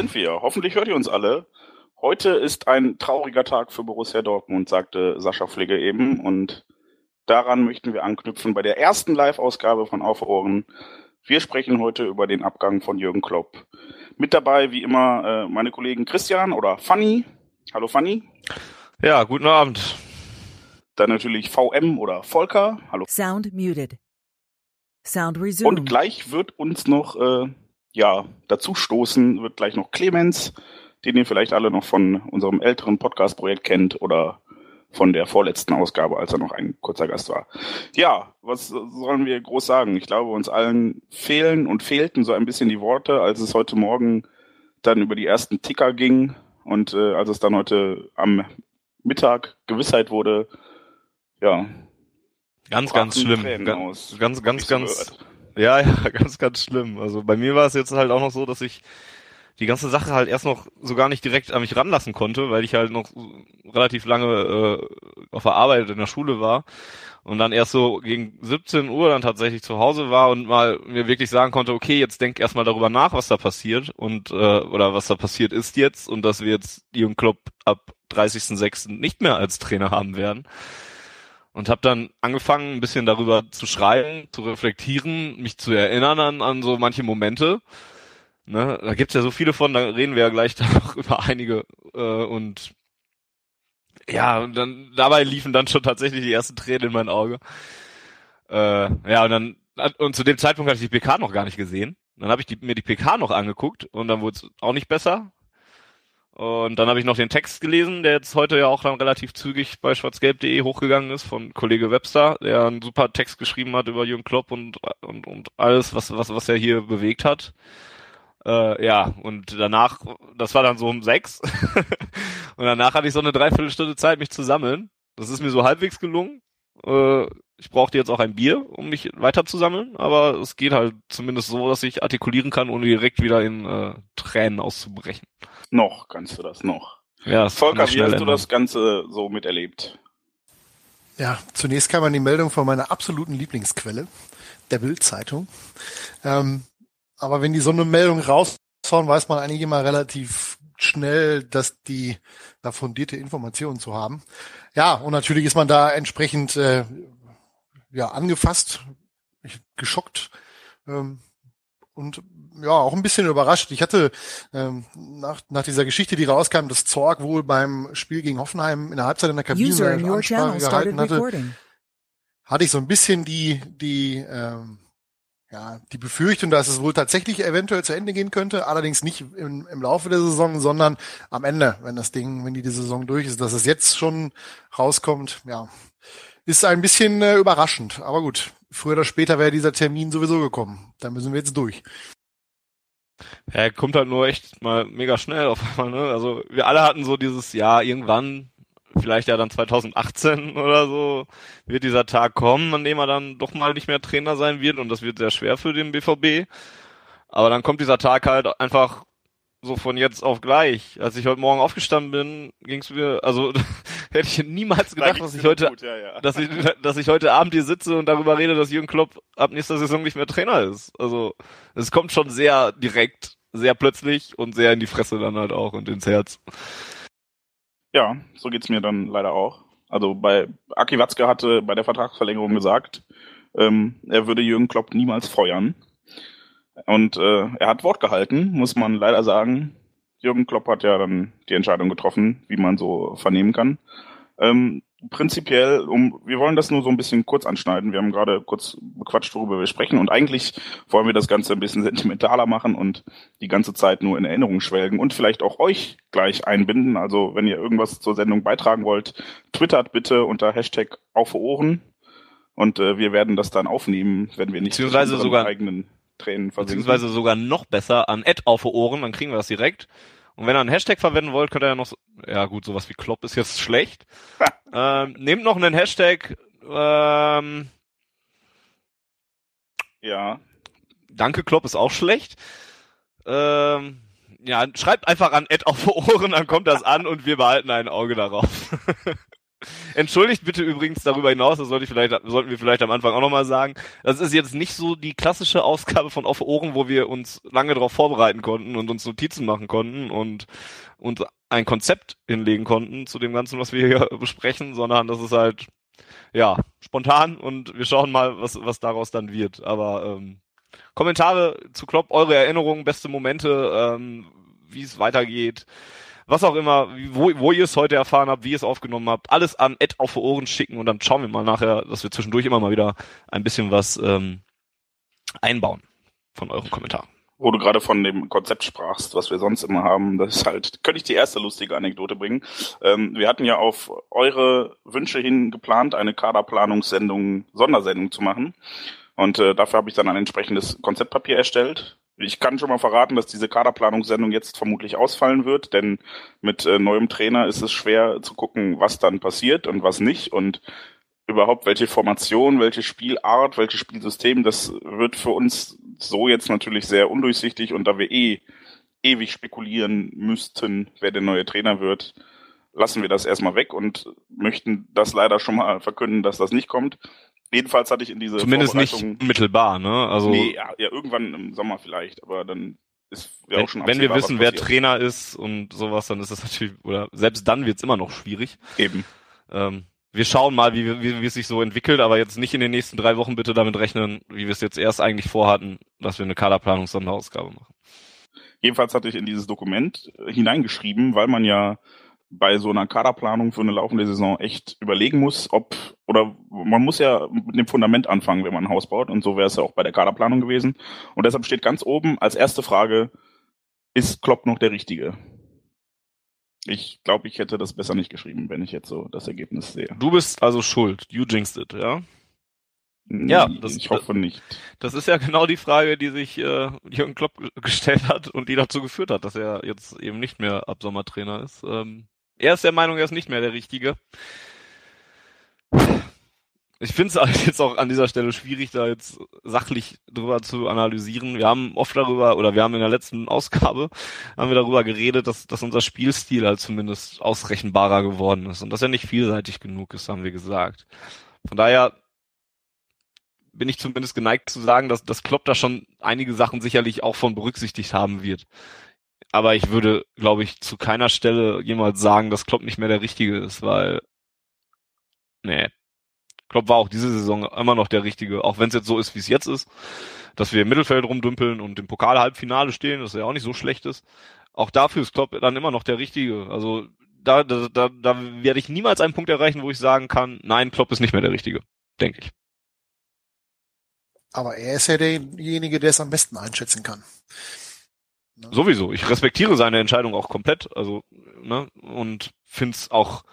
Sind wir. Hoffentlich hört ihr uns alle. Heute ist ein trauriger Tag für Borussia Dortmund, sagte Sascha Fligge eben. Und daran möchten wir anknüpfen bei der ersten Live-Ausgabe von Auf Ohren. Wir sprechen heute über den Abgang von Jürgen Klopp. Mit dabei, wie immer, äh, meine Kollegen Christian oder Fanny. Hallo Fanny. Ja, guten Abend. Dann natürlich VM oder Volker. Hallo. Sound muted. Sound resumed. Und gleich wird uns noch äh, ja dazu stoßen, wird gleich noch Clemens, den ihr vielleicht alle noch von unserem älteren Podcast-Projekt kennt oder von der vorletzten Ausgabe, als er noch ein kurzer Gast war. Ja, was sollen wir groß sagen? Ich glaube, uns allen fehlen und fehlten so ein bisschen die Worte, als es heute Morgen dann über die ersten Ticker ging und äh, als es dann heute am Mittag Gewissheit wurde, ja. Ganz, ganz schlimm. Ganz, ganz, ganz, ganz, ja, ja, ganz, ganz schlimm. Also bei mir war es jetzt halt auch noch so, dass ich die ganze Sache halt erst noch so gar nicht direkt an mich ranlassen konnte, weil ich halt noch relativ lange äh, auf der Arbeit in der Schule war und dann erst so gegen 17 Uhr dann tatsächlich zu Hause war und mal mir wirklich sagen konnte, okay, jetzt denk erstmal darüber nach, was da passiert und äh, oder was da passiert ist jetzt und dass wir jetzt Jürgen Klopp ab 30.06. nicht mehr als Trainer haben werden und habe dann angefangen, ein bisschen darüber zu schreiben, zu reflektieren, mich zu erinnern an, an so manche Momente. Ne? Da gibt's ja so viele von, da reden wir ja gleich noch über einige äh, und ja, und dann dabei liefen dann schon tatsächlich die ersten Tränen in mein Auge. Äh, ja, und dann und zu dem Zeitpunkt hatte ich die PK noch gar nicht gesehen. Dann habe ich die, mir die PK noch angeguckt und dann wurde es auch nicht besser. Und dann habe ich noch den Text gelesen, der jetzt heute ja auch dann relativ zügig bei schwarzgelb.de hochgegangen ist von Kollege Webster, der einen super Text geschrieben hat über Jürgen Klopp und, und, und alles, was, was, was er hier bewegt hat. Äh, ja, und danach, das war dann so um sechs. und danach hatte ich so eine Dreiviertelstunde Zeit, mich zu sammeln. Das ist mir so halbwegs gelungen. Äh, ich brauchte jetzt auch ein Bier, um mich weiter zu sammeln, aber es geht halt zumindest so, dass ich artikulieren kann, ohne direkt wieder in äh, Tränen auszubrechen. Noch kannst du das noch. Ja, das Volker, wie hast du das Ganze so miterlebt? Ja, zunächst kam man die Meldung von meiner absoluten Lieblingsquelle, der Bild-Zeitung. Ähm, aber wenn die so eine Meldung raushauen, weiß man eigentlich immer relativ schnell, dass die da fundierte Informationen zu haben. Ja, und natürlich ist man da entsprechend äh, ja angefasst, geschockt. Ähm, und ja, auch ein bisschen überrascht. Ich hatte ähm, nach, nach dieser Geschichte, die rauskam, dass Zorg wohl beim Spiel gegen Hoffenheim in der Halbzeit in der Kabine eine Ansprache gehalten hatte, hatte ich so ein bisschen die, die, ähm, ja, die Befürchtung, dass es wohl tatsächlich eventuell zu Ende gehen könnte, allerdings nicht im, im Laufe der Saison, sondern am Ende, wenn das Ding, wenn die, die Saison durch ist, dass es jetzt schon rauskommt, ja, ist ein bisschen äh, überraschend. Aber gut, früher oder später wäre dieser Termin sowieso gekommen. Da müssen wir jetzt durch. Ja, er kommt halt nur echt mal mega schnell auf einmal, ne? Also wir alle hatten so dieses Jahr irgendwann, vielleicht ja dann 2018 oder so, wird dieser Tag kommen, an dem er dann doch mal nicht mehr Trainer sein wird und das wird sehr schwer für den BVB. Aber dann kommt dieser Tag halt einfach so von jetzt auf gleich. Als ich heute Morgen aufgestanden bin, ging es mir, also hätte ich niemals gedacht, dass ich heute, gut, ja, ja. dass ich, dass ich heute Abend hier sitze und darüber rede, dass Jürgen Klopp ab nächster Saison nicht mehr Trainer ist. Also es kommt schon sehr direkt, sehr plötzlich und sehr in die Fresse dann halt auch und ins Herz. Ja, so geht's mir dann leider auch. Also bei Aki Watzke hatte bei der Vertragsverlängerung gesagt, ähm, er würde Jürgen Klopp niemals feuern. Und äh, er hat Wort gehalten, muss man leider sagen. Jürgen Klopp hat ja dann die Entscheidung getroffen, wie man so vernehmen kann. Ähm, prinzipiell, um, wir wollen das nur so ein bisschen kurz anschneiden. Wir haben gerade kurz bequatscht, worüber wir sprechen. Und eigentlich wollen wir das Ganze ein bisschen sentimentaler machen und die ganze Zeit nur in Erinnerung schwelgen und vielleicht auch euch gleich einbinden. Also wenn ihr irgendwas zur Sendung beitragen wollt, twittert bitte unter Hashtag auf Ohren. Und äh, wir werden das dann aufnehmen, wenn wir nicht Beziehungsweise sogar eigenen Tränen versinken. Beziehungsweise sogar noch besser an Ad auf Ohren, dann kriegen wir das direkt. Und wenn ihr einen Hashtag verwenden wollt, könnt ihr ja noch, so, ja gut, sowas wie Klopp ist jetzt schlecht. ähm, nehmt noch einen Hashtag, ähm, ja. Danke Klopp ist auch schlecht. Ähm, ja, schreibt einfach an Ad auf Ohren, dann kommt das an und wir behalten ein Auge darauf. Entschuldigt bitte übrigens darüber hinaus, das sollte ich vielleicht, sollten wir vielleicht am Anfang auch nochmal sagen. Das ist jetzt nicht so die klassische Ausgabe von Auf Ohren, wo wir uns lange darauf vorbereiten konnten und uns Notizen machen konnten und, und ein Konzept hinlegen konnten zu dem Ganzen, was wir hier besprechen, sondern das ist halt, ja, spontan und wir schauen mal, was, was daraus dann wird. Aber ähm, Kommentare zu Klopp, eure Erinnerungen, beste Momente, ähm, wie es weitergeht, was auch immer, wo, wo ihr es heute erfahren habt, wie ihr es aufgenommen habt, alles an Ed auf die Ohren schicken und dann schauen wir mal nachher, dass wir zwischendurch immer mal wieder ein bisschen was ähm, einbauen von euren Kommentaren. Wo du gerade von dem Konzept sprachst, was wir sonst immer haben, das ist halt, könnte ich die erste lustige Anekdote bringen. Ähm, wir hatten ja auf eure Wünsche hin geplant, eine Kaderplanungssendung, Sondersendung zu machen. Und äh, dafür habe ich dann ein entsprechendes Konzeptpapier erstellt. Ich kann schon mal verraten, dass diese Kaderplanungssendung jetzt vermutlich ausfallen wird, denn mit äh, neuem Trainer ist es schwer zu gucken, was dann passiert und was nicht und überhaupt welche Formation, welche Spielart, welches Spielsystem, das wird für uns so jetzt natürlich sehr undurchsichtig und da wir eh ewig spekulieren müssten, wer der neue Trainer wird, lassen wir das erstmal weg und möchten das leider schon mal verkünden, dass das nicht kommt. Jedenfalls hatte ich in diese Zumindest nicht mittelbar, ne? Also nee, ja, ja, irgendwann im Sommer vielleicht, aber dann ist ja auch schon Wenn wir wissen, wer Trainer ist und sowas, dann ist das natürlich, oder selbst dann wird's immer noch schwierig. Eben. Ähm, wir schauen mal, wie, wie, wie es sich so entwickelt, aber jetzt nicht in den nächsten drei Wochen bitte damit rechnen, wie wir es jetzt erst eigentlich vorhatten, dass wir eine Kaderplanungs-Sonderausgabe machen. Jedenfalls hatte ich in dieses Dokument hineingeschrieben, weil man ja bei so einer Kaderplanung für eine laufende Saison echt überlegen muss, ob, oder man muss ja mit dem Fundament anfangen, wenn man ein Haus baut. Und so wäre es ja auch bei der Kaderplanung gewesen. Und deshalb steht ganz oben als erste Frage, ist Klopp noch der Richtige? Ich glaube, ich hätte das besser nicht geschrieben, wenn ich jetzt so das Ergebnis sehe. Du bist also schuld. You jinxed it, ja? Ja, das, ich hoffe nicht. Das ist ja genau die Frage, die sich äh, Jürgen Klopp gestellt hat und die dazu geführt hat, dass er jetzt eben nicht mehr Absommertrainer ist. Ähm, er ist der Meinung, er ist nicht mehr der Richtige. Ich finde es jetzt auch an dieser Stelle schwierig, da jetzt sachlich drüber zu analysieren. Wir haben oft darüber, oder wir haben in der letzten Ausgabe, haben wir darüber geredet, dass, dass unser Spielstil halt zumindest ausrechenbarer geworden ist und dass er nicht vielseitig genug ist, haben wir gesagt. Von daher bin ich zumindest geneigt zu sagen, dass das Klopp da schon einige Sachen sicherlich auch von berücksichtigt haben wird aber ich würde, glaube ich, zu keiner Stelle jemals sagen, dass Klopp nicht mehr der Richtige ist, weil, nee, Klopp war auch diese Saison immer noch der Richtige, auch wenn es jetzt so ist, wie es jetzt ist, dass wir im Mittelfeld rumdümpeln und im Pokal-Halbfinale stehen, das ja auch nicht so schlecht ist. Auch dafür ist Klopp dann immer noch der Richtige. Also da, da, da, da werde ich niemals einen Punkt erreichen, wo ich sagen kann, nein, Klopp ist nicht mehr der Richtige, denke ich. Aber er ist ja derjenige, der es am besten einschätzen kann. Ne? Sowieso. Ich respektiere seine Entscheidung auch komplett. Also, ne, und finde es auch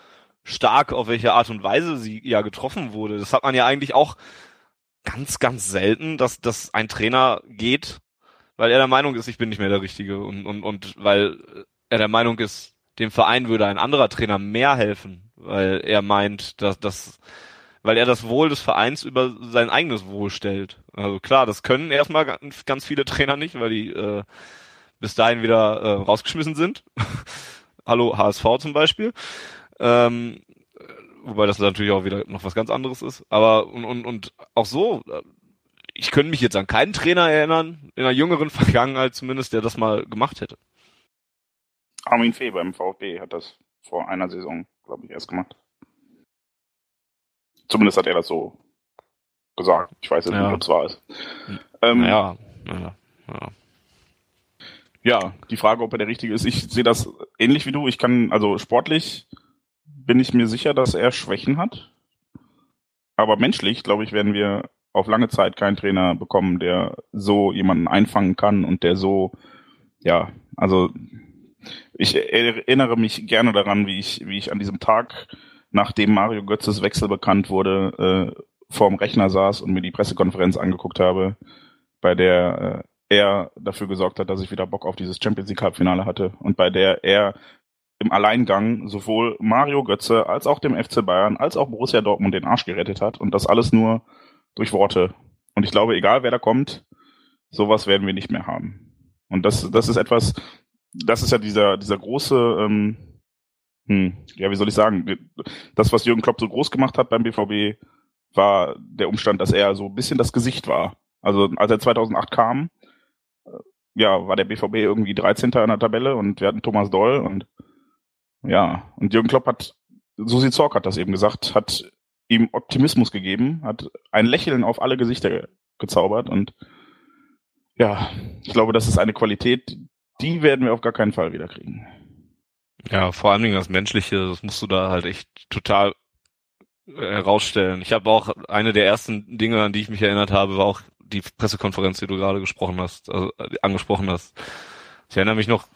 stark, auf welche Art und Weise sie ja getroffen wurde. Das hat man ja eigentlich auch ganz, ganz selten, dass, dass ein Trainer geht, weil er der Meinung ist, ich bin nicht mehr der Richtige und, und, und weil er der Meinung ist, dem Verein würde ein anderer Trainer mehr helfen, weil er meint, dass, dass weil er das Wohl des Vereins über sein eigenes Wohl stellt. Also klar, das können erstmal ganz viele Trainer nicht, weil die äh, bis dahin wieder äh, rausgeschmissen sind. Hallo HSV zum Beispiel. Ähm, wobei das natürlich auch wieder noch was ganz anderes ist. Aber und, und, und auch so, äh, ich könnte mich jetzt an keinen Trainer erinnern, in einer jüngeren Vergangenheit zumindest, der das mal gemacht hätte. Armin Fee beim VfB hat das vor einer Saison, glaube ich, erst gemacht. Zumindest hat er das so gesagt. Ich weiß jetzt ja. nicht, ob es wahr ist. Ähm, naja, naja, ja. Ja, die Frage, ob er der Richtige ist, ich sehe das ähnlich wie du. Ich kann, also sportlich bin ich mir sicher, dass er Schwächen hat. Aber menschlich, glaube ich, werden wir auf lange Zeit keinen Trainer bekommen, der so jemanden einfangen kann und der so, ja, also ich erinnere mich gerne daran, wie ich, wie ich an diesem Tag, nachdem Mario Götzes Wechsel bekannt wurde, äh, vorm Rechner saß und mir die Pressekonferenz angeguckt habe, bei der äh, er dafür gesorgt hat, dass ich wieder Bock auf dieses Champions League Halbfinale hatte und bei der er im Alleingang sowohl Mario Götze als auch dem FC Bayern als auch Borussia Dortmund den Arsch gerettet hat und das alles nur durch Worte. Und ich glaube, egal wer da kommt, sowas werden wir nicht mehr haben. Und das, das ist etwas, das ist ja dieser, dieser große, ähm, Hm. Ja, wie soll ich sagen? Das, was Jürgen Klopp so groß gemacht hat beim BVB, war der Umstand, dass er so ein bisschen das Gesicht war. Also als er 2008 kam, ja, war der BVB irgendwie 13. in der Tabelle und wir hatten Thomas Doll und ja, und Jürgen Klopp hat, Susi Zorc hat das eben gesagt, hat ihm Optimismus gegeben, hat ein Lächeln auf alle Gesichter gezaubert und ja, ich glaube, das ist eine Qualität, die werden wir auf gar keinen Fall wiederkriegen. Ja, vor allen Dingen das Menschliche, das musst du da halt echt total herausstellen. Ich habe auch eine der ersten Dinge, an die ich mich erinnert habe, war auch die Pressekonferenz, die du gerade gesprochen hast, also äh, angesprochen hast. Ich erinnere mich noch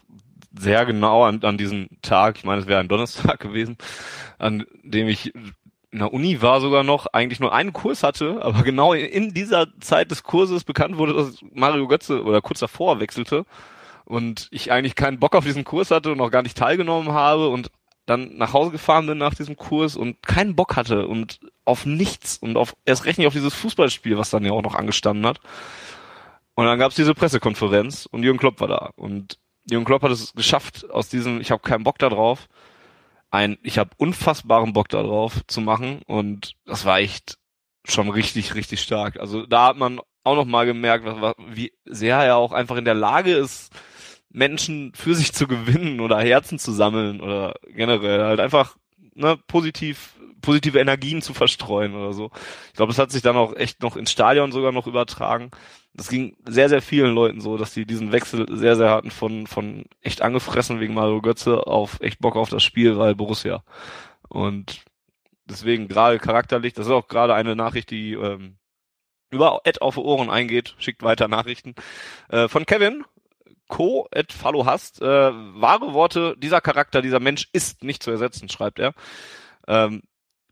sehr genau an, an diesen Tag, ich meine, es wäre ein Donnerstag gewesen, an dem ich in der Uni war sogar noch, eigentlich nur einen Kurs hatte, aber genau in dieser Zeit des Kurses bekannt wurde, dass Mario Götze oder kurz davor wechselte und ich eigentlich keinen Bock auf diesen Kurs hatte und auch gar nicht teilgenommen habe und dann nach Hause gefahren bin nach diesem Kurs und keinen Bock hatte und auf nichts und auf erst recht nicht auf dieses Fußballspiel, was dann ja auch noch angestanden hat. Und dann gab's diese Pressekonferenz und Jürgen Klopp war da. Und Jürgen Klopp hat es geschafft, aus diesem, ich habe keinen Bock da drauf, ein, ich habe unfassbaren Bock da drauf zu machen. Und das war echt schon richtig, richtig stark. Also da hat man auch noch mal gemerkt, wie sehr er auch einfach in der Lage ist, Menschen für sich zu gewinnen oder Herzen zu sammeln oder generell halt einfach ne, positiv positive Energien zu verstreuen oder so. Ich glaube, das hat sich dann auch echt noch ins Stadion sogar noch übertragen. Das ging sehr, sehr vielen Leuten so, dass die diesen Wechsel sehr, sehr hatten von, von echt angefressen wegen Mario Götze auf echt Bock auf das Spiel, weil Borussia. Und deswegen gerade charakterlich, das ist auch gerade eine Nachricht, die ähm, über Ed auf Ohren eingeht, schickt weiter Nachrichten. Äh, von Kevin, Co. et Fallo hast. Äh, wahre Worte, dieser Charakter, dieser Mensch ist nicht zu ersetzen, schreibt er. Ähm,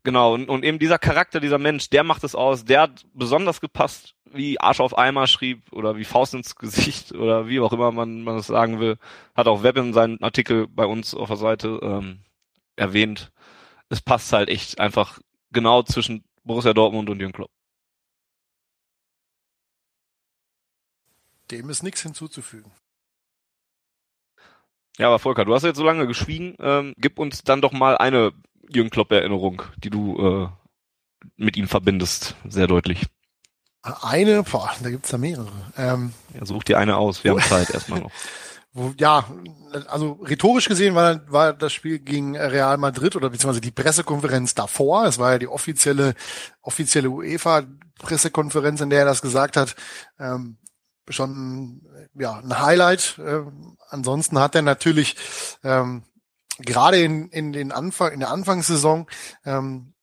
genau, und, und eben dieser Charakter, dieser Mensch, der macht es aus, der hat besonders gepasst, wie Arsch auf Eimer schrieb oder wie Faust ins Gesicht oder wie auch immer man, man es sagen will. Hat auch Web in seinen Artikel bei uns auf der Seite ähm, erwähnt. Es passt halt echt einfach genau zwischen Borussia Dortmund und Jürgen Klopp. Dem ist nichts hinzuzufügen. Ja, aber Volker, du hast jetzt so lange geschwiegen. Ähm, gib uns dann doch mal eine Jürgen Klopp-Erinnerung, die du äh, mit ihm verbindest, sehr deutlich. Eine, boah, da gibt's da mehrere. Ähm, ja, such dir eine aus, wir haben Zeit erstmal noch. Wo, ja, also rhetorisch gesehen war, war das Spiel gegen Real Madrid oder beziehungsweise die Pressekonferenz davor. Es war ja die offizielle, offizielle UEFA-Pressekonferenz, in der er das gesagt hat. Ähm, schon ja ein Highlight. Äh, ansonsten hat er natürlich ähm, gerade in, in den Anfang in der Anfangssaison ähm,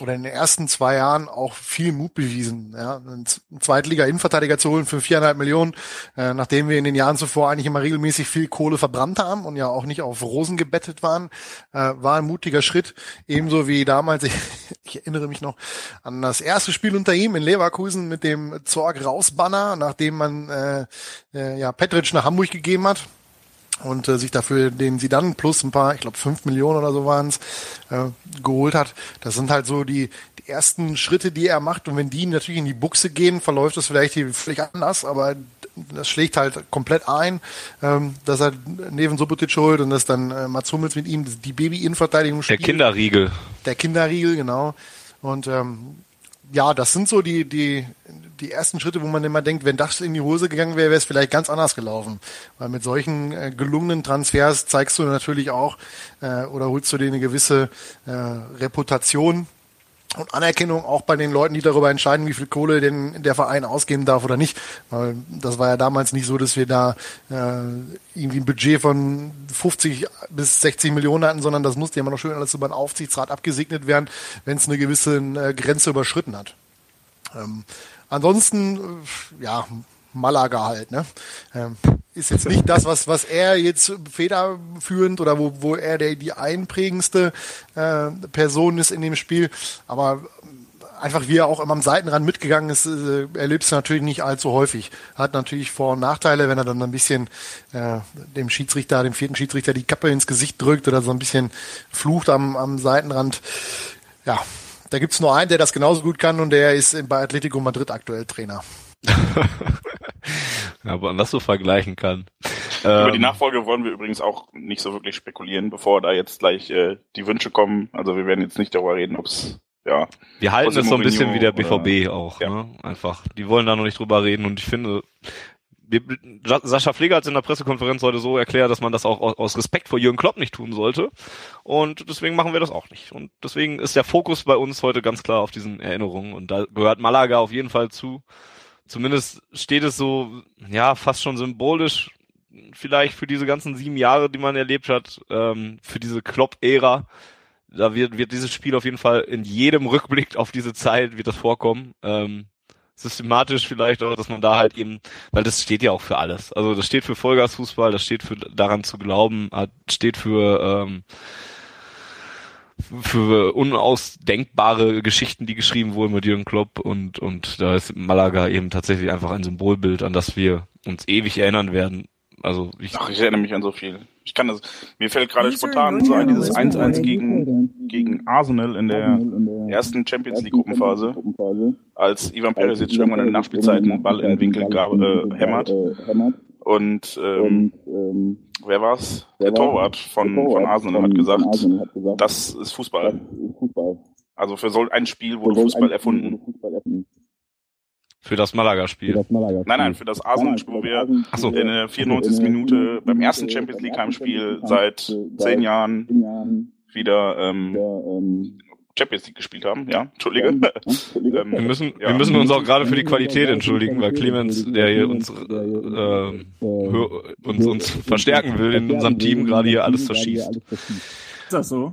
oder in den ersten zwei Jahren auch viel Mut bewiesen. Ja, einen Zweitliga-Innenverteidiger zu holen für viereinhalb Millionen, äh, nachdem wir in den Jahren zuvor eigentlich immer regelmäßig viel Kohle verbrannt haben und ja auch nicht auf Rosen gebettet waren, äh, war ein mutiger Schritt. Ebenso wie damals, ich, ich erinnere mich noch an das erste Spiel unter ihm in Leverkusen mit dem Zorg rausbanner, nachdem man äh, äh, ja Petric nach Hamburg gegeben hat und äh, sich dafür den sie dann plus ein paar, ich glaube fünf Millionen oder so waren es, äh, geholt hat. Das sind halt so die, die ersten Schritte, die er macht. Und wenn die natürlich in die Buchse gehen, verläuft das vielleicht hier völlig anders, aber das schlägt halt komplett ein, ähm, dass er neben Subotic holt und dass dann äh, Mats Hummels mit ihm die Baby-Innenverteidigung spielt. Der Kinderriegel. Der Kinderriegel, genau. Und ähm, ja, das sind so die, die, die ersten Schritte, wo man immer denkt, wenn das in die Hose gegangen wäre, wäre es vielleicht ganz anders gelaufen. Weil mit solchen äh, gelungenen Transfers zeigst du natürlich auch äh, oder holst du dir eine gewisse äh, Reputation und Anerkennung auch bei den Leuten, die darüber entscheiden, wie viel Kohle denn der Verein ausgeben darf oder nicht. Weil das war ja damals nicht so, dass wir da äh, irgendwie ein Budget von 50 bis 60 Millionen hatten, sondern das musste ja immer noch schön alles über den Aufsichtsrat abgesegnet werden, wenn es eine gewisse äh, Grenze überschritten hat. Ähm, ansonsten, äh, ja, Malaga halt, ne? Ähm, ist jetzt nicht das, was, was er jetzt federführend oder wo, wo er der, die einprägendste äh, Person ist in dem Spiel. Aber einfach wie er auch immer am Seitenrand mitgegangen ist, äh, erlebst du natürlich nicht allzu häufig. Hat natürlich Vor- und Nachteile, wenn er dann ein bisschen äh, dem Schiedsrichter, dem vierten Schiedsrichter die Kappe ins Gesicht drückt oder so ein bisschen flucht am, am Seitenrand. Ja, da gibt's nur einen, der das genauso gut kann und der ist bei Atletico Madrid aktuell Trainer. ja, aber man das so vergleichen kann. Über die ähm, Nachfolge wollen wir übrigens auch nicht so wirklich spekulieren, bevor da jetzt gleich äh, die Wünsche kommen. Also wir werden jetzt nicht darüber reden, ob es ja. Wir halten es so ein bisschen wie der BVB oder, auch, ja. ne? Einfach. Die wollen da noch nicht drüber reden und ich finde, Sascha Pfleger hat es in der Pressekonferenz heute so erklärt, dass man das auch aus Respekt vor Jürgen Klopp nicht tun sollte. Und deswegen machen wir das auch nicht. Und deswegen ist der Fokus bei uns heute ganz klar auf diesen Erinnerungen. Und da gehört Malaga auf jeden Fall zu. Zumindest steht es so, ja, fast schon symbolisch, vielleicht für diese ganzen sieben Jahre, die man erlebt hat, ähm, für diese Klopp-Ära. Da wird, wird dieses Spiel auf jeden Fall in jedem Rückblick auf diese Zeit wird das vorkommen. Systematisch vielleicht auch, dass man da halt eben, weil das steht ja auch für alles. Also das steht für Vollgasfußball, das steht für daran zu glauben, steht für ähm, für unausdenkbare Geschichten, die geschrieben wurden mit Jürgen Klopp und und da ist Malaga eben tatsächlich einfach ein Symbolbild, an das wir uns ewig erinnern werden. Also ich, Ach, ich erinnere mich an so viel. Ich kann das, mir fällt gerade spontan so ein, dieses 1-1 gegen, gegen Arsenal in der ersten Champions League Gruppenphase, als Ivan Perisic irgendwann in der Nachspielzeit einen Ball in den Winkel gab, äh, hämmert. Und ähm, wer war's? Der Torwart von, von Arsenal hat gesagt, das ist Fußball. Also für so ein Spiel wurde Fußball erfunden. Für das Malaga-Spiel. Malaga nein, nein, für das Arsenal-Spiel, wo wir so. in der 94. Minute beim ersten Champions League Heimspiel seit zehn Jahren wieder ähm, Champions League gespielt haben. Ja, entschuldige. ähm, wir müssen, ja. wir müssen uns auch gerade für die Qualität entschuldigen, weil Clemens, der hier uns, äh, uns, uns verstärken will in unserem Team, gerade hier alles verschießt. Ist das so?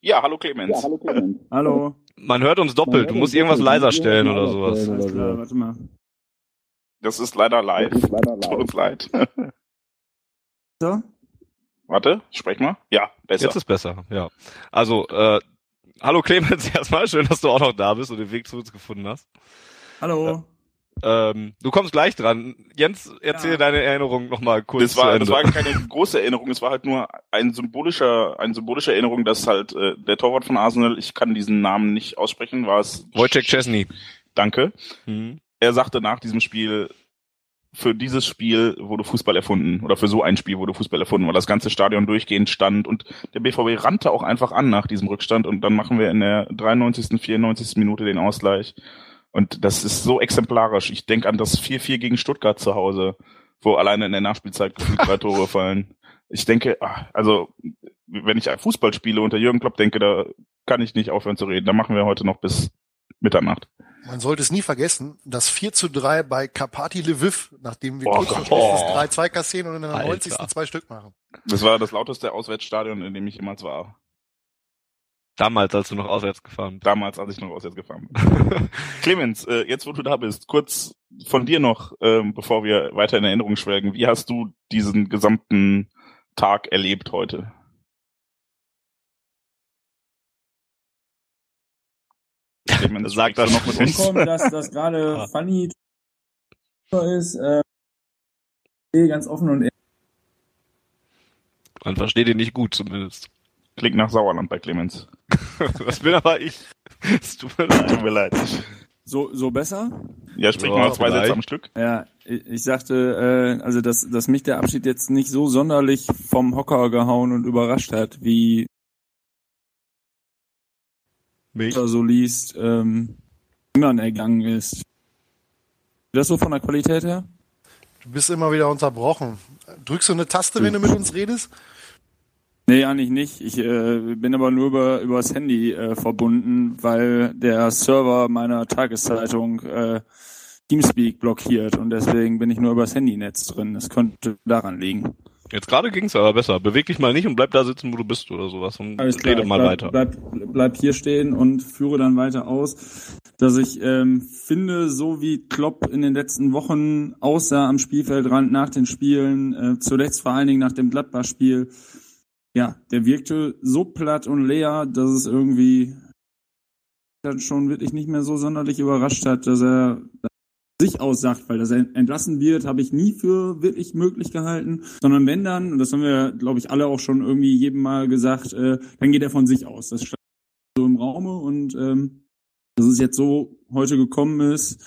Ja, hallo Clemens. Ja, hallo Clemens. hallo. Man hört uns doppelt. Du musst irgendwas leiser stellen oder sowas. Alles klar, warte mal. Das ist leider live. Tut uns leid. So? Warte, sprech mal. Ja, besser. Jetzt ist besser, ja. Also, äh, hallo Clemens erstmal. Schön, dass du auch noch da bist und den Weg zu uns gefunden hast. Hallo. Äh, ähm, du kommst gleich dran. Jens, erzähl ja. deine Erinnerung nochmal kurz. Das war, das war keine große Erinnerung, es war halt nur ein symbolischer, eine symbolische Erinnerung, dass halt äh, der Torwart von Arsenal, ich kann diesen Namen nicht aussprechen, war es. Wojciech Chesney. Danke. Mhm. Er sagte nach diesem Spiel, für dieses Spiel wurde Fußball erfunden oder für so ein Spiel wurde Fußball erfunden, weil das ganze Stadion durchgehend stand und der BVB rannte auch einfach an nach diesem Rückstand und dann machen wir in der 93., 94. Minute den Ausgleich und das ist so exemplarisch. Ich denke an das 4-4 gegen Stuttgart zu Hause, wo alleine in der Nachspielzeit gefühlt drei Tore fallen. Ich denke, ah, also wenn ich Fußballspiele unter Jürgen Klopp denke, da kann ich nicht aufhören zu reden. Da machen wir heute noch bis Mitternacht. Man sollte es nie vergessen, das 4 zu 3 bei Karpati Lviv, nachdem wir oh, kurz vor oh. 3-2 kassieren und in der Alter. 90. zwei Stück machen. Das war das lauteste Auswärtsstadion, in dem ich jemals war. Damals, als du noch auswärts gefahren bist. Damals, als ich noch auswärts gefahren bin. Clemens, äh, jetzt wo du da bist, kurz von dir noch, ähm, bevor wir weiter in Erinnerung schwelgen, wie hast du diesen gesamten Tag erlebt heute? Clemens, Sag das noch mit uns. Kommen, dass das gerade funny ist, äh, ganz offen und ehrlich. Man versteht ihn nicht gut zumindest. Klingt nach Sauerland bei Clemens. Was bin aber ich? Es tut mir leid. Tut mir leid. So, so besser? Ja, sprich mal zwei Sätze am Stück. Ja, ich, ich sagte, äh, also dass, dass mich der Abschied jetzt nicht so sonderlich vom Hocker gehauen und überrascht hat, wie mich so liest, ähm, man ergangen ist. Das so von der Qualität her? Du bist immer wieder unterbrochen. Drückst du eine Taste, wenn du mit uns redest? Nee, eigentlich nicht. Ich äh, bin aber nur über übers Handy äh, verbunden, weil der Server meiner Tageszeitung äh, Teamspeak blockiert und deswegen bin ich nur übers Handynetz drin. Das könnte daran liegen. Jetzt gerade ging's aber besser. Beweg dich mal nicht und bleib da sitzen, wo du bist oder sowas und Alles rede klar, mal bleib, weiter. Bleib, bleib hier stehen und führe dann weiter aus, dass ich ähm, finde, so wie Klopp in den letzten Wochen aussah am Spielfeldrand nach den Spielen, äh, zuletzt vor allen Dingen nach dem Gladbach-Spiel, ja, der wirkte so platt und leer, dass es irgendwie dann schon wirklich nicht mehr so sonderlich überrascht hat, dass er sich aussagt, weil dass er entlassen wird, habe ich nie für wirklich möglich gehalten, sondern wenn dann, und das haben wir, glaube ich, alle auch schon irgendwie jedem Mal gesagt, äh, dann geht er von sich aus. Das stand so im Raume und ähm, dass es jetzt so heute gekommen ist.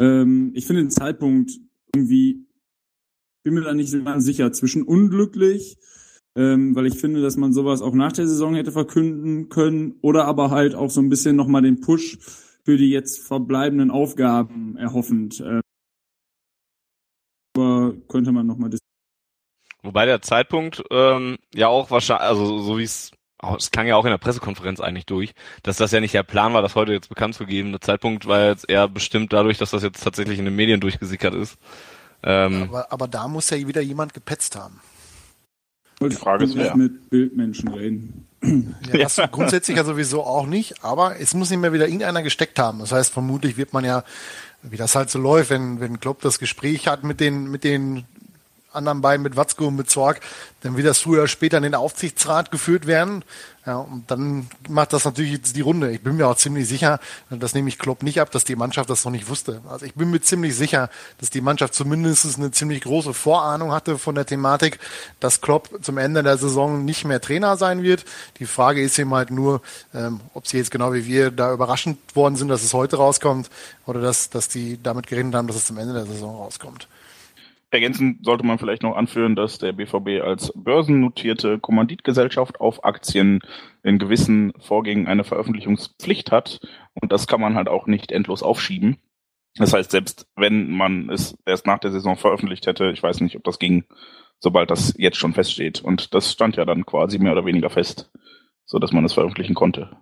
Ähm, ich finde den Zeitpunkt irgendwie bin mir da nicht ganz sicher zwischen unglücklich, ähm, weil ich finde, dass man sowas auch nach der Saison hätte verkünden können oder aber halt auch so ein bisschen nochmal den Push für die jetzt verbleibenden Aufgaben erhoffend. Äh, aber könnte man nochmal diskutieren. Wobei der Zeitpunkt ähm, ja auch wahrscheinlich, also so wie es es klang ja auch in der Pressekonferenz eigentlich durch, dass das ja nicht der Plan war, das heute jetzt bekannt zu geben. Der Zeitpunkt war jetzt eher bestimmt dadurch, dass das jetzt tatsächlich in den Medien durchgesickert ist. Ähm, aber, aber da muss ja wieder jemand gepetzt haben. Die Frage ist, wer mit Bildmenschen reden. Ja, das grundsätzlich ja sowieso auch nicht, aber es muss nicht mehr wieder irgendeiner gesteckt haben. Das heißt, vermutlich wird man ja, wie das halt so läuft, wenn, wenn Klopp das Gespräch hat mit den, mit den anderen beiden mit Watzko und mit Zorg, dann wird das früher oder später in den Aufsichtsrat geführt werden. Ja, und dann macht das natürlich jetzt die Runde. Ich bin mir auch ziemlich sicher, das nehme ich Klopp nicht ab, dass die Mannschaft das noch nicht wusste. Also ich bin mir ziemlich sicher, dass die Mannschaft zumindest eine ziemlich große Vorahnung hatte von der Thematik, dass Klopp zum Ende der Saison nicht mehr Trainer sein wird. Die Frage ist eben halt nur, ähm, ob sie jetzt genau wie wir da überraschend worden sind, dass es heute rauskommt oder dass, dass die damit gerechnet haben, dass es zum Ende der Saison rauskommt. Ergänzend sollte man vielleicht noch anführen, dass der BVB als börsennotierte Kommanditgesellschaft auf Aktien in gewissen Vorgängen eine Veröffentlichungspflicht hat und das kann man halt auch nicht endlos aufschieben. Das heißt, selbst wenn man es erst nach der Saison veröffentlicht hätte, ich weiß nicht, ob das ging, sobald das jetzt schon feststeht. Und das stand ja dann quasi mehr oder weniger fest, so dass man es veröffentlichen konnte.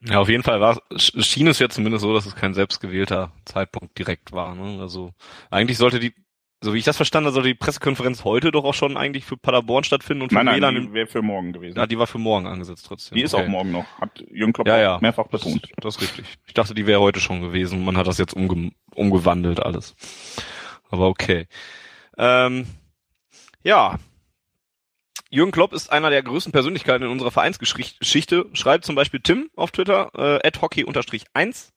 Ja, auf jeden Fall war, schien es ja zumindest so, dass es kein selbstgewählter Zeitpunkt direkt war. Ne? Also eigentlich sollte die, so wie ich das verstanden habe, sollte die Pressekonferenz heute doch auch schon eigentlich für Paderborn stattfinden und für nein, nein, die wäre für morgen gewesen. Ja, die war für morgen angesetzt trotzdem. Die ist okay. auch morgen noch, hat Jürgen Klopp ja, ja. mehrfach betont. Das, das ist richtig. Ich dachte, die wäre heute schon gewesen. Man hat das jetzt umge umgewandelt alles. Aber okay. Ähm, ja, Jürgen Klopp ist einer der größten Persönlichkeiten in unserer Vereinsgeschichte. Schreibt zum Beispiel Tim auf Twitter, äh, hockey-1.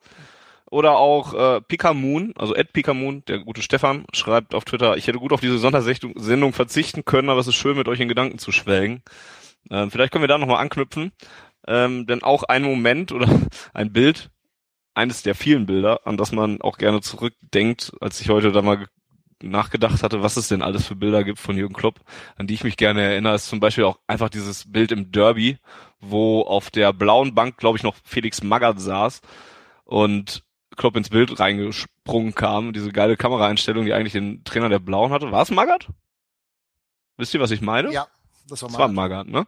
Oder auch äh, Pikamoon, also Ed Pikamoon, der gute Stefan, schreibt auf Twitter, ich hätte gut auf diese Sondersendung verzichten können, aber es ist schön, mit euch in Gedanken zu schwelgen. Ähm, vielleicht können wir da nochmal anknüpfen. Ähm, denn auch ein Moment oder ein Bild, eines der vielen Bilder, an das man auch gerne zurückdenkt, als ich heute da mal nachgedacht hatte, was es denn alles für Bilder gibt von Jürgen Klopp, an die ich mich gerne erinnere, ist zum Beispiel auch einfach dieses Bild im Derby, wo auf der blauen Bank, glaube ich, noch Felix Magath saß und Klopp ins Bild reingesprungen kam. Diese geile Kameraeinstellung, die eigentlich den Trainer der Blauen hatte. War es Magath? Wisst ihr, was ich meine? Ja, das war, das war Magath, ne?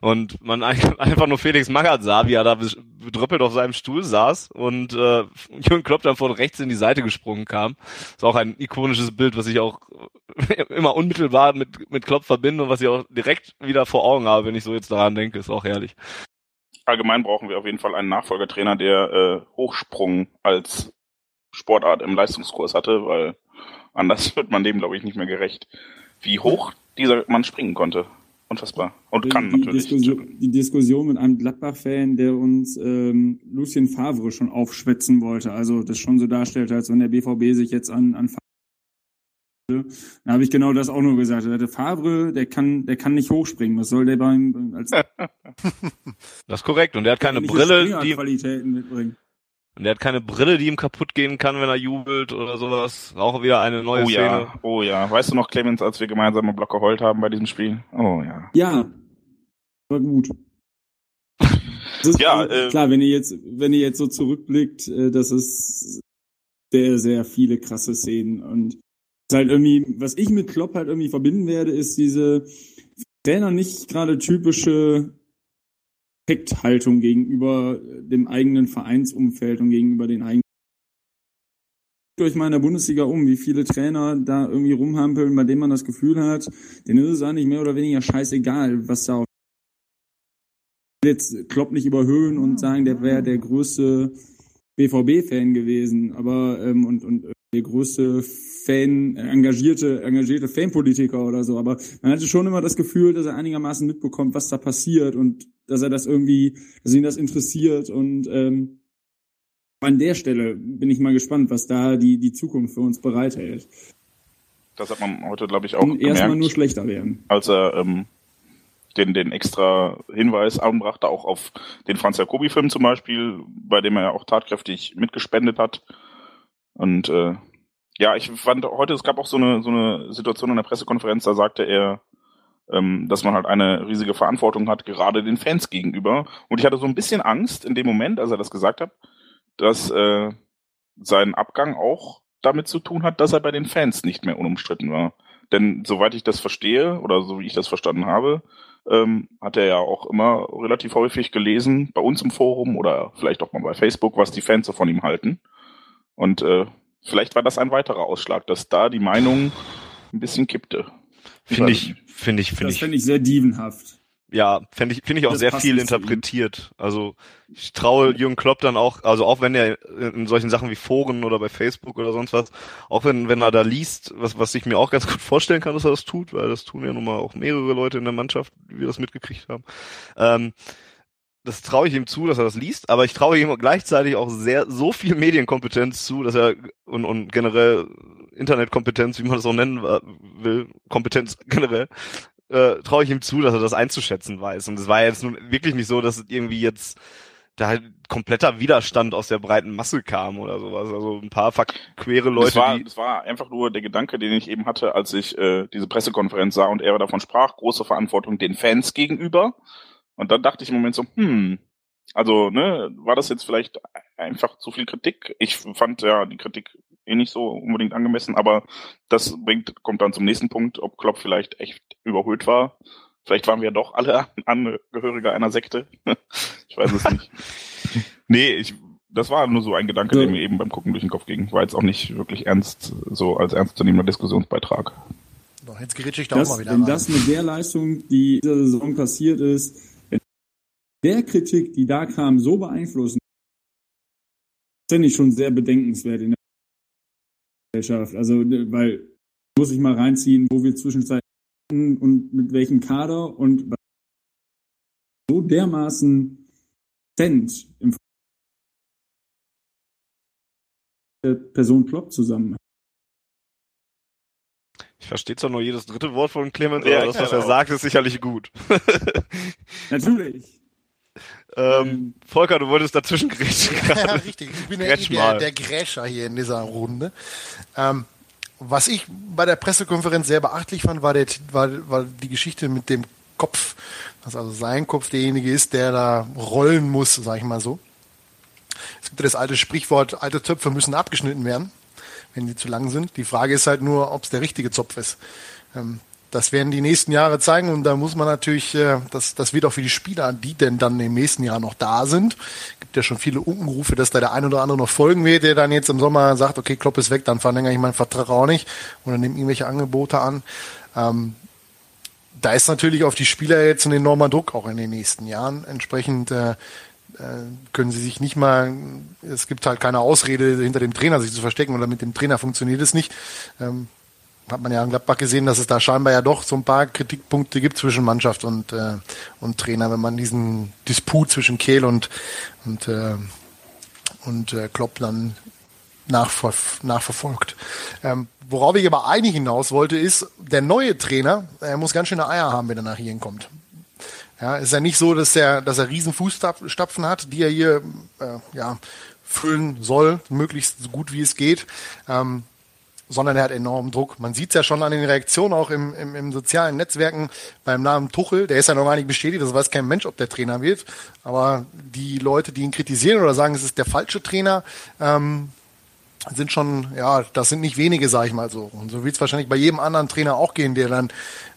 Und man einfach nur Felix Magath sah, wie er da bedrüppelt auf seinem Stuhl saß und äh, Jürgen Klopp dann von rechts in die Seite gesprungen kam. ist auch ein ikonisches Bild, was ich auch immer unmittelbar mit, mit Klopp verbinde und was ich auch direkt wieder vor Augen habe, wenn ich so jetzt daran denke. Ist auch herrlich. Allgemein brauchen wir auf jeden Fall einen Nachfolgertrainer, der äh, Hochsprung als Sportart im Leistungskurs hatte, weil anders wird man dem, glaube ich, nicht mehr gerecht. Wie hoch dieser Mann springen konnte. Unfassbar. Und die, kann natürlich. Diskussion, die Diskussion mit einem Gladbach-Fan, der uns ähm, Lucien Favre schon aufschwätzen wollte. Also das schon so darstellt, als wenn der BVB sich jetzt an, an Favre. Da habe ich genau das auch nur gesagt. Der Favre, der kann, der kann nicht hochspringen. Was soll der beim als Das ist korrekt. Und der hat keine Brille, die Qualitäten mitbringen. Und der hat keine Brille, die ihm kaputt gehen kann, wenn er jubelt oder sowas. Auch wieder eine neue oh, Szene. Ja. Oh ja. Weißt du noch, Clemens, als wir gemeinsam einen Block geheult haben bei diesem Spiel? Oh ja. Ja. War gut. ja, äh, klar, wenn ihr jetzt, wenn ihr jetzt so zurückblickt, äh, das ist sehr, sehr viele krasse Szenen und halt irgendwie, was ich mit Klopp halt irgendwie verbinden werde, ist diese Trainer nicht gerade typische Respekthaltung gegenüber dem eigenen Vereinsumfeld und gegenüber den eigenen euch mal in der Bundesliga um, wie viele Trainer da irgendwie rumhampeln, bei denen man das Gefühl hat, denen ist es eigentlich mehr oder weniger scheißegal, was da auf jetzt Klopp nicht überhöhen und sagen, der wäre der größte BVB-Fan gewesen, aber ähm, und, und der größte Fan, engagierte, engagierte Fanpolitiker oder so. Aber man hatte schon immer das Gefühl, dass er einigermaßen mitbekommt, was da passiert und dass er das irgendwie, dass ihn das interessiert und ähm, an der Stelle bin ich mal gespannt, was da die, die Zukunft für uns bereithält. Das hat man heute, glaube ich, auch und erstmal nur schlechter werden. Als er ähm, den, den extra Hinweis anbrachte, auch auf den Franz Jacobi-Film zum Beispiel, bei dem er ja auch tatkräftig mitgespendet hat. Und äh, ja, ich fand heute, es gab auch so eine, so eine Situation in der Pressekonferenz, da sagte er, ähm, dass man halt eine riesige Verantwortung hat, gerade den Fans gegenüber. Und ich hatte so ein bisschen Angst in dem Moment, als er das gesagt hat, dass äh, sein Abgang auch damit zu tun hat, dass er bei den Fans nicht mehr unumstritten war. Denn soweit ich das verstehe oder so wie ich das verstanden habe, ähm, hat er ja auch immer relativ häufig gelesen bei uns im Forum oder vielleicht auch mal bei Facebook, was die Fans so von ihm halten. Und äh, vielleicht war das ein weiterer Ausschlag, dass da die Meinung ein bisschen kippte. Finde ich, finde ich, finde ich. Das finde ich sehr dievenhaft. Ja, finde ich, finde ich auch das sehr viel interpretiert. Also ich traue Jürgen Klopp dann auch, also auch wenn er in solchen Sachen wie Foren oder bei Facebook oder sonst was, auch wenn, wenn er da liest, was, was ich mir auch ganz gut vorstellen kann, dass er das tut, weil das tun ja nun mal auch mehrere Leute in der Mannschaft, wie wir das mitgekriegt haben. Ähm, das traue ich ihm zu, dass er das liest, aber ich traue ihm gleichzeitig auch sehr so viel Medienkompetenz zu, dass er und, und generell Internetkompetenz, wie man das auch nennen will, Kompetenz generell, äh, traue ich ihm zu, dass er das einzuschätzen weiß. Und es war jetzt nun wirklich nicht so, dass irgendwie jetzt da halt kompletter Widerstand aus der breiten Masse kam oder sowas. Also ein paar verquere Leute. Das war, das war einfach nur der Gedanke, den ich eben hatte, als ich äh, diese Pressekonferenz sah und er davon sprach, große Verantwortung den Fans gegenüber. Und dann dachte ich im Moment so, hm, also, ne, war das jetzt vielleicht einfach zu viel Kritik? Ich fand ja die Kritik eh nicht so unbedingt angemessen, aber das bringt, kommt dann zum nächsten Punkt, ob Klopp vielleicht echt überholt war. Vielleicht waren wir doch alle Angehörige einer Sekte. ich weiß es nicht. nee, ich, das war nur so ein Gedanke, ja. der mir eben beim Gucken durch den Kopf ging. War jetzt auch nicht wirklich ernst, so als ernstzunehmender Diskussionsbeitrag. Jetzt gerät ich da das, auch mal wieder Wenn rein. das mit der Leistung, die dieser Saison passiert ist, der Kritik, die da kam, so beeinflussen, finde ich schon sehr bedenkenswert in der Gesellschaft. Also, weil muss ich mal reinziehen, wo wir zwischenzeitlich und mit welchem Kader und so dermaßen Cent im Person Klopp zusammen. Ich verstehe zwar nur jedes dritte Wort von Clemens, ja, aber das, was er sagt, ist sicherlich gut. Natürlich. Ähm, Volker, du wolltest dazwischen grätschen. ja, richtig. Ich bin der, der, der Gräscher hier in dieser Runde. Ähm, was ich bei der Pressekonferenz sehr beachtlich fand, war, der, war, war die Geschichte mit dem Kopf. Dass also sein Kopf derjenige ist, der da rollen muss, sag ich mal so. Es gibt ja das alte Sprichwort, alte Zöpfe müssen abgeschnitten werden, wenn die zu lang sind. Die Frage ist halt nur, ob es der richtige Zopf ist. Ähm, das werden die nächsten Jahre zeigen und da muss man natürlich, äh, das, das wird auch für die Spieler, die denn dann im nächsten Jahr noch da sind, gibt ja schon viele Unkenrufe, dass da der ein oder andere noch folgen wird, der dann jetzt im Sommer sagt, okay, Klopp ist weg, dann verlängere ich meinen Vertrag auch nicht oder nehme irgendwelche Angebote an. Ähm, da ist natürlich auf die Spieler jetzt ein enormer Druck auch in den nächsten Jahren. Entsprechend äh, äh können sie sich nicht mal, es gibt halt keine Ausrede, hinter dem Trainer sich zu verstecken oder mit dem Trainer funktioniert es nicht. Ähm, hat man ja in Gladbach gesehen, dass es da scheinbar ja doch so ein paar Kritikpunkte gibt zwischen Mannschaft und, äh, und Trainer, wenn man diesen Disput zwischen Kehl und, und, äh, und äh, Klopp dann nachver nachverfolgt. Ähm, worauf ich aber eigentlich hinaus wollte, ist, der neue Trainer, er muss ganz schöne Eier haben, wenn er nach hier kommt. Ja, ist ja nicht so, dass er, dass er riesen Fußstapfen hat, die er hier äh, ja, füllen soll, möglichst so gut wie es geht. Ähm, sondern er hat enormen Druck. Man sieht es ja schon an den Reaktionen auch im, im, im sozialen Netzwerken beim Namen Tuchel. Der ist ja noch gar nicht bestätigt, das weiß kein Mensch, ob der Trainer wird. Aber die Leute, die ihn kritisieren oder sagen, es ist der falsche Trainer, ähm, sind schon, ja, das sind nicht wenige, sage ich mal so. Und so wird es wahrscheinlich bei jedem anderen Trainer auch gehen, der dann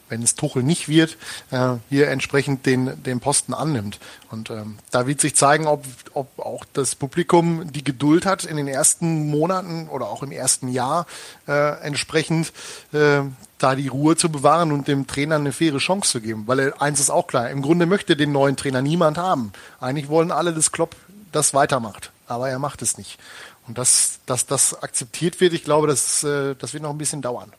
wenn es Tuchel nicht wird, äh, hier entsprechend den, den Posten annimmt. Und ähm, da wird sich zeigen, ob, ob auch das Publikum die Geduld hat, in den ersten Monaten oder auch im ersten Jahr äh, entsprechend äh, da die Ruhe zu bewahren und dem Trainer eine faire Chance zu geben. Weil eins ist auch klar, im Grunde möchte den neuen Trainer niemand haben. Eigentlich wollen alle, dass Klopp das weitermacht. Aber er macht es nicht. Und dass, dass das akzeptiert wird, ich glaube, das, äh, das wird noch ein bisschen dauern.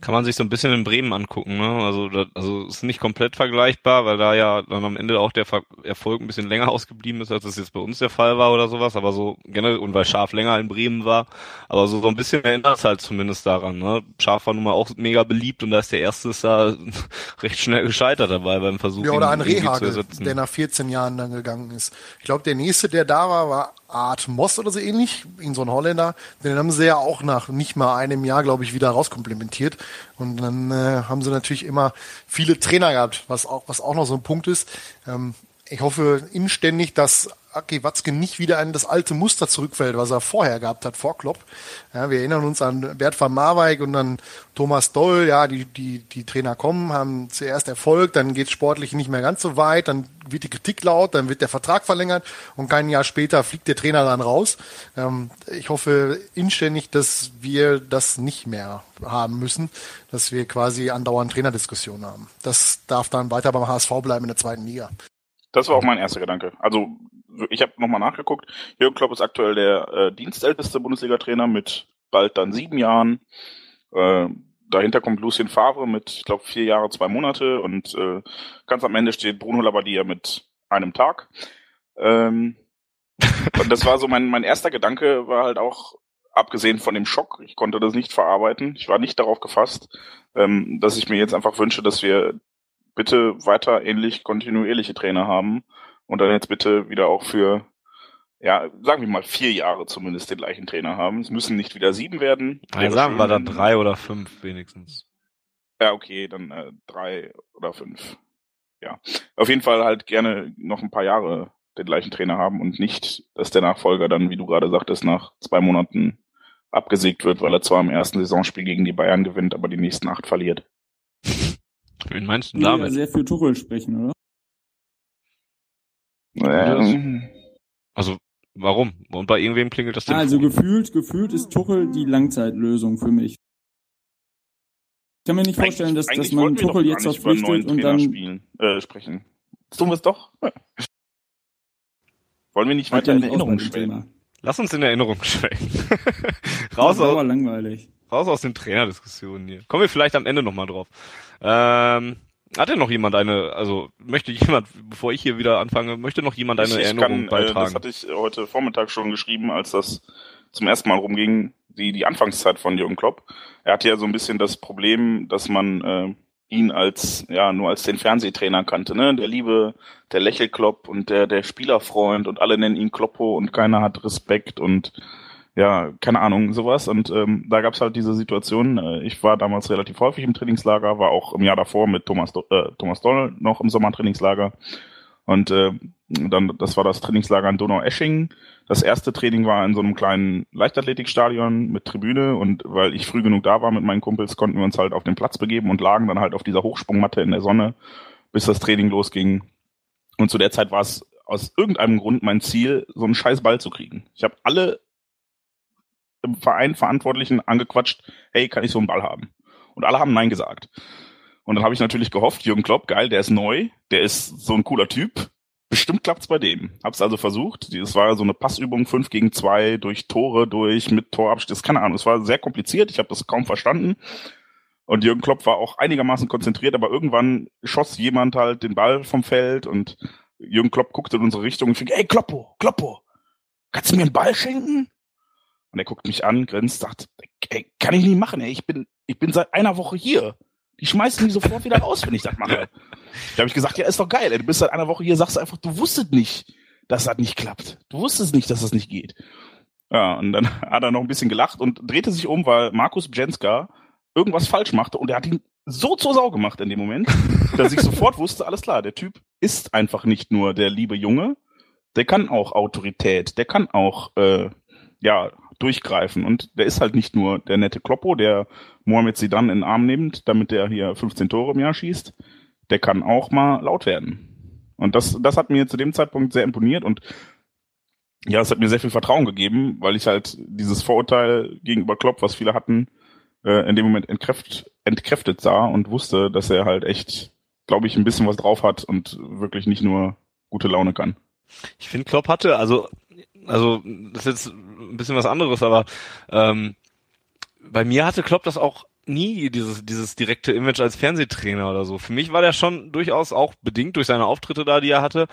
Kann man sich so ein bisschen in Bremen angucken. Ne? Also, das, also ist nicht komplett vergleichbar, weil da ja dann am Ende auch der Ver Erfolg ein bisschen länger ausgeblieben ist, als es jetzt bei uns der Fall war oder sowas. Aber so generell und weil Schaf länger in Bremen war, aber so, so ein bisschen erinnert es halt zumindest daran. Ne? Schaf war nun mal auch mega beliebt und da ist der erste ist da recht schnell gescheitert dabei beim Versuch. Ja, oder ein Rehagel, der nach 14 Jahren dann gegangen ist. Ich glaube, der nächste, der da war, war Art Moss oder so ähnlich, in so ein Holländer. Den haben sie ja auch nach nicht mal einem Jahr, glaube ich, wieder rauskomplementiert. Und dann äh, haben sie natürlich immer viele Trainer gehabt, was auch, was auch noch so ein Punkt ist. Ähm, ich hoffe inständig, dass Aki Watzke nicht wieder in das alte Muster zurückfällt, was er vorher gehabt hat, vor Klopp. Ja, wir erinnern uns an Bert van Marwijk und dann Thomas Doll. Ja, die, die, die Trainer kommen, haben zuerst Erfolg, dann geht sportlich nicht mehr ganz so weit, dann wird die Kritik laut, dann wird der Vertrag verlängert und kein Jahr später fliegt der Trainer dann raus. Ähm, ich hoffe inständig, dass wir das nicht mehr haben müssen, dass wir quasi andauernd Trainerdiskussionen haben. Das darf dann weiter beim HSV bleiben in der zweiten Liga. Das war auch mein erster Gedanke. Also ich habe nochmal nachgeguckt. Jürgen Klopp ist aktuell der äh, dienstälteste Bundesliga-Trainer mit bald dann sieben Jahren. Äh, dahinter kommt Lucien Favre mit, ich glaube, vier Jahre, zwei Monate und äh, ganz am Ende steht Bruno Labbadia mit einem Tag. Ähm, und das war so mein, mein erster Gedanke, war halt auch, abgesehen von dem Schock, ich konnte das nicht verarbeiten, ich war nicht darauf gefasst, ähm, dass ich mir jetzt einfach wünsche, dass wir bitte weiter ähnlich kontinuierliche Trainer haben und dann jetzt bitte wieder auch für, ja, sagen wir mal vier Jahre zumindest den gleichen Trainer haben. Es müssen nicht wieder sieben werden. Ja, sagen wir dann drei oder fünf wenigstens. Ja, okay, dann äh, drei oder fünf. Ja, auf jeden Fall halt gerne noch ein paar Jahre den gleichen Trainer haben und nicht, dass der Nachfolger dann, wie du gerade sagtest, nach zwei Monaten abgesägt wird, weil er zwar im ersten Saisonspiel gegen die Bayern gewinnt, aber die nächsten acht verliert. Wen meinst du damit? Sehr für Tuchel sprechen, oder? Ähm. Also, warum? Und bei irgendwem klingelt das Also gefühlt, gefühlt ist Tuchel die Langzeitlösung für mich. Ich kann mir nicht vorstellen, dass, dass man Tuchel jetzt verpflichtet und dann spielen, äh, sprechen. tun wir es doch. Wollen wir nicht weiter in Erinnerung schwelgen? Lass uns in Erinnerung schwelgen. raus, aus, langweilig. Raus aus den Trainerdiskussionen hier. Kommen wir vielleicht am Ende nochmal drauf. Ähm, hat denn noch jemand eine, also möchte jemand, bevor ich hier wieder anfange, möchte noch jemand eine ich, Erinnerung kann, beitragen? Äh, das hatte ich heute Vormittag schon geschrieben, als das zum ersten Mal rumging, die, die Anfangszeit von Jürgen Klopp. Er hatte ja so ein bisschen das Problem, dass man äh, ihn als, ja, nur als den Fernsehtrainer kannte, ne? Der liebe, der Lächelklopp und der, der Spielerfreund und alle nennen ihn Kloppo und keiner hat Respekt und ja, keine Ahnung, sowas. Und ähm, da gab's halt diese Situation. Äh, ich war damals relativ häufig im Trainingslager, war auch im Jahr davor mit Thomas, äh, Thomas Doll noch im Sommertrainingslager. Und äh, dann, das war das Trainingslager in Donau-Eschingen. Das erste Training war in so einem kleinen Leichtathletikstadion mit Tribüne und weil ich früh genug da war mit meinen Kumpels, konnten wir uns halt auf den Platz begeben und lagen dann halt auf dieser Hochsprungmatte in der Sonne, bis das Training losging. Und zu der Zeit war es aus irgendeinem Grund mein Ziel, so einen scheiß Ball zu kriegen. Ich habe alle im Verein Verantwortlichen angequatscht, hey, kann ich so einen Ball haben? Und alle haben Nein gesagt. Und dann habe ich natürlich gehofft, Jürgen Klopp, geil, der ist neu, der ist so ein cooler Typ. Bestimmt klappt's bei dem. Hab's also versucht. Es war so eine Passübung 5 gegen 2 durch Tore, durch, mit Torabschluss, keine Ahnung. Es war sehr kompliziert, ich habe das kaum verstanden. Und Jürgen Klopp war auch einigermaßen konzentriert, aber irgendwann schoss jemand halt den Ball vom Feld und Jürgen Klopp guckte in unsere Richtung und fing, ey Kloppo, Kloppo, kannst du mir einen Ball schenken? Und er guckt mich an, grinst, sagt, ey, kann ich nicht machen, ey, ich bin, ich bin seit einer Woche hier. Die schmeißen mich sofort wieder raus, wenn ich das mache. Da habe ich gesagt, ja, ist doch geil, ey, du bist seit einer Woche hier, sagst einfach, du wusstest nicht, dass das nicht klappt. Du wusstest nicht, dass das nicht geht. Ja, und dann hat er noch ein bisschen gelacht und drehte sich um, weil Markus Bjenska irgendwas falsch machte und er hat ihn so zur Sau gemacht in dem Moment, dass ich sofort wusste, alles klar, der Typ ist einfach nicht nur der liebe Junge, der kann auch Autorität, der kann auch äh, ja durchgreifen. Und der ist halt nicht nur der nette Kloppo, der Mohamed Sidan in den Arm nimmt, damit der hier 15 Tore im Jahr schießt. Der kann auch mal laut werden. Und das, das hat mir zu dem Zeitpunkt sehr imponiert und ja, es hat mir sehr viel Vertrauen gegeben, weil ich halt dieses Vorurteil gegenüber Klopp, was viele hatten, äh, in dem Moment entkräft, entkräftet sah und wusste, dass er halt echt, glaube ich, ein bisschen was drauf hat und wirklich nicht nur gute Laune kann. Ich finde, Klopp hatte, also also das ist jetzt ein bisschen was anderes, aber ähm, bei mir hatte Klopp das auch nie dieses, dieses direkte Image als Fernsehtrainer oder so. Für mich war der schon durchaus auch bedingt durch seine Auftritte da, die er hatte,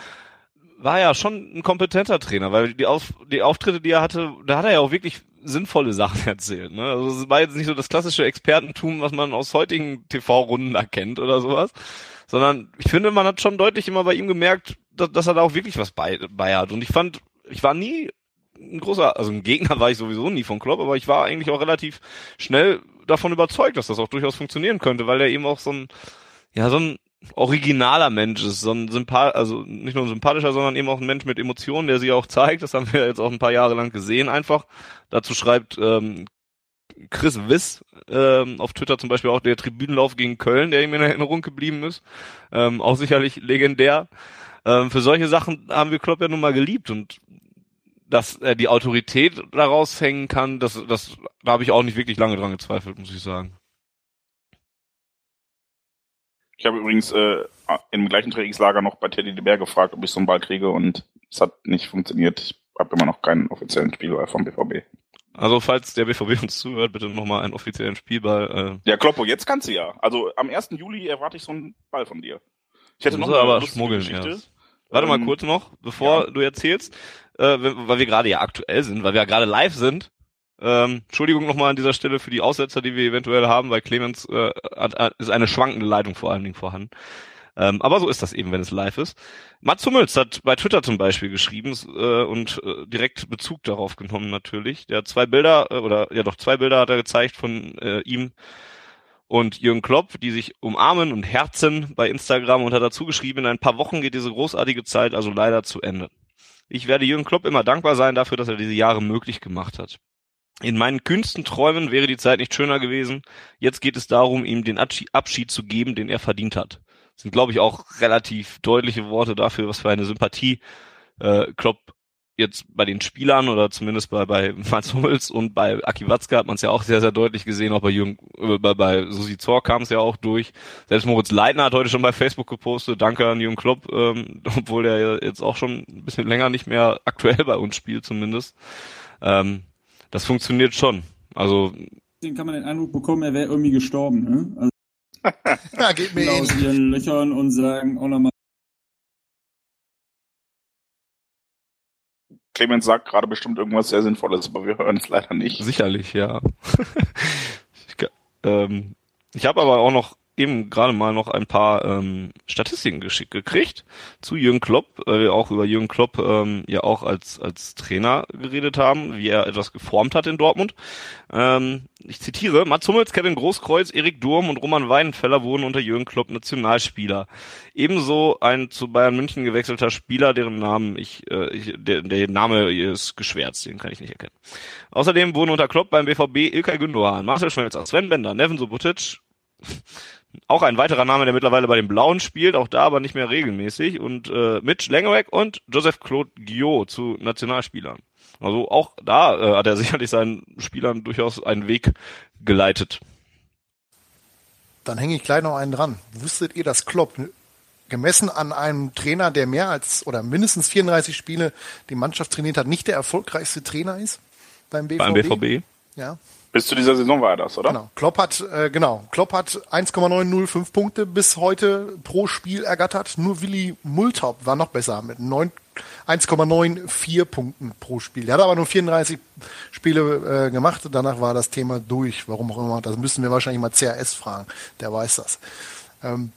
war ja schon ein kompetenter Trainer, weil die, Auf, die Auftritte, die er hatte, da hat er ja auch wirklich sinnvolle Sachen erzählt. Ne? Also es war jetzt nicht so das klassische Expertentum, was man aus heutigen TV-Runden erkennt oder sowas, sondern ich finde, man hat schon deutlich immer bei ihm gemerkt, dass, dass er da auch wirklich was bei, bei hat. Und ich fand, ich war nie ein großer, also ein Gegner war ich sowieso nie von Klopp, aber ich war eigentlich auch relativ schnell davon überzeugt, dass das auch durchaus funktionieren könnte, weil er eben auch so ein, ja, so ein originaler Mensch ist, so ein Sympath also nicht nur ein sympathischer, sondern eben auch ein Mensch mit Emotionen, der sie auch zeigt. Das haben wir jetzt auch ein paar Jahre lang gesehen einfach. Dazu schreibt ähm, Chris Wiss ähm, auf Twitter zum Beispiel auch der Tribünenlauf gegen Köln, der ihm in Erinnerung geblieben ist. Ähm, auch sicherlich legendär. Ähm, für solche Sachen haben wir Klopp ja nun mal geliebt und dass er die Autorität daraus hängen kann, das, das, da habe ich auch nicht wirklich lange dran gezweifelt, muss ich sagen. Ich habe übrigens äh, im gleichen Trainingslager noch bei Teddy de Bär gefragt, ob ich so einen Ball kriege und es hat nicht funktioniert. Ich habe immer noch keinen offiziellen Spielball vom BVB. Also falls der BVB uns zuhört, bitte nochmal einen offiziellen Spielball. Äh. Ja, Kloppo, jetzt kannst du ja. Also am 1. Juli erwarte ich so einen Ball von dir. Ich hätte noch eine aber schmuggeln, Geschichte. Warte mal ähm, kurz noch, bevor ja. du erzählst, äh, weil wir gerade ja aktuell sind, weil wir ja gerade live sind. Ähm, Entschuldigung nochmal an dieser Stelle für die Aussetzer, die wir eventuell haben, weil Clemens äh, hat, ist eine schwankende Leitung vor allen Dingen vorhanden. Ähm, aber so ist das eben, wenn es live ist. Mats Hummels hat bei Twitter zum Beispiel geschrieben äh, und äh, direkt Bezug darauf genommen natürlich. Der hat zwei Bilder, äh, oder ja doch zwei Bilder hat er gezeigt von äh, ihm und Jürgen Klopp, die sich umarmen und herzen bei Instagram und hat dazu geschrieben, in ein paar Wochen geht diese großartige Zeit also leider zu Ende. Ich werde Jürgen Klopp immer dankbar sein dafür, dass er diese Jahre möglich gemacht hat. In meinen kühnsten Träumen wäre die Zeit nicht schöner gewesen. Jetzt geht es darum, ihm den Abschied zu geben, den er verdient hat. Das sind, glaube ich, auch relativ deutliche Worte dafür, was für eine Sympathie äh, Klopp jetzt bei den Spielern oder zumindest bei, bei Mats Hummels und bei Aki Watzke hat man es ja auch sehr, sehr deutlich gesehen, auch bei Jürgen, äh, bei, bei Susi Zor kam es ja auch durch. Selbst Moritz Leitner hat heute schon bei Facebook gepostet, danke an Jürgen Klopp, ähm, obwohl der jetzt auch schon ein bisschen länger nicht mehr aktuell bei uns spielt zumindest. Ähm, das funktioniert schon. Also den kann man den Eindruck bekommen, er wäre irgendwie gestorben. Ne? Also, ja, geht mir aus ihren Löchern und sagen, oh nochmal. Clemens sagt gerade bestimmt irgendwas sehr Sinnvolles, aber wir hören es leider nicht. Sicherlich, ja. ich, ähm, ich habe aber auch noch eben gerade mal noch ein paar ähm, Statistiken geschickt gekriegt zu Jürgen Klopp, weil wir auch über Jürgen Klopp ähm, ja auch als als Trainer geredet haben, wie er etwas geformt hat in Dortmund. Ähm, ich zitiere: Mats Hummels, Kevin Großkreuz, Erik Durm und Roman Weidenfeller wurden unter Jürgen Klopp Nationalspieler. Ebenso ein zu Bayern München gewechselter Spieler, deren Namen ich, äh, ich der, der Name ist geschwärzt, den kann ich nicht erkennen. Außerdem wurden unter Klopp beim BVB Ilkay Gündogan, Marcel Schmelzer, Sven Bender, Neven Subotic auch ein weiterer Name, der mittlerweile bei den Blauen spielt, auch da aber nicht mehr regelmäßig. Und äh, Mitch Langerack und Joseph Claude Guillot zu Nationalspielern. Also auch da äh, hat er sicherlich seinen Spielern durchaus einen Weg geleitet. Dann hänge ich gleich noch einen dran. Wusstet ihr, dass Klopp gemessen an einem Trainer, der mehr als oder mindestens 34 Spiele die Mannschaft trainiert hat, nicht der erfolgreichste Trainer ist beim BVB? Beim BVB? Ja. Bis zu dieser Saison war er das, oder? Genau. Klopp hat, äh, genau. Klopp hat 1,905 Punkte bis heute pro Spiel ergattert. Nur Willi Multop war noch besser mit 1,94 Punkten pro Spiel. Er hat aber nur 34 Spiele äh, gemacht. Danach war das Thema durch. Warum auch immer. Das müssen wir wahrscheinlich mal CRS fragen. Der weiß das. Ähm,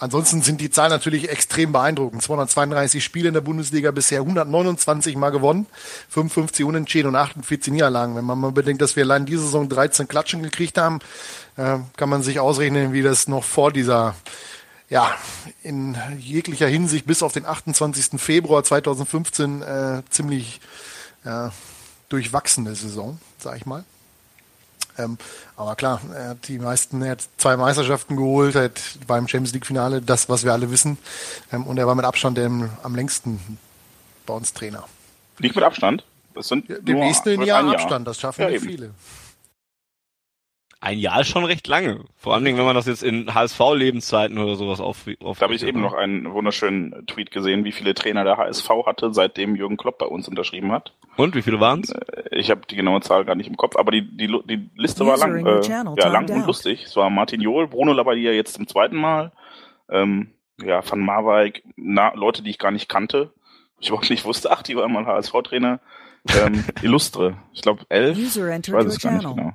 Ansonsten sind die Zahlen natürlich extrem beeindruckend. 232 Spiele in der Bundesliga bisher, 129 Mal gewonnen, 55 Unentschieden und 48 Niederlagen. Wenn man mal bedenkt, dass wir allein diese Saison 13 Klatschen gekriegt haben, äh, kann man sich ausrechnen, wie das noch vor dieser, ja, in jeglicher Hinsicht bis auf den 28. Februar 2015 äh, ziemlich ja, durchwachsene Saison, sag ich mal. Ähm, aber klar, er hat die meisten, er hat zwei Meisterschaften geholt, er hat beim Champions League Finale das, was wir alle wissen. Ähm, und er war mit Abstand der am längsten bei uns Trainer. Nicht mit Abstand? Das sind ja, dem nächsten Jahr, Jahr Abstand, das schaffen ja, viele. Ein Jahr ist schon recht lange. Vor allen Dingen, wenn man das jetzt in HSV-Lebenszeiten oder sowas auf, auf Da habe ich eben noch einen wunderschönen Tweet gesehen, wie viele Trainer der HSV hatte, seitdem Jürgen Klopp bei uns unterschrieben hat. Und wie viele waren es? Äh, ich habe die genaue Zahl gar nicht im Kopf, aber die, die, die Liste war lang, äh, ja, lang und lustig. Es war Martin Johl, Bruno Labbadia jetzt zum zweiten Mal, ähm, ja, Van Marwijk, na, Leute, die ich gar nicht kannte, ich überhaupt nicht wusste, ach, die war mal HSV-Trainer. Ähm, Illustre, ich glaube elf, ich weiß es gar nicht genau.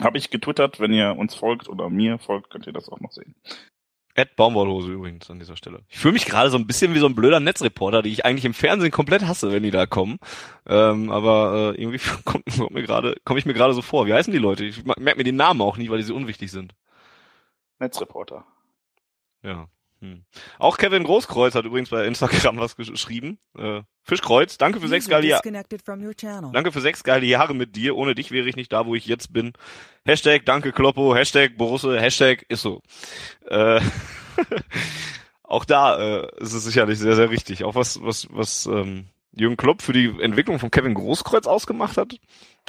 Habe ich getwittert, wenn ihr uns folgt oder mir folgt, könnt ihr das auch noch sehen. Ed Baumwollhose übrigens an dieser Stelle. Ich fühle mich gerade so ein bisschen wie so ein blöder Netzreporter, die ich eigentlich im Fernsehen komplett hasse, wenn die da kommen. Ähm, aber äh, irgendwie kommt, kommt mir gerade, komme ich mir gerade so vor. Wie heißen die Leute? Ich merke mir die Namen auch nie, weil die so unwichtig sind. Netzreporter. Ja. Hm. Auch Kevin Großkreuz hat übrigens bei Instagram was geschrieben. Äh, Fischkreuz, danke für sechs geile Jahre. Danke für sechs geile Jahre mit dir. Ohne dich wäre ich nicht da, wo ich jetzt bin. Hashtag danke Kloppo, Hashtag Borusse, Hashtag ist so. Äh, auch da äh, ist es sicherlich sehr, sehr richtig. Auch was, was, was ähm, Jürgen Klopp für die Entwicklung von Kevin Großkreuz ausgemacht hat,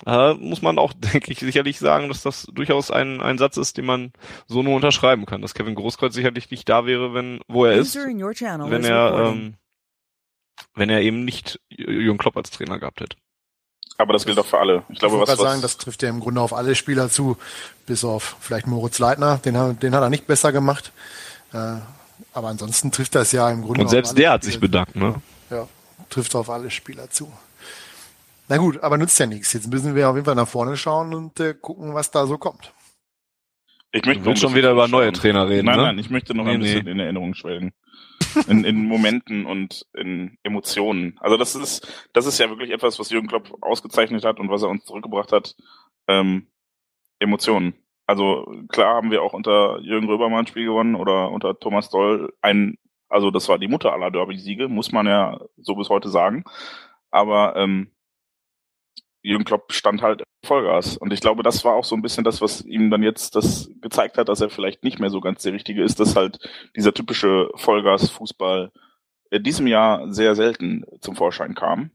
äh, muss man auch, denke ich, sicherlich sagen, dass das durchaus ein, ein Satz ist, den man so nur unterschreiben kann, dass Kevin Großkreuz sicherlich nicht da wäre, wenn, wo er ist, wenn er, ähm, wenn er eben nicht Jürgen Klopp als Trainer gehabt hätte. Aber das gilt auch für alle. Ich glaube, ich was, was sagen, das trifft ja im Grunde auf alle Spieler zu, bis auf vielleicht Moritz Leitner, den, den hat er nicht besser gemacht. Äh, aber ansonsten trifft das ja im Grunde. Und selbst der hat sich bedankt, ne? Trifft auf alle Spieler zu. Na gut, aber nützt ja nichts. Jetzt müssen wir auf jeden Fall nach vorne schauen und äh, gucken, was da so kommt. Ich möchte du schon wieder über neue Trainer reden. Nein, ne? nein, ich möchte noch nee, ein bisschen nee. in Erinnerung schwelgen. In, in Momenten und in Emotionen. Also das ist, das ist ja wirklich etwas, was Jürgen Klopp ausgezeichnet hat und was er uns zurückgebracht hat. Ähm, Emotionen. Also klar haben wir auch unter Jürgen Röbermann ein Spiel gewonnen oder unter Thomas Doll ein, also das war die Mutter aller Derby-Siege, muss man ja so bis heute sagen. Aber ähm, Jürgen Klopp stand halt Vollgas. Und ich glaube, das war auch so ein bisschen das, was ihm dann jetzt das gezeigt hat, dass er vielleicht nicht mehr so ganz der Richtige ist, dass halt dieser typische Vollgas-Fußball in diesem Jahr sehr selten zum Vorschein kam.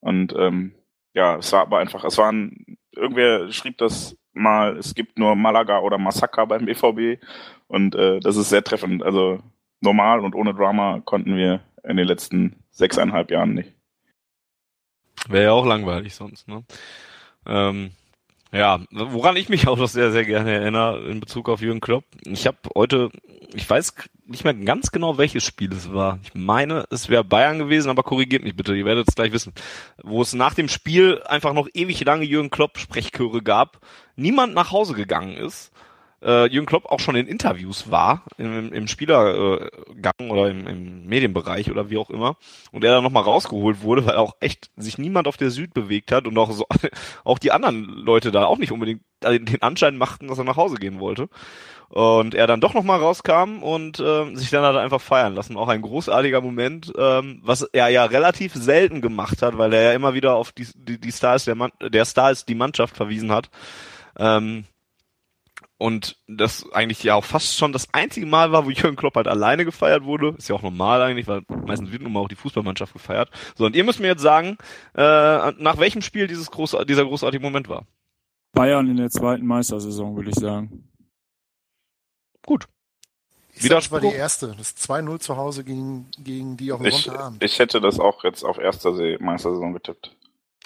Und ähm, ja, es war aber einfach, es waren, irgendwer schrieb das mal, es gibt nur Malaga oder Massaker beim BVB und äh, das ist sehr treffend. Also normal und ohne Drama konnten wir in den letzten sechseinhalb Jahren nicht. Wäre ja auch langweilig sonst, ne? Ähm, ja, woran ich mich auch noch sehr, sehr gerne erinnere in Bezug auf Jürgen Klopp. Ich habe heute, ich weiß nicht mehr ganz genau, welches Spiel es war. Ich meine, es wäre Bayern gewesen, aber korrigiert mich bitte, ihr werdet es gleich wissen. Wo es nach dem Spiel einfach noch ewig lange Jürgen Klopp Sprechchöre gab, niemand nach Hause gegangen ist äh, Jürgen Klopp auch schon in Interviews war, im, im Spielergang äh, oder im, im Medienbereich oder wie auch immer, und er dann nochmal rausgeholt wurde, weil auch echt sich niemand auf der Süd bewegt hat und auch so, auch die anderen Leute da auch nicht unbedingt den Anschein machten, dass er nach Hause gehen wollte. Und er dann doch nochmal rauskam und äh, sich dann hat einfach feiern lassen. Auch ein großartiger Moment, ähm, was er ja relativ selten gemacht hat, weil er ja immer wieder auf die, die, die Stars der, Mann, der Stars die Mannschaft verwiesen hat. Ähm, und das eigentlich ja auch fast schon das einzige Mal war, wo Jürgen Klopp halt alleine gefeiert wurde. Ist ja auch normal eigentlich, weil meistens wird nun mal auch die Fußballmannschaft gefeiert. So, und ihr müsst mir jetzt sagen, äh, nach welchem Spiel dieses groß, dieser großartige Moment war. Bayern in der zweiten Meistersaison, würde ich sagen. Gut. Ich Wieder war die erste. Das 2-0 zu Hause gegen, gegen die auf dem ich, Ich hätte das auch jetzt auf erster Meistersaison getippt.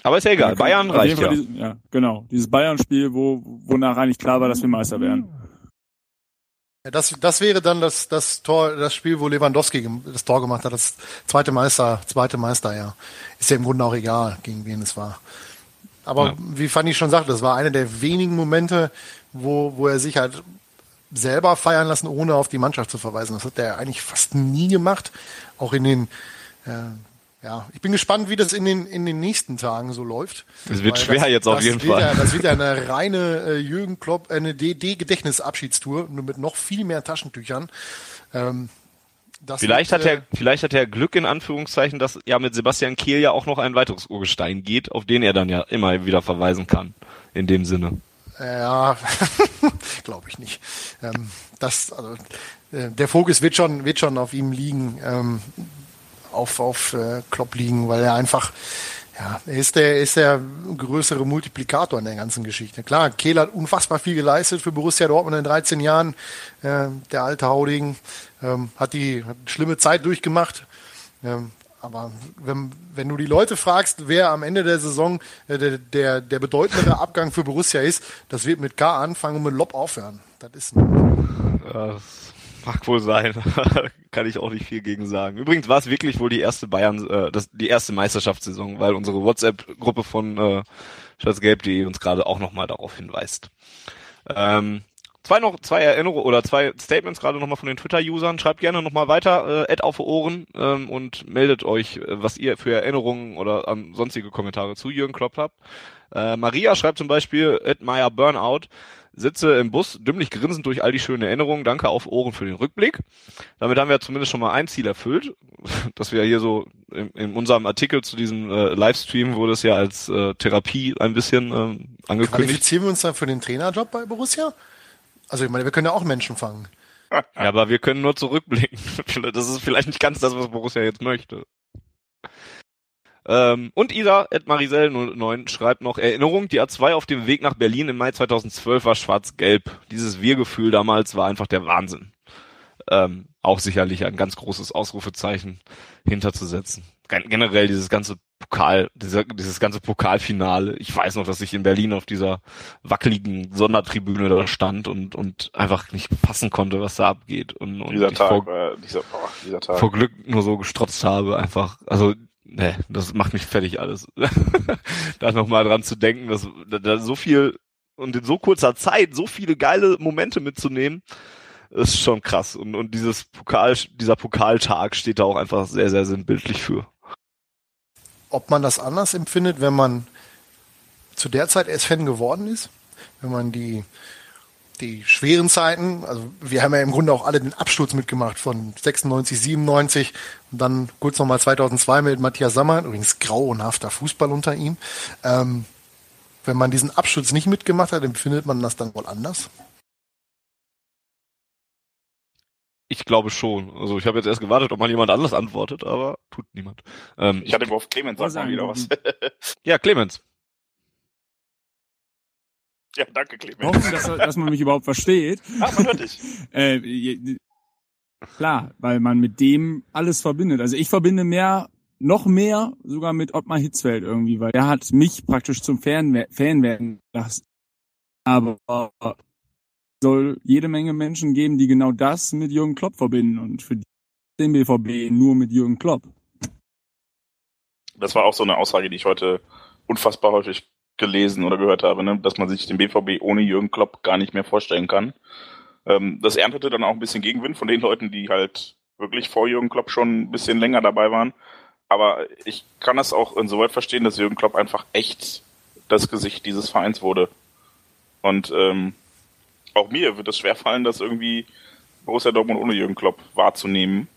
Aber ist ja egal. Bayern reicht ja. Diesen, ja. Genau. Dieses Bayern-Spiel, wo, wonach eigentlich klar war, dass wir Meister werden. Das, das wäre dann das, das Tor, das Spiel, wo Lewandowski das Tor gemacht hat, das zweite Meister, zweite Meister, ja. Ist ja im Grunde auch egal, gegen wen es war. Aber ja. wie Fanny schon sagte, das war einer der wenigen Momente, wo, wo er sich halt selber feiern lassen, ohne auf die Mannschaft zu verweisen. Das hat er eigentlich fast nie gemacht. Auch in den äh, ja, ich bin gespannt, wie das in den, in den nächsten Tagen so läuft. Es wird schwer das, jetzt auf jeden Fall. Ja, das wird ja eine reine äh, Jürgen Klopp, eine DD-Gedächtnisabschiedstour, nur mit noch viel mehr Taschentüchern. Ähm, vielleicht wird, hat er, vielleicht hat er Glück in Anführungszeichen, dass ja mit Sebastian Kehl ja auch noch ein weiteres Urgestein geht, auf den er dann ja immer wieder verweisen kann. In dem Sinne. Ja, glaube ich nicht. Ähm, das, also, äh, der Fokus wird schon, wird schon auf ihm liegen. Ähm, auf, auf äh, Klopp liegen, weil er einfach, Ja, er ist der, ist der größere Multiplikator in der ganzen Geschichte. Klar, Kehl hat unfassbar viel geleistet für Borussia Dortmund in 13 Jahren. Äh, der alte Hauding ähm, hat die hat schlimme Zeit durchgemacht. Ähm, aber wenn, wenn du die Leute fragst, wer am Ende der Saison äh, der, der, der bedeutendere Abgang für Borussia ist, das wird mit K anfangen und mit Lob aufhören. Das ist ein ja, das mag wohl sein. Kann ich auch nicht viel gegen sagen. Übrigens war es wirklich wohl die erste Bayern, äh, das, die erste Meisterschaftssaison, weil unsere WhatsApp-Gruppe von äh, Schatzgelb.de uns gerade auch nochmal darauf hinweist. Ähm, Zwei noch, zwei Erinnerungen oder zwei Statements gerade nochmal von den Twitter-Usern. Schreibt gerne nochmal weiter, äh, Ad auf Ohren ähm, und meldet euch, äh, was ihr für Erinnerungen oder ähm, sonstige Kommentare zu Jürgen Klopp habt. Äh, Maria schreibt zum Beispiel, Ed Meyer Burnout, sitze im Bus, dümmlich grinsend durch all die schönen Erinnerungen. Danke auf Ohren für den Rückblick. Damit haben wir zumindest schon mal ein Ziel erfüllt, dass wir hier so in, in unserem Artikel zu diesem äh, Livestream wurde es ja als äh, Therapie ein bisschen ähm, angekündigt. Qualifizieren wir uns dann für den Trainerjob bei Borussia? Also ich meine, wir können ja auch Menschen fangen. Ja, aber wir können nur zurückblicken. Das ist vielleicht nicht ganz das, was Borussia jetzt möchte. Ähm, und Ida, Ed Marisel 09 schreibt noch Erinnerung, die A2 auf dem Weg nach Berlin im Mai 2012 war schwarz-gelb. Dieses Wir-Gefühl damals war einfach der Wahnsinn. Ähm, auch sicherlich ein ganz großes Ausrufezeichen hinterzusetzen. Generell dieses ganze Pokal, dieser, dieses ganze Pokalfinale. Ich weiß noch, dass ich in Berlin auf dieser wackeligen Sondertribüne da stand und, und einfach nicht passen konnte, was da abgeht. Und, und dieser Tag, vor, war, dieser, boah, dieser Tag. vor Glück nur so gestrotzt habe, einfach. Also, ne, das macht mich fertig alles. da nochmal dran zu denken, dass da so viel und in so kurzer Zeit so viele geile Momente mitzunehmen, ist schon krass. Und, und dieses Pokal, dieser Pokaltag steht da auch einfach sehr, sehr sinnbildlich für ob man das anders empfindet, wenn man zu der Zeit erst Fan geworden ist, wenn man die die schweren Zeiten, also wir haben ja im Grunde auch alle den Absturz mitgemacht von 96, 97 und dann kurz nochmal 2002 mit Matthias Sammer, übrigens grauenhafter Fußball unter ihm. Ähm, wenn man diesen Absturz nicht mitgemacht hat, empfindet man das dann wohl anders? Ich glaube schon. Also ich habe jetzt erst gewartet, ob mal jemand anders antwortet, aber tut niemand. Ähm, ich hatte auf Clemens sag mal wieder was. ja, Clemens. Ja, danke, Clemens. Hoffen, dass, dass man mich überhaupt versteht. Ah, man hört dich. äh, klar, weil man mit dem alles verbindet. Also ich verbinde mehr, noch mehr sogar mit Ottmar Hitzfeld irgendwie, weil der hat mich praktisch zum Fan, Fan werden lassen. Aber soll jede Menge Menschen geben, die genau das mit Jürgen Klopp verbinden und für den BVB nur mit Jürgen Klopp. Das war auch so eine Aussage, die ich heute unfassbar häufig gelesen oder gehört habe, ne? dass man sich den BVB ohne Jürgen Klopp gar nicht mehr vorstellen kann. Ähm, das erntete dann auch ein bisschen Gegenwind von den Leuten, die halt wirklich vor Jürgen Klopp schon ein bisschen länger dabei waren. Aber ich kann das auch insoweit verstehen, dass Jürgen Klopp einfach echt das Gesicht dieses Vereins wurde. Und ähm, auch mir wird es schwerfallen, das irgendwie Borussia Dortmund ohne Jürgen Klopp wahrzunehmen.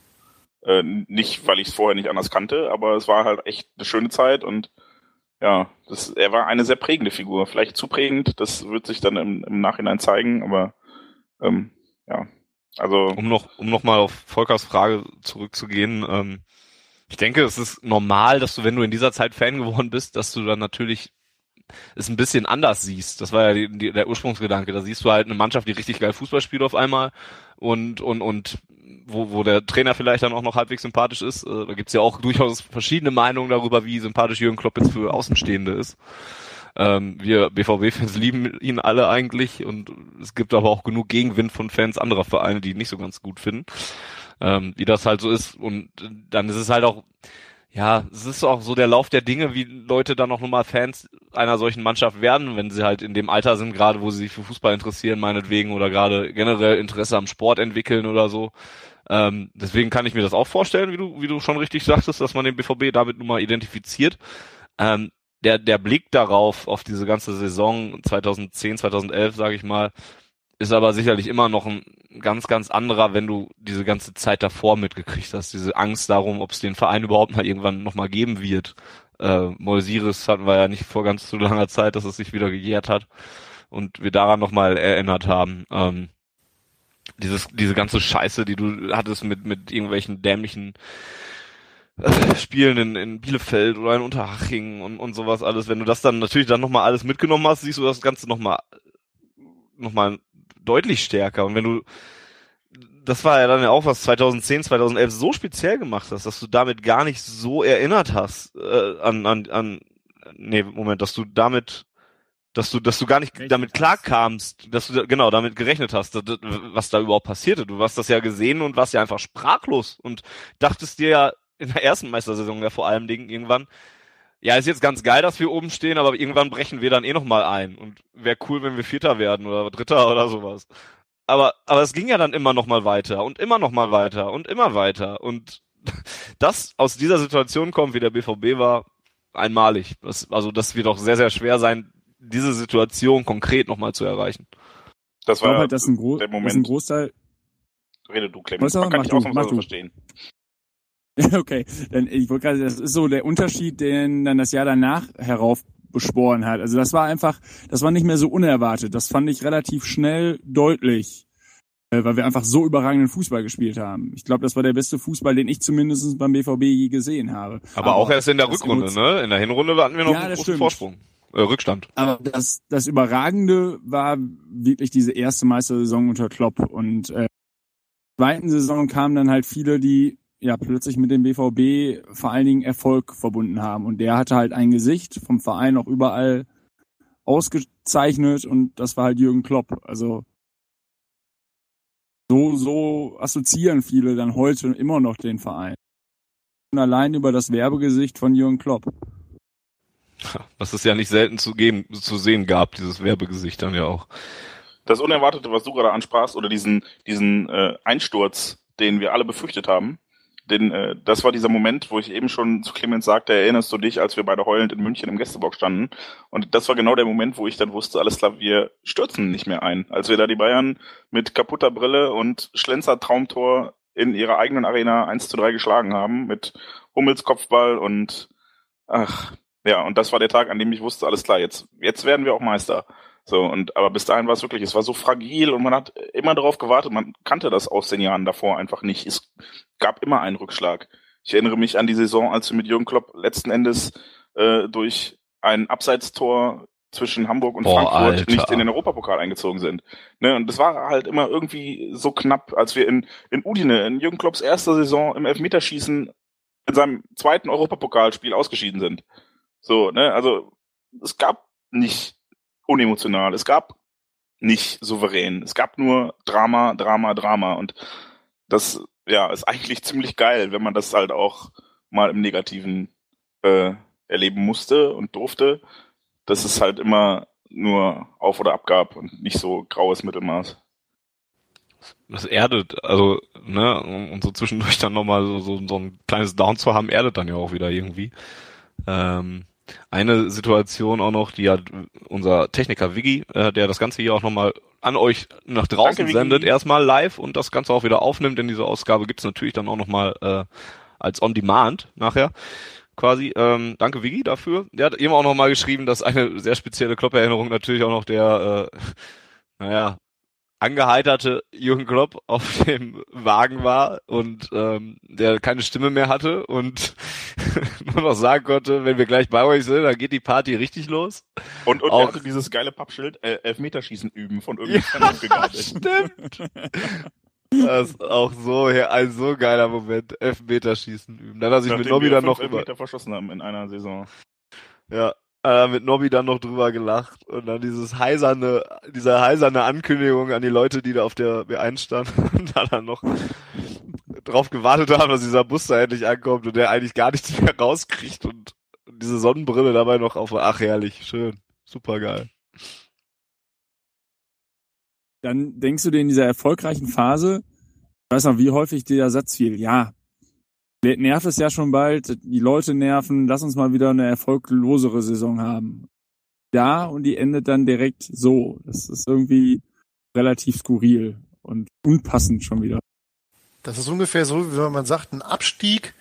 Äh, nicht, weil ich es vorher nicht anders kannte, aber es war halt echt eine schöne Zeit und ja, das, er war eine sehr prägende Figur. Vielleicht zu prägend, das wird sich dann im, im Nachhinein zeigen, aber ähm, ja, also. Um noch, um noch mal auf Volkers Frage zurückzugehen, ähm, ich denke, es ist normal, dass du, wenn du in dieser Zeit Fan geworden bist, dass du dann natürlich es ein bisschen anders siehst. Das war ja die, die, der Ursprungsgedanke. Da siehst du halt eine Mannschaft, die richtig geil Fußball spielt auf einmal und, und, und wo, wo der Trainer vielleicht dann auch noch halbwegs sympathisch ist. Äh, da gibt's ja auch durchaus verschiedene Meinungen darüber, wie sympathisch Jürgen Klopp jetzt für Außenstehende ist. Ähm, wir BVB-Fans lieben ihn alle eigentlich und es gibt aber auch genug Gegenwind von Fans anderer Vereine, die ihn nicht so ganz gut finden. Ähm, wie das halt so ist. Und dann ist es halt auch, ja, es ist auch so der Lauf der Dinge, wie Leute dann auch nochmal Fans einer solchen Mannschaft werden, wenn sie halt in dem Alter sind, gerade wo sie sich für Fußball interessieren, meinetwegen, oder gerade generell Interesse am Sport entwickeln oder so. Ähm, deswegen kann ich mir das auch vorstellen, wie du, wie du schon richtig sagtest, dass man den BVB damit nun mal identifiziert. Ähm, der, der Blick darauf, auf diese ganze Saison 2010, 2011, sage ich mal, ist aber sicherlich immer noch ein ganz, ganz anderer, wenn du diese ganze Zeit davor mitgekriegt hast. Diese Angst darum, ob es den Verein überhaupt mal irgendwann nochmal geben wird. Äh, Molsiris hatten wir ja nicht vor ganz zu langer Zeit, dass es sich wieder gejährt hat und wir daran nochmal erinnert haben. Ähm, dieses, diese ganze Scheiße, die du hattest mit, mit irgendwelchen dämlichen äh, Spielen in, in Bielefeld oder in Unterhaching und, und sowas alles, wenn du das dann natürlich dann nochmal alles mitgenommen hast, siehst du das Ganze nochmal noch mal deutlich stärker. Und wenn du das war ja dann ja auch was 2010, 2011 so speziell gemacht hast, dass du damit gar nicht so erinnert hast äh, an, an, an, nee, Moment, dass du damit, dass du, dass du gar nicht gerechnet damit klarkamst, dass du genau damit gerechnet hast, was da überhaupt passierte. Du hast das ja gesehen und warst ja einfach sprachlos und dachtest dir ja in der ersten Meistersaison ja vor allem Dingen irgendwann, ja, ist jetzt ganz geil, dass wir oben stehen, aber irgendwann brechen wir dann eh nochmal ein. Und wäre cool, wenn wir Vierter werden oder Dritter oder sowas aber, aber es ging ja dann immer noch mal weiter und immer noch mal weiter und immer weiter. Und das aus dieser Situation kommt, wie der BVB war, einmalig. Das, also das wird auch sehr, sehr schwer sein, diese Situation konkret noch mal zu erreichen. Das war halt, das ein, Gro der Moment. ein Großteil. Rede du, Clemens. Man kann ich ausnahmsweise verstehen. okay, dann ich wollte gerade, das ist so der Unterschied, den dann das Jahr danach herauf beschworen hat. Also das war einfach, das war nicht mehr so unerwartet. Das fand ich relativ schnell deutlich, äh, weil wir einfach so überragenden Fußball gespielt haben. Ich glaube, das war der beste Fußball, den ich zumindest beim BVB je gesehen habe. Aber, Aber auch erst in der Rückrunde, ne? In der Hinrunde hatten wir noch ja, einen großen stimmt. Vorsprung. Äh, Rückstand. Aber das, das Überragende war wirklich diese erste Meistersaison unter Klopp. Und äh, zweiten Saison kamen dann halt viele, die ja plötzlich mit dem BVB vor allen Dingen Erfolg verbunden haben. Und der hatte halt ein Gesicht vom Verein auch überall ausgezeichnet und das war halt Jürgen Klopp. Also so, so assoziieren viele dann heute immer noch den Verein. Und allein über das Werbegesicht von Jürgen Klopp. Was es ja nicht selten zu, geben, zu sehen gab, dieses Werbegesicht dann ja auch. Das Unerwartete, was du gerade ansprachst, oder diesen, diesen äh, Einsturz, den wir alle befürchtet haben, denn äh, das war dieser Moment, wo ich eben schon zu Clemens sagte, erinnerst du dich, als wir beide heulend in München im Gästebox standen? Und das war genau der Moment, wo ich dann wusste, alles klar, wir stürzen nicht mehr ein. Als wir da die Bayern mit kaputter Brille und Schlenzer Traumtor in ihrer eigenen Arena 1 zu 3 geschlagen haben, mit Hummels Kopfball und ach, ja, und das war der Tag, an dem ich wusste, alles klar, jetzt, jetzt werden wir auch Meister. So, und aber bis dahin war es wirklich, es war so fragil und man hat immer darauf gewartet, man kannte das aus den Jahren davor einfach nicht. Es gab immer einen Rückschlag. Ich erinnere mich an die Saison, als wir mit Jürgen Klopp letzten Endes äh, durch ein Abseitstor zwischen Hamburg und Boah, Frankfurt Alter. nicht in den Europapokal eingezogen sind. Ne, und das war halt immer irgendwie so knapp, als wir in, in Udine, in Jürgen Klopps erster Saison im Elfmeterschießen in seinem zweiten Europapokalspiel ausgeschieden sind. So, ne, also es gab nicht unemotional. Es gab nicht souverän. Es gab nur Drama, Drama, Drama. Und das, ja, ist eigentlich ziemlich geil, wenn man das halt auch mal im Negativen äh, erleben musste und durfte, dass es halt immer nur Auf- oder Abgab und nicht so graues Mittelmaß. Das erdet, also, ne, und so zwischendurch dann nochmal so, so, so ein kleines Down zu haben, erdet dann ja auch wieder irgendwie. Ähm, eine Situation auch noch, die hat unser Techniker Wiggy, äh, der das Ganze hier auch nochmal an euch nach draußen Danke, sendet, erstmal live und das Ganze auch wieder aufnimmt, denn diese Ausgabe gibt's natürlich dann auch nochmal äh, als On-Demand nachher quasi. Ähm, danke Wiggy dafür. Der hat eben auch nochmal geschrieben, dass eine sehr spezielle Klopp-Erinnerung natürlich auch noch der, äh, naja, angeheiterte Jürgen Klopp auf dem Wagen war und ähm, der keine Stimme mehr hatte und nur noch sagen konnte, wenn wir gleich bei euch sind, dann geht die Party richtig los. Und, und auch, dieses geile Pappschild, äh, Elfmeterschießen üben von irgendeinem ja, Stimmt. Das ist auch so ein so geiler Moment. Elfmeterschießen üben. Dann hat sich mit Nobby dann noch Elfmeter über verschossen haben in einer Saison. Ja, äh, mit Nobby dann noch drüber gelacht und dann dieses heiserne, diese heiserne Ankündigung an die Leute, die da auf der B1 standen und da dann noch drauf gewartet haben, dass dieser Bus da endlich ankommt und der eigentlich gar nichts mehr rauskriegt und diese Sonnenbrille dabei noch auf, ach herrlich, schön, super geil. Dann denkst du dir in dieser erfolgreichen Phase, ich weiß noch, wie häufig der Satz fiel, ja, nervt es ja schon bald, die Leute nerven, lass uns mal wieder eine erfolglosere Saison haben. Da und die endet dann direkt so. Das ist irgendwie relativ skurril und unpassend schon wieder. Das ist ungefähr so, wie wenn man sagt, ein Abstieg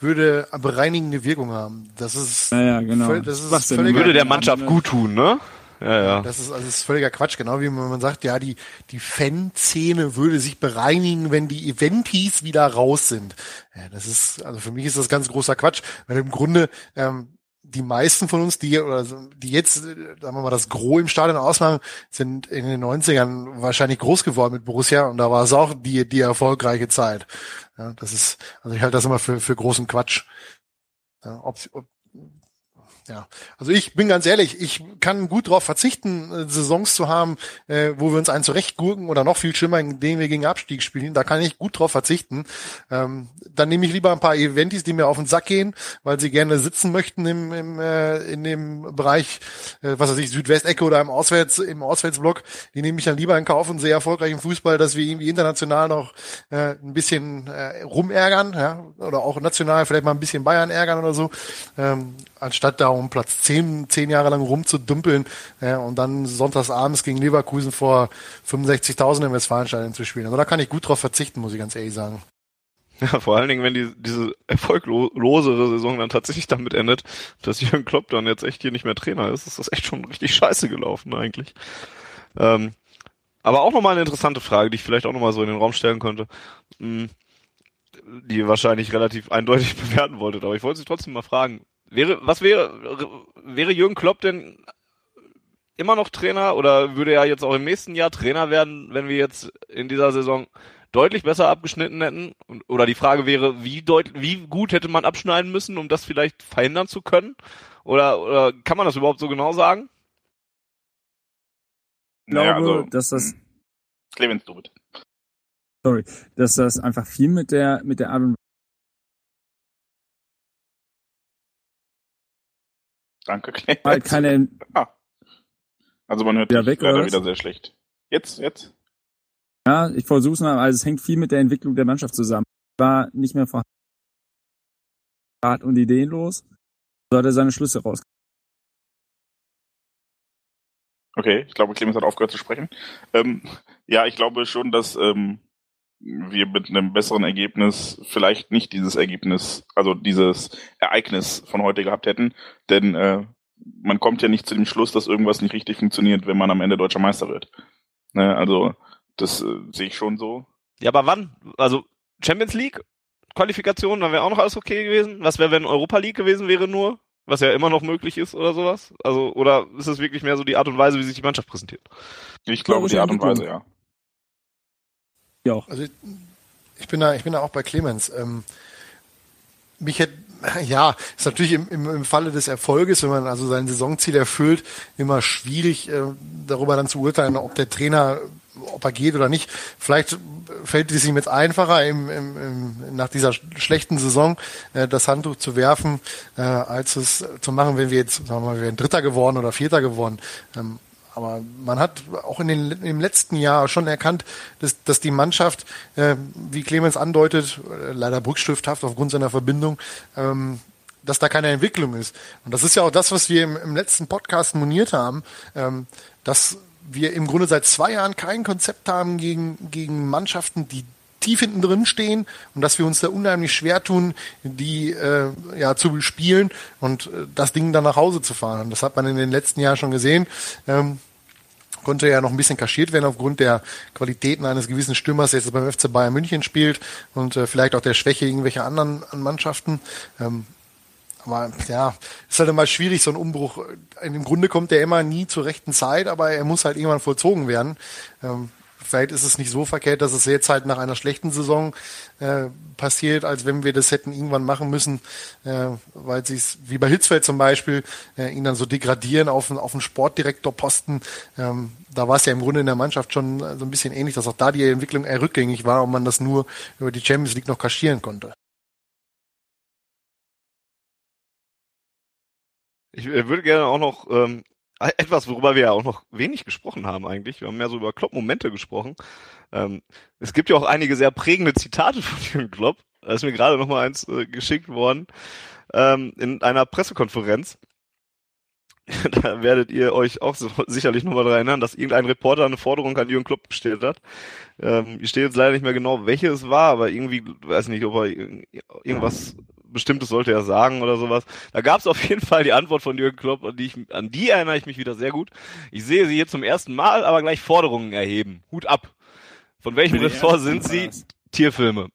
würde bereinigende Wirkung haben. Das ist, naja, genau. Völ, das ist völlig würde der Mannschaft gut tun, ne? Ja, ja. Das ist, also das ist völliger Quatsch, genau wie man sagt, ja, die, die Fanszene würde sich bereinigen, wenn die Eventis wieder raus sind. Ja, das ist, also für mich ist das ganz großer Quatsch, weil im Grunde, ähm, die meisten von uns, die oder die jetzt, sagen wir mal, das Gros im Stadion ausmachen, sind in den 90ern wahrscheinlich groß geworden mit Borussia und da war es auch die, die erfolgreiche Zeit. Ja, das ist, also ich halte das immer für, für großen Quatsch. Ja, ob, ob, ja, also ich bin ganz ehrlich, ich kann gut darauf verzichten, äh, Saisons zu haben, äh, wo wir uns einen zurechtgurken oder noch viel schlimmer, in denen wir gegen Abstieg spielen. Da kann ich gut drauf verzichten. Ähm, dann nehme ich lieber ein paar Eventis, die mir auf den Sack gehen, weil sie gerne sitzen möchten im, im äh, in dem Bereich, äh, was weiß ich, Südwestecke oder im Auswärts im Auswärtsblock. Die nehme ich dann lieber in Kauf und sehr erfolgreich im Fußball, dass wir irgendwie international noch äh, ein bisschen äh, rumärgern, ja, oder auch national vielleicht mal ein bisschen Bayern ärgern oder so, ähm, anstatt da um Platz zehn, zehn Jahre lang rumzudümpeln ja, und dann sonntagsabends gegen Leverkusen vor 65.000 im Westfalenstadion zu spielen. Also da kann ich gut drauf verzichten, muss ich ganz ehrlich sagen. Ja, vor allen Dingen, wenn die, diese erfolglosere Saison dann tatsächlich damit endet, dass Jürgen Klopp dann jetzt echt hier nicht mehr Trainer ist, ist das echt schon richtig scheiße gelaufen eigentlich. Ähm, aber auch nochmal eine interessante Frage, die ich vielleicht auch nochmal so in den Raum stellen könnte, hm, die ihr wahrscheinlich relativ eindeutig bewerten wolltet, aber ich wollte sie trotzdem mal fragen. Wäre, was wäre, wäre Jürgen Klopp denn immer noch Trainer oder würde er jetzt auch im nächsten Jahr Trainer werden, wenn wir jetzt in dieser Saison deutlich besser abgeschnitten hätten? Oder die Frage wäre, wie deut wie gut hätte man abschneiden müssen, um das vielleicht verhindern zu können? Oder, oder kann man das überhaupt so genau sagen? Ich glaube, naja, also, dass das. Clemens, du bitte. Sorry, dass das einfach viel mit der, mit der Art und Danke, Clemens. Halt keine. Ah. Also man hört ja, weg, leider wieder sehr schlecht. Jetzt, jetzt? Ja, ich versuche es mal. Also es hängt viel mit der Entwicklung der Mannschaft zusammen. War nicht mehr vorhanden und ideenlos. So hat er seine Schlüsse raus. Okay, ich glaube, Clemens hat aufgehört zu sprechen. Ähm, ja, ich glaube schon, dass ähm, wir mit einem besseren Ergebnis vielleicht nicht dieses Ergebnis, also dieses Ereignis von heute gehabt hätten, denn äh, man kommt ja nicht zu dem Schluss, dass irgendwas nicht richtig funktioniert, wenn man am Ende deutscher Meister wird. Ne, also das äh, sehe ich schon so. Ja, aber wann? Also Champions League Qualifikation, dann wäre auch noch alles okay gewesen. Was wäre, wenn Europa League gewesen wäre nur? Was ja immer noch möglich ist oder sowas? Also, oder ist es wirklich mehr so die Art und Weise, wie sich die Mannschaft präsentiert? Ich glaube, die Art und Weise, ja. Ja auch. Also ich, bin da, ich bin da auch bei Clemens. Ähm, mich hätte, ja, ist natürlich im, im, im Falle des Erfolges, wenn man also sein Saisonziel erfüllt, immer schwierig, äh, darüber dann zu urteilen, ob der Trainer, ob er geht oder nicht. Vielleicht fällt es ihm jetzt einfacher, im, im, im, nach dieser schlechten Saison äh, das Handtuch zu werfen, äh, als es zu machen, wenn wir jetzt, sagen wir mal, wir wären Dritter geworden oder Vierter geworden. Ähm, aber man hat auch in den, im letzten Jahr schon erkannt, dass, dass die Mannschaft, äh, wie Clemens andeutet, äh, leider brückstifthaft aufgrund seiner Verbindung, ähm, dass da keine Entwicklung ist. Und das ist ja auch das, was wir im, im letzten Podcast moniert haben, ähm, dass wir im Grunde seit zwei Jahren kein Konzept haben gegen, gegen Mannschaften, die tief hinten drin stehen und dass wir uns da unheimlich schwer tun, die äh, ja zu bespielen und äh, das Ding dann nach Hause zu fahren. Das hat man in den letzten Jahren schon gesehen. Ähm, konnte ja noch ein bisschen kaschiert werden aufgrund der Qualitäten eines gewissen Stürmers, der jetzt beim FC Bayern München spielt und äh, vielleicht auch der Schwäche irgendwelcher anderen Mannschaften. Ähm, aber ja, ist halt immer schwierig, so ein Umbruch. Im Grunde kommt der immer nie zur rechten Zeit, aber er muss halt irgendwann vollzogen werden. Ähm, vielleicht ist es nicht so verkehrt, dass es jetzt halt nach einer schlechten Saison äh, passiert, als wenn wir das hätten irgendwann machen müssen, äh, weil sie es, wie bei Hitzfeld zum Beispiel, äh, ihn dann so degradieren auf, auf einen Sportdirektorposten. Ähm, da war es ja im Grunde in der Mannschaft schon so ein bisschen ähnlich, dass auch da die Entwicklung eher rückgängig war und man das nur über die Champions League noch kaschieren konnte. Ich äh, würde gerne auch noch ähm, etwas, worüber wir ja auch noch wenig gesprochen haben eigentlich. Wir haben mehr so über Klopp-Momente gesprochen. Ähm, es gibt ja auch einige sehr prägende Zitate von Jürgen Klopp. Da ist mir gerade noch mal eins äh, geschickt worden ähm, in einer Pressekonferenz. da werdet ihr euch auch so, sicherlich nochmal daran erinnern, dass irgendein Reporter eine Forderung an Jürgen Klopp gestellt hat. Ähm, ich stehe jetzt leider nicht mehr genau, welche es war, aber irgendwie, weiß nicht, ob er irgendwas Bestimmtes sollte er sagen oder sowas. Da gab es auf jeden Fall die Antwort von Jürgen Klopp, an die, ich, an die erinnere ich mich wieder sehr gut. Ich sehe sie hier zum ersten Mal, aber gleich Forderungen erheben. Hut ab. Von welchem Ressort sind Sie? Tierfilme.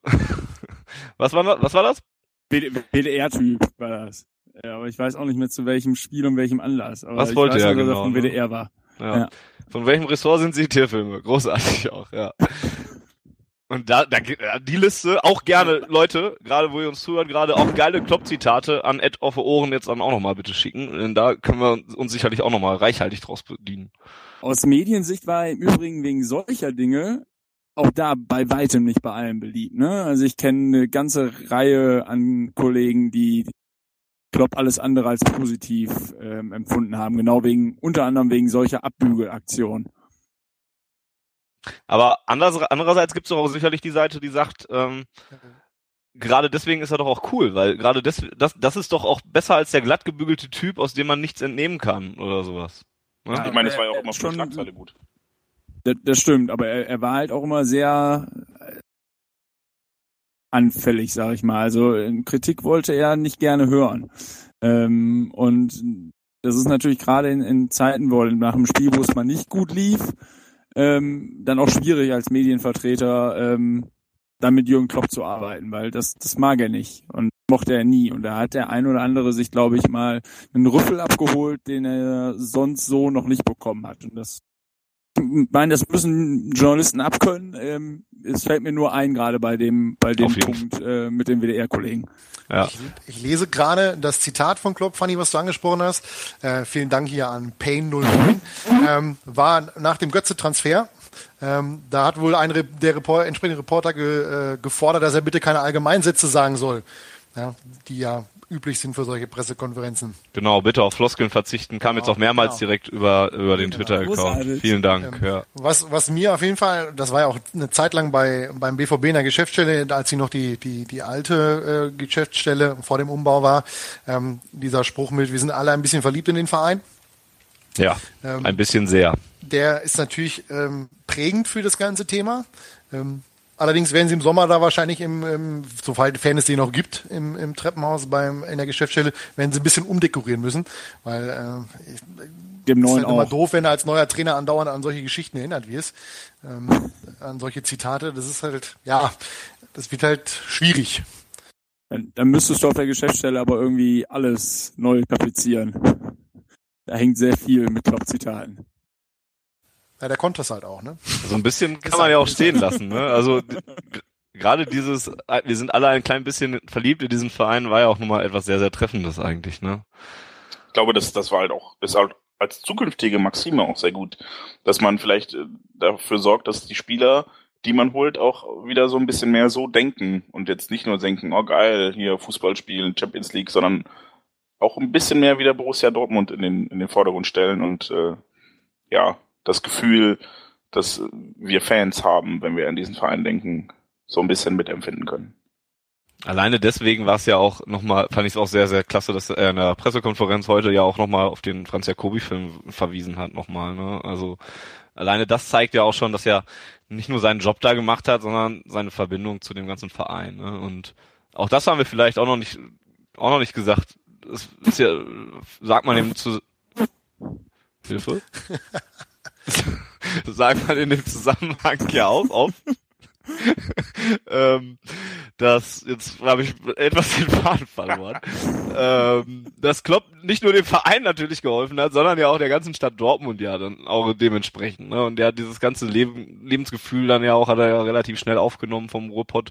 was, war, was war das? WDR-Typ war das. Ja, aber ich weiß auch nicht mehr zu welchem Spiel und welchem Anlass. Aber was wollte er genau? Von WDR war. Ja. ja. Von welchem Ressort sind Sie Tierfilme? Großartig auch, ja. Und da, da die Liste auch gerne, Leute, gerade wo ihr uns zuhört, gerade auch geile Klopp-Zitate an Ed auf Ohren jetzt dann auch nochmal bitte schicken. Denn da können wir uns sicherlich auch nochmal reichhaltig draus bedienen. Aus Mediensicht war im Übrigen wegen solcher Dinge auch da bei weitem nicht bei allen beliebt. Ne? Also ich kenne eine ganze Reihe an Kollegen, die Klopp alles andere als positiv ähm, empfunden haben, genau wegen unter anderem wegen solcher Abbügelaktionen. Aber anders, andererseits gibt es doch auch sicherlich die Seite, die sagt, ähm, gerade deswegen ist er doch auch cool, weil gerade das, das, das ist doch auch besser als der glatt gebügelte Typ, aus dem man nichts entnehmen kann oder sowas. Ne? Ja, ich meine, es war ja auch immer schon Schlagzeile gut. Das, das stimmt, aber er, er war halt auch immer sehr äh, anfällig, sag ich mal. Also Kritik wollte er nicht gerne hören. Ähm, und das ist natürlich gerade in, in Zeiten, wo nach dem Spiel, wo es mal nicht gut lief, ähm, dann auch schwierig als Medienvertreter ähm, dann mit Jürgen Klopp zu arbeiten, weil das, das mag er nicht und mochte er nie. Und da hat der ein oder andere sich, glaube ich, mal einen Rüffel abgeholt, den er sonst so noch nicht bekommen hat. Und das meine, das müssen Journalisten abkönnen. Ähm, es fällt mir nur ein, gerade bei dem, bei dem Punkt äh, mit den WDR-Kollegen. Ja. Ich, ich, lese gerade das Zitat von Klopp, Fanny, was du angesprochen hast. Äh, vielen Dank hier an Payne09. ähm, war nach dem Götze-Transfer. Ähm, da hat wohl ein Re der Report entsprechende Reporter ge äh, gefordert, dass er bitte keine Allgemeinsätze sagen soll. Ja, die ja üblich sind für solche Pressekonferenzen. Genau, bitte auf Floskeln verzichten, kam genau, jetzt auch mehrmals genau. direkt über, über den genau. Twitter-Account. Vielen Dank. Ähm, ja. was, was mir auf jeden Fall, das war ja auch eine Zeit lang bei, beim BVB in der Geschäftsstelle, als sie noch die, die, die alte äh, Geschäftsstelle vor dem Umbau war, ähm, dieser Spruch mit, wir sind alle ein bisschen verliebt in den Verein. Ja, ähm, ein bisschen sehr. Der ist natürlich ähm, prägend für das ganze Thema. Ähm, Allerdings werden sie im Sommer da wahrscheinlich im, im soweit Fan es den noch gibt, im, im Treppenhaus beim in der Geschäftsstelle, werden sie ein bisschen umdekorieren müssen, weil äh, dem neuen ist halt immer doof, wenn du als neuer Trainer andauernd an solche Geschichten erinnert wirst, ähm, an solche Zitate. Das ist halt, ja, das wird halt schwierig. Dann, dann müsstest du auf der Geschäftsstelle aber irgendwie alles neu tapezieren. Da hängt sehr viel mit Klopp-Zitaten. Ja, der konnte es halt auch, ne? So ein bisschen kann man ja auch stehen lassen, ne? Also gerade dieses, wir sind alle ein klein bisschen verliebt in diesen Verein, war ja auch nochmal etwas sehr, sehr Treffendes eigentlich, ne? Ich glaube, das, das war halt auch, ist halt als zukünftige Maxime auch sehr gut, dass man vielleicht äh, dafür sorgt, dass die Spieler, die man holt, auch wieder so ein bisschen mehr so denken und jetzt nicht nur denken, oh geil, hier Fußball spielen, Champions League, sondern auch ein bisschen mehr wieder Borussia Dortmund in den, in den Vordergrund stellen und äh, ja, das Gefühl, dass wir Fans haben, wenn wir an diesen Verein denken, so ein bisschen mitempfinden können. Alleine deswegen war es ja auch nochmal, fand ich es auch sehr, sehr klasse, dass er in der Pressekonferenz heute ja auch nochmal auf den Franz Jacobi-Film verwiesen hat nochmal. Ne? Also alleine das zeigt ja auch schon, dass er nicht nur seinen Job da gemacht hat, sondern seine Verbindung zu dem ganzen Verein. Ne? Und auch das haben wir vielleicht auch noch nicht, auch noch nicht gesagt. Das ist ja, sagt man eben zu Hilfe. sagt man in dem Zusammenhang ja auch oft. ähm, dass, jetzt habe ich etwas den Faden verloren, ähm, dass Klopp nicht nur dem Verein natürlich geholfen hat, sondern ja auch der ganzen Stadt Dortmund ja dann auch dementsprechend. Ne? Und der hat dieses ganze Leben, Lebensgefühl dann ja auch, hat er ja relativ schnell aufgenommen vom Ruhrpott.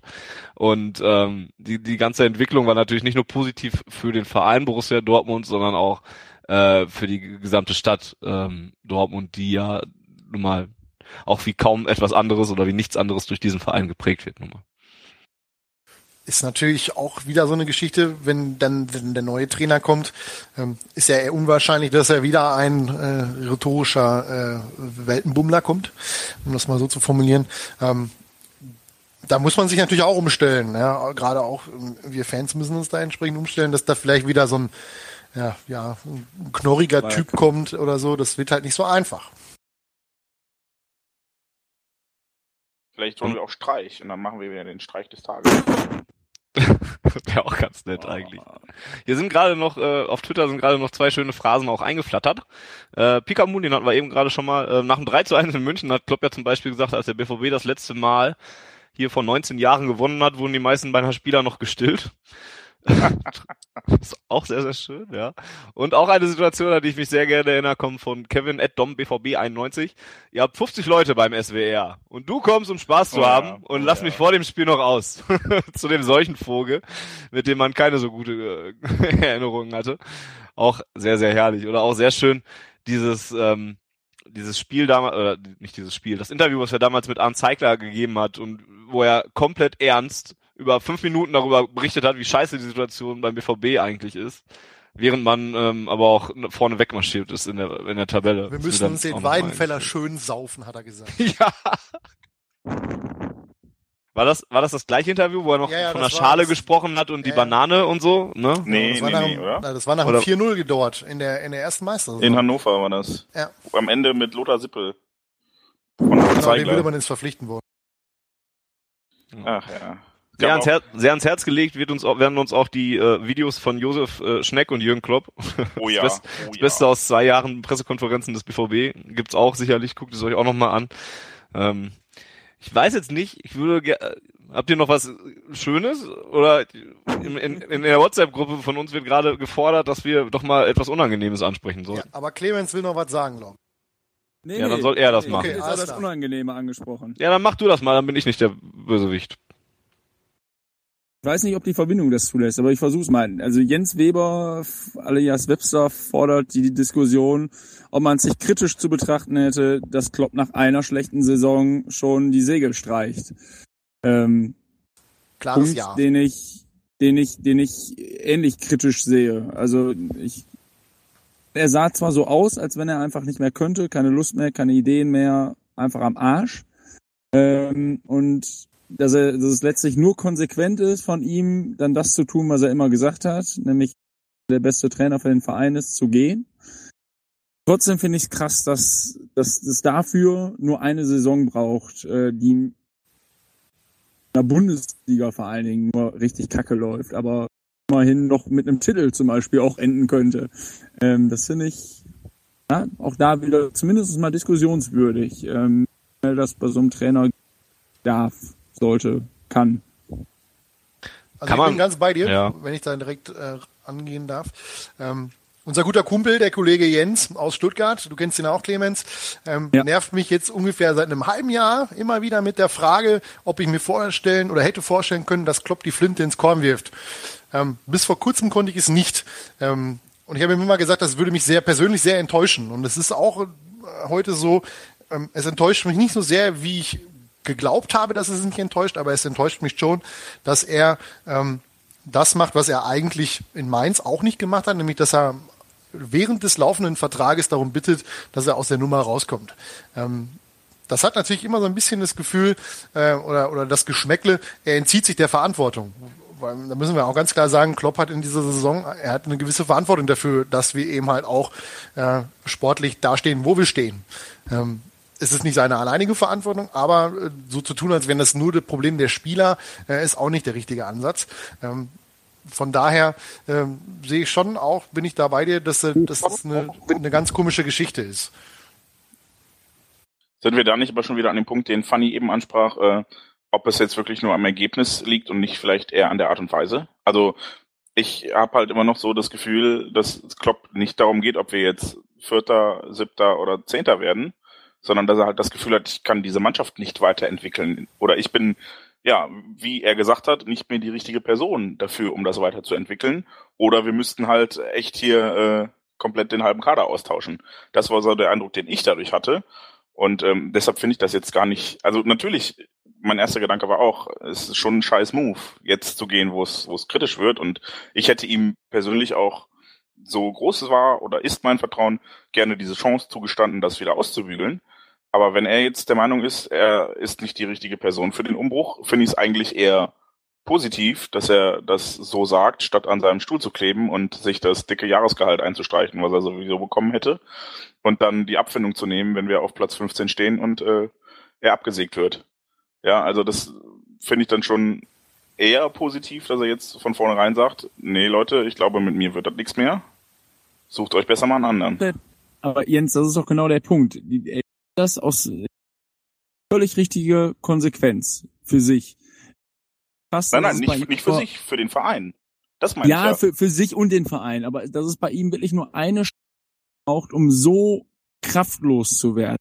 Und ähm, die, die ganze Entwicklung war natürlich nicht nur positiv für den Verein Borussia Dortmund, sondern auch äh, für die gesamte Stadt ähm, Dortmund, die ja nun mal auch wie kaum etwas anderes oder wie nichts anderes durch diesen Verein geprägt wird nun mal. Ist natürlich auch wieder so eine Geschichte, wenn dann wenn der neue Trainer kommt, ähm, ist ja eher unwahrscheinlich, dass er wieder ein äh, rhetorischer äh, Weltenbummler kommt, um das mal so zu formulieren. Ähm, da muss man sich natürlich auch umstellen. Ja? Gerade auch wir Fans müssen uns da entsprechend umstellen, dass da vielleicht wieder so ein ja, ja, ein knorriger Weil Typ kommt oder so, das wird halt nicht so einfach. Vielleicht wollen wir auch Streich und dann machen wir wieder den Streich des Tages. Wäre auch ganz nett oh. eigentlich. Hier sind gerade noch, äh, auf Twitter sind gerade noch zwei schöne Phrasen auch eingeflattert. Äh, Pika Moon, den hatten wir eben gerade schon mal, äh, nach dem 3 zu 1 in München hat Klopp ja zum Beispiel gesagt, als der BVB das letzte Mal hier vor 19 Jahren gewonnen hat, wurden die meisten beinahe Spieler noch gestillt. ist auch sehr, sehr schön, ja. Und auch eine Situation, an die ich mich sehr gerne erinnere, kommt von Kevin at Dom BVB 91. Ihr habt 50 Leute beim SWR und du kommst, um Spaß zu oh, haben ja. und lass ja. mich vor dem Spiel noch aus. zu dem solchen Vogel, mit dem man keine so gute äh, Erinnerungen hatte. Auch sehr, sehr herrlich. Oder auch sehr schön dieses, ähm, dieses Spiel damals, oder nicht dieses Spiel, das Interview, was er damals mit Arndt Zeigler gegeben hat und wo er komplett ernst über fünf Minuten darüber berichtet hat, wie scheiße die Situation beim BVB eigentlich ist. Während man ähm, aber auch vorne wegmarschiert ist in der, in der Tabelle. Wir müssen uns den Weidenfeller schön saufen, hat er gesagt. ja. War das, war das das gleiche Interview, wo er noch ja, ja, von der Schale das, gesprochen hat und ja, die Banane und so? Ne? Nee, das nee, nee, nee, oder? Das war nach dem 4-0 dort, in der, in der ersten Meisterschaft. In Hannover war das. Ja. Am Ende mit Lothar Sippel. Von genau, den würde man ins verpflichten wollen. Ach ja. Sehr ans, Herz, sehr ans Herz gelegt wird uns auch, werden uns auch die äh, Videos von Josef äh, Schneck und Jürgen Klopp. Oh ja. Das, Best, oh das Beste aus zwei Jahren Pressekonferenzen des BVB gibt's auch sicherlich. Guckt es euch auch nochmal an. Ähm, ich weiß jetzt nicht, ich würde habt ihr noch was Schönes? Oder in, in, in der WhatsApp-Gruppe von uns wird gerade gefordert, dass wir doch mal etwas Unangenehmes ansprechen sollen. Ja, aber Clemens will noch was sagen, Lom. Nee, ja, dann soll er das nee, machen. Okay, ist das Unangenehme angesprochen. Ja, dann mach du das mal, dann bin ich nicht der Bösewicht. Ich weiß nicht, ob die Verbindung das zulässt, aber ich versuch's mal. Also Jens Weber alias Webster fordert die Diskussion, ob man sich kritisch zu betrachten hätte, dass Klopp nach einer schlechten Saison schon die Segel streicht. Ähm, Klares Punkt, Ja. Den ich, den ich, den ich ähnlich kritisch sehe. Also ich, er sah zwar so aus, als wenn er einfach nicht mehr könnte, keine Lust mehr, keine Ideen mehr, einfach am Arsch. Ähm, und dass er, dass es letztlich nur konsequent ist von ihm, dann das zu tun, was er immer gesagt hat, nämlich der beste Trainer für den Verein ist, zu gehen. Trotzdem finde ich es krass, dass, dass es dafür nur eine Saison braucht, äh, die in der Bundesliga vor allen Dingen nur richtig kacke läuft, aber immerhin noch mit einem Titel zum Beispiel auch enden könnte. Ähm, das finde ich ja, auch da wieder zumindest mal diskussionswürdig, ähm, dass bei so einem Trainer darf sollte, kann. Also kann ich bin ganz bei dir, ja. wenn ich da direkt äh, angehen darf. Ähm, unser guter Kumpel, der Kollege Jens aus Stuttgart, du kennst ihn auch, Clemens, ähm, ja. nervt mich jetzt ungefähr seit einem halben Jahr immer wieder mit der Frage, ob ich mir vorstellen oder hätte vorstellen können, dass Klopp die Flinte ins Korn wirft. Ähm, bis vor kurzem konnte ich es nicht. Ähm, und ich habe ihm immer gesagt, das würde mich sehr persönlich sehr enttäuschen. Und es ist auch äh, heute so, ähm, es enttäuscht mich nicht so sehr, wie ich geglaubt habe, dass es mich enttäuscht, aber es enttäuscht mich schon, dass er ähm, das macht, was er eigentlich in Mainz auch nicht gemacht hat, nämlich dass er während des laufenden Vertrages darum bittet, dass er aus der Nummer rauskommt. Ähm, das hat natürlich immer so ein bisschen das Gefühl äh, oder, oder das Geschmäckle, er entzieht sich der Verantwortung. Da müssen wir auch ganz klar sagen, Klopp hat in dieser Saison, er hat eine gewisse Verantwortung dafür, dass wir eben halt auch äh, sportlich dastehen, wo wir stehen. Ähm, es ist nicht seine alleinige Verantwortung, aber äh, so zu tun, als wenn das nur das Problem der Spieler, äh, ist auch nicht der richtige Ansatz. Ähm, von daher ähm, sehe ich schon auch, bin ich da bei dir, dass, äh, dass das eine, eine ganz komische Geschichte ist. Sind wir da nicht aber schon wieder an dem Punkt, den Fanny eben ansprach, ob es jetzt wirklich nur am Ergebnis liegt und nicht vielleicht eher an der Art und Weise? Also ich habe halt immer noch so das Gefühl, dass es Klopp nicht darum geht, ob wir jetzt Vierter, Siebter oder Zehnter werden, sondern dass er halt das Gefühl hat, ich kann diese Mannschaft nicht weiterentwickeln. Oder ich bin, ja, wie er gesagt hat, nicht mehr die richtige Person dafür, um das weiterzuentwickeln. Oder wir müssten halt echt hier äh, komplett den halben Kader austauschen. Das war so der Eindruck, den ich dadurch hatte. Und ähm, deshalb finde ich das jetzt gar nicht. Also natürlich, mein erster Gedanke war auch, es ist schon ein scheiß Move, jetzt zu gehen, wo es wo es kritisch wird. Und ich hätte ihm persönlich auch so groß war oder ist mein Vertrauen gerne diese Chance zugestanden, das wieder auszubügeln. Aber wenn er jetzt der Meinung ist, er ist nicht die richtige Person für den Umbruch, finde ich es eigentlich eher positiv, dass er das so sagt, statt an seinem Stuhl zu kleben und sich das dicke Jahresgehalt einzustreichen, was er sowieso bekommen hätte, und dann die Abfindung zu nehmen, wenn wir auf Platz 15 stehen und äh, er abgesägt wird. Ja, also das finde ich dann schon eher positiv, dass er jetzt von vornherein sagt, nee Leute, ich glaube, mit mir wird das nichts mehr. Sucht euch besser mal einen anderen. Aber Jens, das ist doch genau der Punkt. Das aus völlig richtige Konsequenz für sich. Fast, nein, nein, nicht, nicht für sich, für den Verein. Das meine ja, ich ja. Für, für sich und den Verein. Aber das ist bei ihm wirklich nur eine braucht, um so kraftlos zu werden.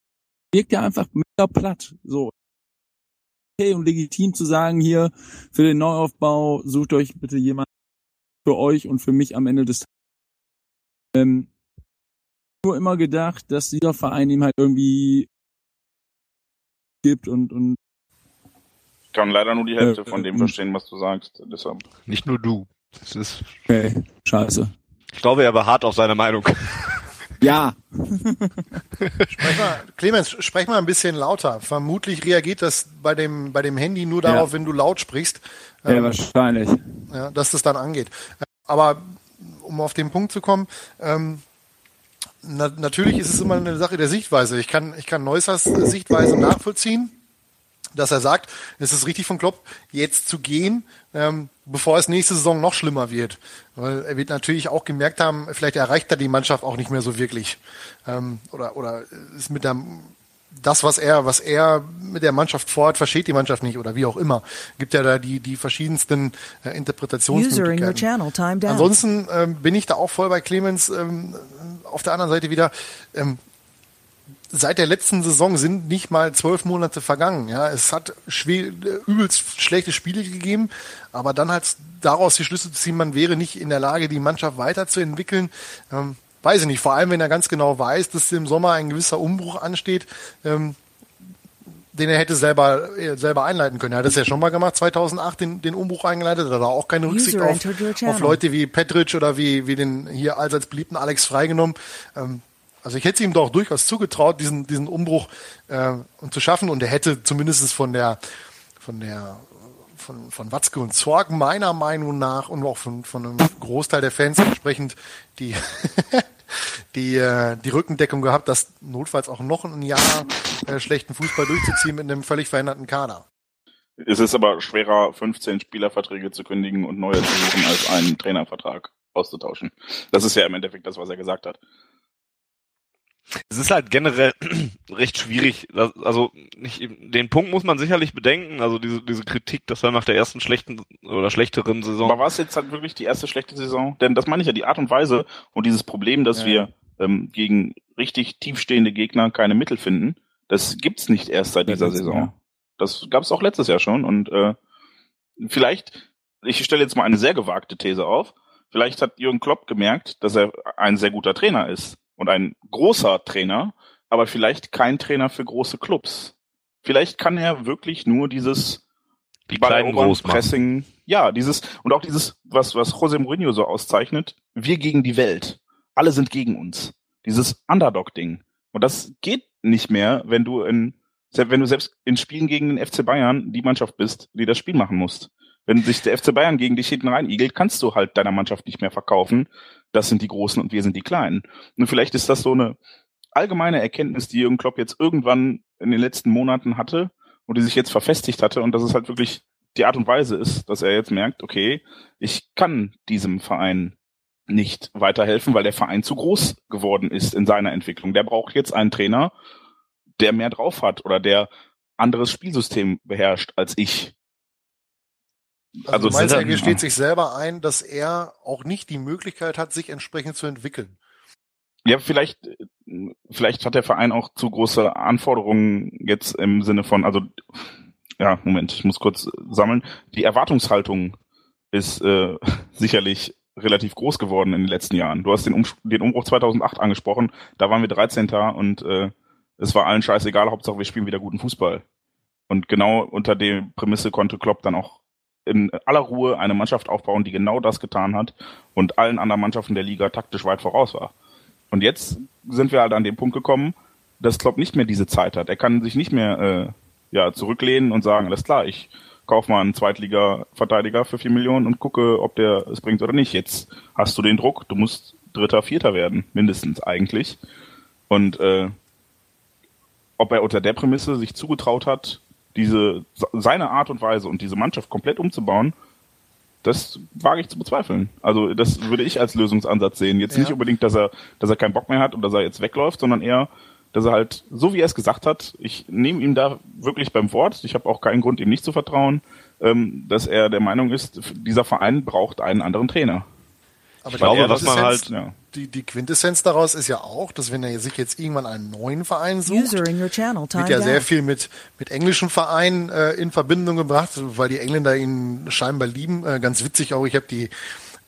Wirkt ja einfach mega platt. So. Okay und legitim zu sagen, hier für den Neuaufbau sucht euch bitte jemand für euch und für mich am Ende des Tages. Ähm, nur immer gedacht, dass dieser Verein ihm halt irgendwie gibt und und ich kann leider nur die Hälfte äh, von dem äh, verstehen, was du sagst. Deshalb. Nicht nur du. Das ist. Okay, scheiße. Ich glaube, er war hart auf seine Meinung. Ja. sprech mal, Clemens, sprech mal ein bisschen lauter. Vermutlich reagiert das bei dem, bei dem Handy nur darauf, ja. wenn du laut sprichst. Ja, ähm, wahrscheinlich. Ja, dass das dann angeht. Aber um auf den Punkt zu kommen, ähm, na, natürlich ist es immer eine Sache der Sichtweise. Ich kann, ich kann Neusers Sichtweise nachvollziehen, dass er sagt, es ist richtig von Klopp, jetzt zu gehen, ähm, bevor es nächste Saison noch schlimmer wird. Weil er wird natürlich auch gemerkt haben, vielleicht erreicht er die Mannschaft auch nicht mehr so wirklich. Ähm, oder, oder ist mit der, das, was er, was er mit der Mannschaft vorhat, versteht die Mannschaft nicht oder wie auch immer. Gibt ja da die, die verschiedensten äh, Interpretationsmöglichkeiten. Ansonsten ähm, bin ich da auch voll bei Clemens. Ähm, auf der anderen Seite wieder, ähm, seit der letzten Saison sind nicht mal zwölf Monate vergangen. Ja, es hat schwer, übelst schlechte Spiele gegeben, aber dann halt daraus die Schlüsse zu ziehen, man wäre nicht in der Lage, die Mannschaft weiterzuentwickeln. Ähm, weiß ich nicht. Vor allem, wenn er ganz genau weiß, dass im Sommer ein gewisser Umbruch ansteht, ähm, den er hätte selber äh, selber einleiten können. Er hat es ja schon mal gemacht, 2008 den, den Umbruch eingeleitet. Da war auch keine Rücksicht auf, auf Leute wie Petric oder wie, wie den hier allseits beliebten Alex freigenommen. Ähm, also ich hätte ihm doch durchaus zugetraut, diesen, diesen Umbruch äh, zu schaffen und er hätte zumindest von der von der von, von Watzke und Zorg meiner Meinung nach und auch von, von einem Großteil der Fans entsprechend die die, äh, die Rückendeckung gehabt, das notfalls auch noch ein Jahr äh, schlechten Fußball durchzuziehen mit einem völlig veränderten Kader. Es ist aber schwerer, 15 Spielerverträge zu kündigen und neue zu suchen, als einen Trainervertrag auszutauschen. Das ist ja im Endeffekt das, was er gesagt hat. Es ist halt generell recht schwierig. Also nicht, den Punkt muss man sicherlich bedenken. Also diese, diese Kritik, dass er nach der ersten schlechten oder schlechteren Saison. Aber war es jetzt halt wirklich die erste schlechte Saison? Denn das meine ich ja, die Art und Weise und dieses Problem, dass ja. wir ähm, gegen richtig tiefstehende Gegner keine Mittel finden, das gibt's nicht erst seit dieser Saison. Ja. Das gab's auch letztes Jahr schon. Und äh, vielleicht, ich stelle jetzt mal eine sehr gewagte These auf. Vielleicht hat Jürgen Klopp gemerkt, dass er ein sehr guter Trainer ist und ein großer Trainer, aber vielleicht kein Trainer für große Clubs. Vielleicht kann er wirklich nur dieses die kleinen Pressing, ja, dieses und auch dieses was was José Mourinho so auszeichnet, wir gegen die Welt. Alle sind gegen uns. Dieses Underdog Ding. Und das geht nicht mehr, wenn du in wenn du selbst in Spielen gegen den FC Bayern die Mannschaft bist, die das Spiel machen musst. Wenn sich der FC Bayern gegen dich hinten rein igelt, kannst du halt deiner Mannschaft nicht mehr verkaufen. Das sind die Großen und wir sind die Kleinen. Und vielleicht ist das so eine allgemeine Erkenntnis, die Jürgen Klopp jetzt irgendwann in den letzten Monaten hatte und die sich jetzt verfestigt hatte und dass es halt wirklich die Art und Weise ist, dass er jetzt merkt, okay, ich kann diesem Verein nicht weiterhelfen, weil der Verein zu groß geworden ist in seiner Entwicklung. Der braucht jetzt einen Trainer, der mehr drauf hat oder der anderes Spielsystem beherrscht als ich. Also, also meinst, er gesteht sich selber ein, dass er auch nicht die Möglichkeit hat, sich entsprechend zu entwickeln. Ja, vielleicht, vielleicht hat der Verein auch zu große Anforderungen jetzt im Sinne von, also, ja, Moment, ich muss kurz sammeln. Die Erwartungshaltung ist äh, sicherlich relativ groß geworden in den letzten Jahren. Du hast den, um den Umbruch 2008 angesprochen, da waren wir 13. und äh, es war allen scheißegal, Hauptsache wir spielen wieder guten Fußball. Und genau unter der Prämisse konnte Klopp dann auch in aller Ruhe eine Mannschaft aufbauen, die genau das getan hat und allen anderen Mannschaften der Liga taktisch weit voraus war. Und jetzt sind wir halt an den Punkt gekommen, dass Klopp nicht mehr diese Zeit hat. Er kann sich nicht mehr äh, ja, zurücklehnen und sagen, alles klar, ich kaufe mal einen Zweitliga-Verteidiger für vier Millionen und gucke, ob der es bringt oder nicht. Jetzt hast du den Druck, du musst Dritter, Vierter werden, mindestens eigentlich. Und äh, ob er unter der Prämisse sich zugetraut hat, diese seine Art und Weise und diese Mannschaft komplett umzubauen, Das wage ich zu bezweifeln. Also das würde ich als Lösungsansatz sehen. Jetzt ja. nicht unbedingt, dass er, dass er keinen Bock mehr hat und dass er jetzt wegläuft, sondern eher, dass er halt, so wie er es gesagt hat, ich nehme ihm da wirklich beim Wort. Ich habe auch keinen Grund, ihm nicht zu vertrauen, ähm, dass er der Meinung ist, dieser Verein braucht einen anderen Trainer. Aber ich glaube, was man halt, ja. die, die Quintessenz daraus ist ja auch, dass wenn er sich jetzt irgendwann einen neuen Verein sucht, wird ja sehr viel mit, mit englischen Vereinen äh, in Verbindung gebracht, weil die Engländer ihn scheinbar lieben. Äh, ganz witzig auch, ich habe die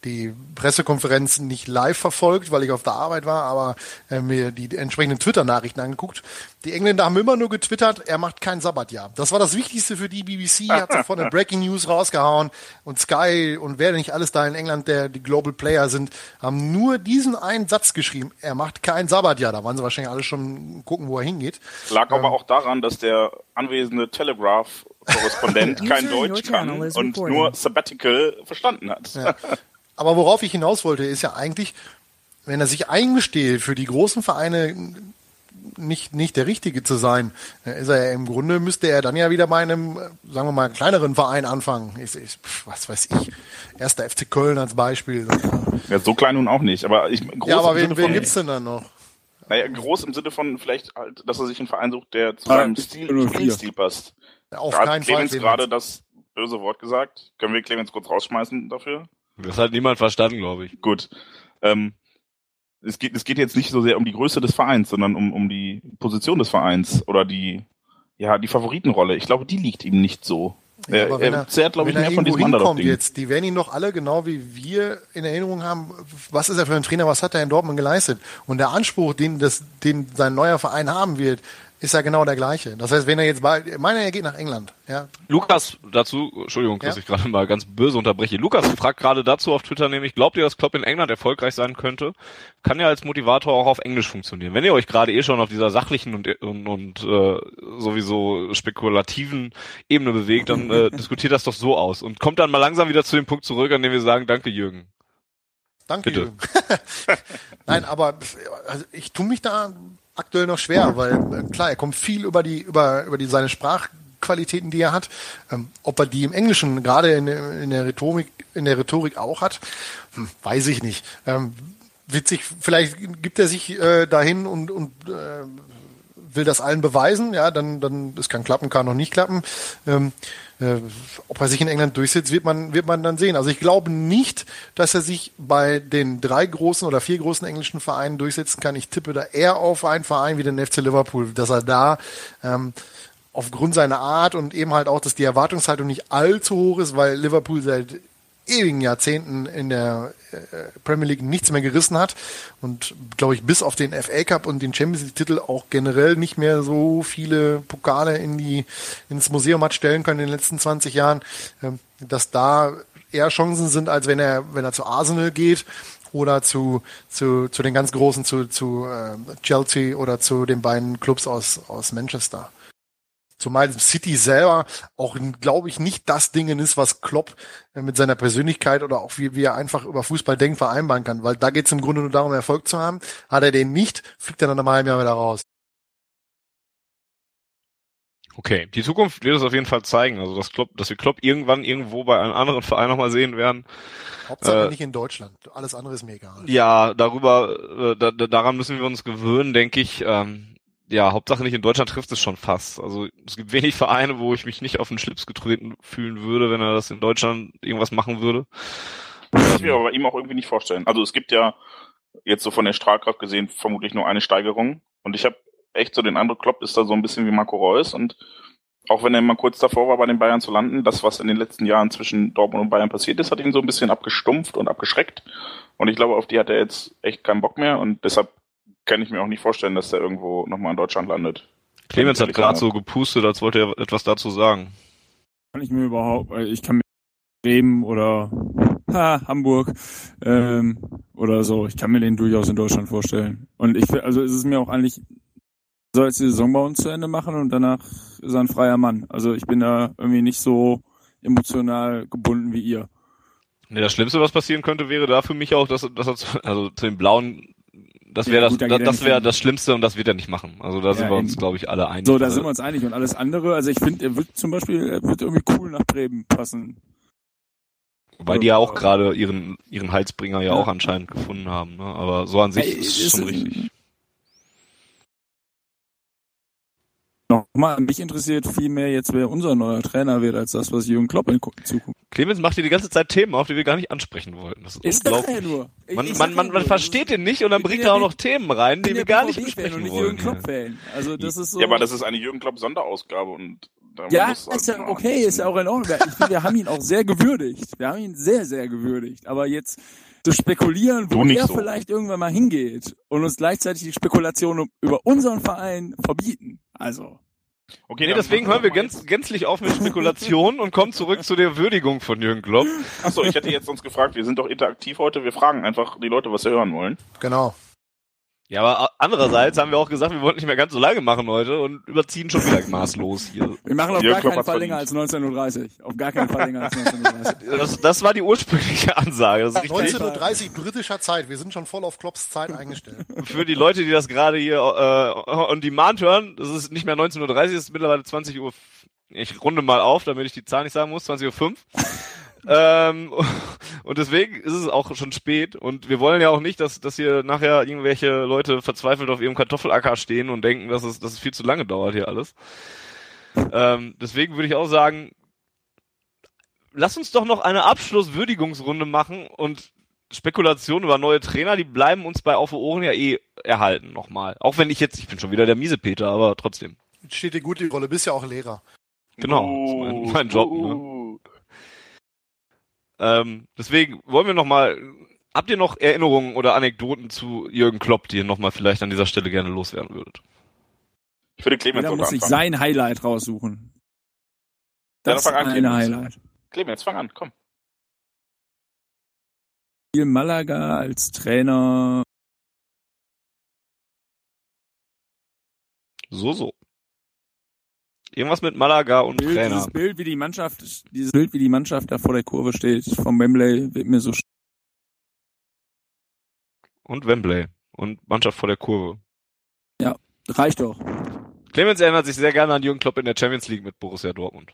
die Pressekonferenzen nicht live verfolgt, weil ich auf der Arbeit war, aber äh, mir die entsprechenden Twitter-Nachrichten angeguckt. Die Engländer haben immer nur getwittert, er macht kein Sabbatjahr. Das war das Wichtigste für die BBC, hat sofort eine Breaking News rausgehauen und Sky und wer nicht alles da in England, der die Global Player sind, haben nur diesen einen Satz geschrieben, er macht kein Sabbatjahr. Da waren sie wahrscheinlich alle schon gucken, wo er hingeht. Lag ähm, aber auch daran, dass der anwesende Telegraph Korrespondent kein Deutsch kann und nur Sabbatical verstanden hat. Ja. Aber worauf ich hinaus wollte, ist ja eigentlich, wenn er sich eingesteht, für die großen Vereine nicht, nicht der Richtige zu sein, ist er ja im Grunde, müsste er dann ja wieder bei einem, sagen wir mal, kleineren Verein anfangen. Ich, ich, was weiß ich. Erster FC Köln als Beispiel. Ja, so klein nun auch nicht. Aber ich, groß ja, aber wen, wen gibt's denn dann noch? Naja, groß im Sinne von vielleicht halt, dass er sich einen Verein sucht, der zu seinem Stil, Spielstil passt. Ja, auf da keinen Clemens Fall. gerade das böse Wort gesagt. Können wir Clemens kurz rausschmeißen dafür? Das hat niemand verstanden, glaube ich. Gut. Ähm, es geht, es geht jetzt nicht so sehr um die Größe des Vereins, sondern um, um die Position des Vereins oder die, ja, die Favoritenrolle. Ich glaube, die liegt ihm nicht so. Ja, aber er, er zehrt, glaube ich, mehr von diesem hinkommt jetzt, die werden ihn doch alle genau wie wir in Erinnerung haben, was ist er für ein Trainer, was hat er in Dortmund geleistet? Und der Anspruch, den, das, den sein neuer Verein haben wird, ist ja genau der gleiche. Das heißt, wenn er jetzt bald, meine, er geht nach England, ja. Lukas dazu, Entschuldigung, dass ja? ich gerade mal ganz böse unterbreche. Lukas fragt gerade dazu auf Twitter nämlich, glaubt ihr, dass Klopp in England erfolgreich sein könnte? Kann ja als Motivator auch auf Englisch funktionieren. Wenn ihr euch gerade eh schon auf dieser sachlichen und, und, und äh, sowieso spekulativen Ebene bewegt, dann äh, diskutiert das doch so aus und kommt dann mal langsam wieder zu dem Punkt zurück, an dem wir sagen, danke Jürgen. Danke, Bitte. Jürgen. Nein, aber also ich tue mich da aktuell noch schwer, weil äh, klar, er kommt viel über die über über die seine Sprachqualitäten, die er hat. Ähm, ob er die im Englischen gerade in, in der Rhetorik in der Rhetorik auch hat, hm, weiß ich nicht. Ähm, witzig, vielleicht gibt er sich äh, dahin und und äh, will das allen beweisen, ja, dann dann es kann klappen, kann noch nicht klappen. Ähm, äh, ob er sich in England durchsetzt, wird man, wird man dann sehen. Also ich glaube nicht, dass er sich bei den drei großen oder vier großen englischen Vereinen durchsetzen kann. Ich tippe da eher auf einen Verein wie den FC Liverpool, dass er da ähm, aufgrund seiner Art und eben halt auch, dass die Erwartungshaltung nicht allzu hoch ist, weil Liverpool seit ewigen Jahrzehnten in der äh, Premier League nichts mehr gerissen hat und glaube ich bis auf den FA Cup und den Champions League Titel auch generell nicht mehr so viele Pokale in die ins Museum hat stellen können in den letzten 20 Jahren, ähm, dass da eher Chancen sind, als wenn er wenn er zu Arsenal geht oder zu zu zu den ganz großen zu zu äh, Chelsea oder zu den beiden Clubs aus aus Manchester. Zumal City selber auch, glaube ich, nicht das Ding ist, was Klopp äh, mit seiner Persönlichkeit oder auch wie, wie er einfach über Fußball denkt, vereinbaren kann. Weil da geht es im Grunde nur darum, Erfolg zu haben. Hat er den nicht, fliegt er dann im halben Jahr wieder raus. Okay, die Zukunft wird es auf jeden Fall zeigen. Also dass Klopp, dass wir Klopp irgendwann irgendwo bei einem anderen Verein nochmal sehen werden. Hauptsache äh, nicht in Deutschland. Alles andere ist mir egal. Ja, darüber, äh, da, daran müssen wir uns gewöhnen, denke ich. Ähm, ja, Hauptsache nicht in Deutschland trifft es schon fast. Also es gibt wenig Vereine, wo ich mich nicht auf den Schlips getreten fühlen würde, wenn er das in Deutschland irgendwas machen würde. Das kann ich mir aber bei ihm auch irgendwie nicht vorstellen. Also es gibt ja jetzt so von der Strahlkraft gesehen vermutlich nur eine Steigerung. Und ich habe echt so den Eindruck, Klopp ist da so ein bisschen wie Marco Reus. Und auch wenn er mal kurz davor war, bei den Bayern zu landen, das, was in den letzten Jahren zwischen Dortmund und Bayern passiert ist, hat ihn so ein bisschen abgestumpft und abgeschreckt. Und ich glaube, auf die hat er jetzt echt keinen Bock mehr. Und deshalb kann ich mir auch nicht vorstellen, dass der irgendwo nochmal in Deutschland landet. Clemens hat gerade so gepustet, als wollte er etwas dazu sagen. Kann ich mir überhaupt, ich kann mir Bremen oder ha, Hamburg ähm, oder so, ich kann mir den durchaus in Deutschland vorstellen. Und ich also ist es mir auch eigentlich, soll jetzt die Saison bei uns zu Ende machen und danach ist er ein freier Mann. Also ich bin da irgendwie nicht so emotional gebunden wie ihr. Nee, das Schlimmste, was passieren könnte, wäre da für mich auch, dass, dass er zu, also zu den Blauen das wäre ja, das, das, das wäre das Schlimmste und das wird er nicht machen. Also da ja, sind wir uns, glaube ich, alle einig. So, da also sind wir uns einig. Und alles andere, also ich finde, er wird zum Beispiel, er wird irgendwie cool nach Bremen passen. Wobei die ja auch gerade ihren, ihren Halsbringer ja, ja, auch anscheinend gefunden haben. Ne? Aber so an sich Ey, ist es schon richtig. Nochmal, mich interessiert viel mehr jetzt, wer unser neuer Trainer wird, als das, was Jürgen Klopp in Zukunft. Clemens macht dir die ganze Zeit Themen auf, die wir gar nicht ansprechen wollten. Das ist, ist unglaublich. Ja nur. Ich, man, ich man, man, man versteht den nicht und dann bringt er auch noch Themen rein, die wir gar nicht besprechen und nicht wollen. Jürgen Klopp -Fan. Also das ist so. Ja, aber das ist eine Jürgen Klopp Sonderausgabe und ja, ist halt ja okay, ist ja auch in Ordnung. Ich finde, wir haben ihn auch sehr gewürdigt. Wir haben ihn sehr, sehr gewürdigt. Aber jetzt zu spekulieren, wo er so. vielleicht irgendwann mal hingeht und uns gleichzeitig die Spekulation über unseren Verein verbieten. Also. Okay, nee, deswegen hören wir gänz, gänzlich auf mit Spekulationen und kommen zurück zu der Würdigung von Jürgen Klopp. Achso, ich hätte jetzt uns gefragt, wir sind doch interaktiv heute, wir fragen einfach die Leute, was sie hören wollen. Genau. Ja, aber andererseits haben wir auch gesagt, wir wollten nicht mehr ganz so lange machen heute und überziehen schon wieder maßlos hier. Wir machen auf Jörg gar keinen Fall länger als 19.30 Uhr. Auf gar keinen Fall länger als 19.30 Uhr. Das, das war die ursprüngliche Ansage. 19.30 Uhr britischer Zeit. Wir sind schon voll auf Klopps Zeit eingestellt. Für die Leute, die das gerade hier äh, on demand hören, das ist nicht mehr 19.30 Uhr, es ist mittlerweile 20 Uhr. Ich runde mal auf, damit ich die Zahl nicht sagen muss, 20.05 Uhr. Ähm, und deswegen ist es auch schon spät und wir wollen ja auch nicht, dass, dass hier nachher irgendwelche Leute verzweifelt auf ihrem Kartoffelacker stehen und denken, dass es, dass es viel zu lange dauert hier alles. Ähm, deswegen würde ich auch sagen, lass uns doch noch eine Abschlusswürdigungsrunde machen und Spekulationen über neue Trainer, die bleiben uns bei Auf Ohren ja eh erhalten nochmal. Auch wenn ich jetzt, ich bin schon wieder der miese Peter, aber trotzdem. Steht dir gut die Rolle, bist ja auch Lehrer. Genau, uh, mein, mein, Job. Uh, ne? Ähm, deswegen wollen wir noch mal. Habt ihr noch Erinnerungen oder Anekdoten zu Jürgen Klopp, die ihr noch mal vielleicht an dieser Stelle gerne loswerden würdet? Ich würde Clemens Jeder muss sich sein Highlight raussuchen. Das ja, ist ein Highlight. Clemens, fang an, komm. Spiel Malaga als Trainer. So, so. Irgendwas mit Malaga und Bild, Trainer. Dieses Bild, wie die Mannschaft, dieses Bild, wie die Mannschaft da vor der Kurve steht, vom Wembley, wird mir so. Und Wembley. Und Mannschaft vor der Kurve. Ja, reicht doch. Clemens erinnert sich sehr gerne an Jürgen Klopp in der Champions League mit Borussia Dortmund.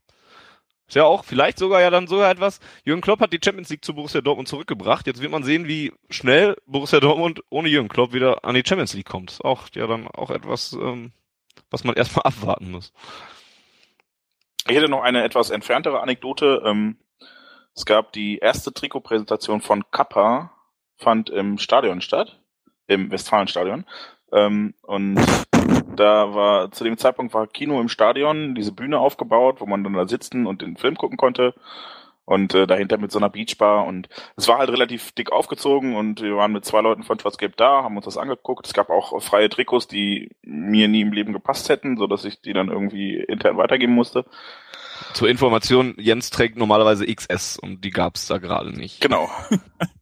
Ist ja auch vielleicht sogar ja dann sogar etwas. Jürgen Klopp hat die Champions League zu Borussia Dortmund zurückgebracht. Jetzt wird man sehen, wie schnell Borussia Dortmund ohne Jürgen Klopp wieder an die Champions League kommt. Ist auch ja dann auch etwas, ähm, was man erstmal abwarten muss. Ich hätte noch eine etwas entferntere Anekdote. Ähm, es gab die erste Trikotpräsentation von Kappa, fand im Stadion statt, im Westfalenstadion. Ähm, und da war zu dem Zeitpunkt war Kino im Stadion, diese Bühne aufgebaut, wo man dann da sitzen und den Film gucken konnte und äh, dahinter mit so einer Beachbar und es war halt relativ dick aufgezogen und wir waren mit zwei Leuten von Schwarzgelb da, haben uns das angeguckt. Es gab auch freie Trikots, die mir nie im Leben gepasst hätten, so dass ich die dann irgendwie intern weitergeben musste. Zur Information, Jens trägt normalerweise XS und die gab's da gerade nicht. Genau.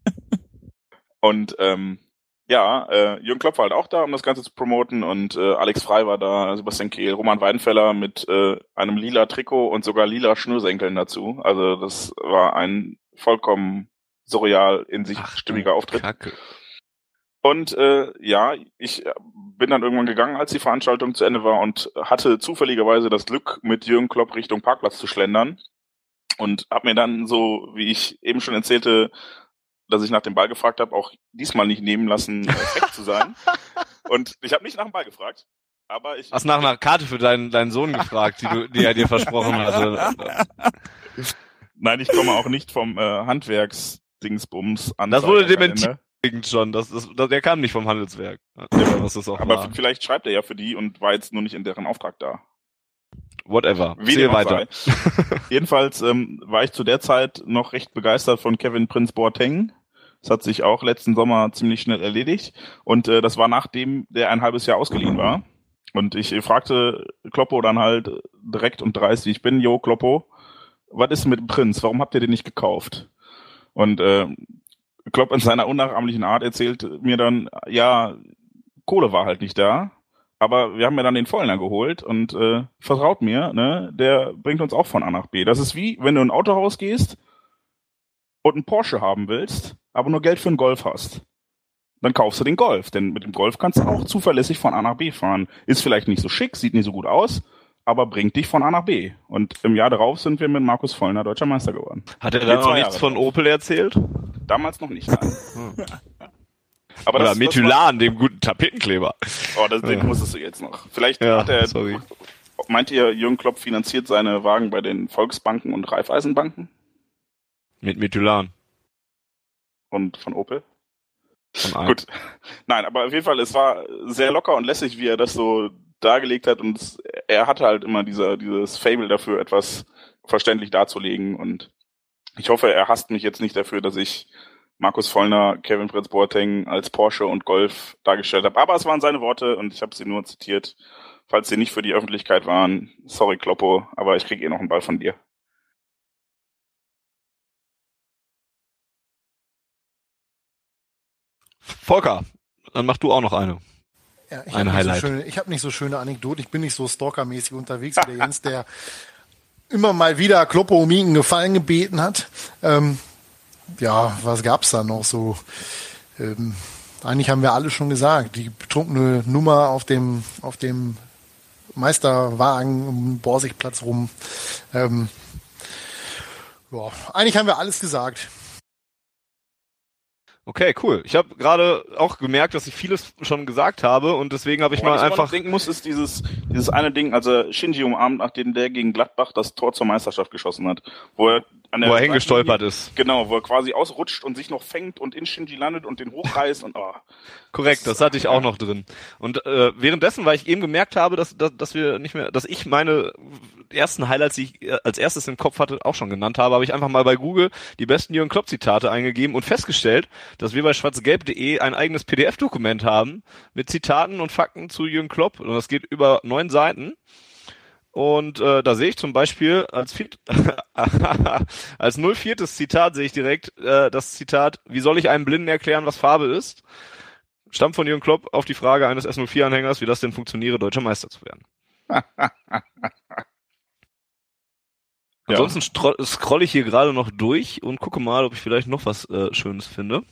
und ähm, ja, äh, Jürgen Klopp war halt auch da, um das Ganze zu promoten und äh, Alex Frei war da, Sebastian Kehl, Roman Weidenfeller mit äh, einem lila Trikot und sogar lila Schnürsenkeln dazu. Also das war ein vollkommen surreal in sich Ach, stimmiger Auftritt. Kacke. Und äh, ja, ich äh, bin dann irgendwann gegangen, als die Veranstaltung zu Ende war und hatte zufälligerweise das Glück, mit Jürgen Klopp Richtung Parkplatz zu schlendern und habe mir dann so, wie ich eben schon erzählte, dass ich nach dem Ball gefragt habe, auch diesmal nicht nehmen lassen, perfekt äh, zu sein. Und ich habe nicht nach dem Ball gefragt, aber ich. Hast nach einer Karte für deinen, deinen Sohn gefragt, die, du, die er dir versprochen hatte. Nein, ich komme auch nicht vom äh, Handwerksdingsbums an. Das wurde dementiert schon. Das, das, das, der kam nicht vom Handelswerk. Das ist auch aber war. vielleicht schreibt er ja für die und war jetzt nur nicht in deren Auftrag da. Whatever. Wie Zähl weiter. Jedenfalls ähm, war ich zu der Zeit noch recht begeistert von Kevin Prince Boateng. Das hat sich auch letzten Sommer ziemlich schnell erledigt. Und äh, das war nachdem der ein halbes Jahr ausgeliehen war. Und ich fragte Kloppo dann halt direkt und dreist, wie ich bin, Jo, Kloppo, was ist mit dem Prinz? Warum habt ihr den nicht gekauft? Und äh, Klopp in seiner unnachahmlichen Art erzählt mir dann, ja, Kohle war halt nicht da, aber wir haben ja dann den Vollner geholt und äh, vertraut mir, ne, der bringt uns auch von A nach B. Das ist wie, wenn du in ein Autohaus gehst und einen Porsche haben willst, aber nur Geld für einen Golf hast. Dann kaufst du den Golf, denn mit dem Golf kannst du auch zuverlässig von A nach B fahren. Ist vielleicht nicht so schick, sieht nicht so gut aus, aber bringt dich von A nach B. Und im Jahr darauf sind wir mit Markus Vollner deutscher Meister geworden. Hat er da noch nichts von Opel erzählt? Damals noch nicht, nein. Aber Oder das, Methylan, das war, dem guten Tapetenkleber. Oh, das, den ja. musstest du jetzt noch. Vielleicht ja, hat er, sorry. meint ihr, Jürgen Klopp finanziert seine Wagen bei den Volksbanken und Raiffeisenbanken? Mit Methylan. Und von Opel? Gut. Nein, aber auf jeden Fall, es war sehr locker und lässig, wie er das so dargelegt hat und er hatte halt immer dieser, dieses Fable dafür, etwas verständlich darzulegen und ich hoffe, er hasst mich jetzt nicht dafür, dass ich Markus Vollner, Kevin Prinz Boateng als Porsche und Golf dargestellt habe. Aber es waren seine Worte und ich habe sie nur zitiert. Falls sie nicht für die Öffentlichkeit waren, sorry Kloppo, aber ich krieg eh noch einen Ball von dir. Volker, dann mach du auch noch eine. Ja, ich habe nicht, so schöne, ich hab nicht so schöne Anekdoten. Ich bin nicht so stalkermäßig unterwegs wie der Jens, der immer mal wieder Kloppo um ihn Gefallen gebeten hat. Ähm, ja, was gab's da noch so? Ähm, eigentlich haben wir alle schon gesagt. Die betrunkene Nummer auf dem, auf dem Meisterwagen um Borsigplatz rum. Ähm, ja, eigentlich haben wir alles gesagt. Okay, cool. Ich habe gerade auch gemerkt, dass ich vieles schon gesagt habe und deswegen habe ich Woran mal ich einfach denken muss, ist dieses dieses eine Ding, also Shinji umarmt, nachdem der gegen Gladbach das Tor zur Meisterschaft geschossen hat, wo er wo er hingestolpert ist. Genau, wo er quasi ausrutscht und sich noch fängt und in Shinji landet und den hochreißt und oh. Korrekt, das, das hatte ich auch noch drin. Und äh, währenddessen, weil ich eben gemerkt habe, dass, dass, dass wir nicht mehr, dass ich meine ersten Highlights, die ich äh, als erstes im Kopf hatte, auch schon genannt habe, habe ich einfach mal bei Google die besten Jürgen Klopp Zitate eingegeben und festgestellt, dass wir bei schwarzgelb.de ein eigenes PDF-Dokument haben mit Zitaten und Fakten zu Jürgen Klopp und das geht über neun Seiten. Und äh, da sehe ich zum Beispiel als, Viert als 04. Zitat sehe ich direkt äh, das Zitat, wie soll ich einem Blinden erklären, was Farbe ist? Stammt von Jürgen Klopp auf die Frage eines S04-Anhängers, wie das denn funktioniere, deutscher Meister zu werden. Ansonsten scroll ich hier gerade noch durch und gucke mal, ob ich vielleicht noch was äh, Schönes finde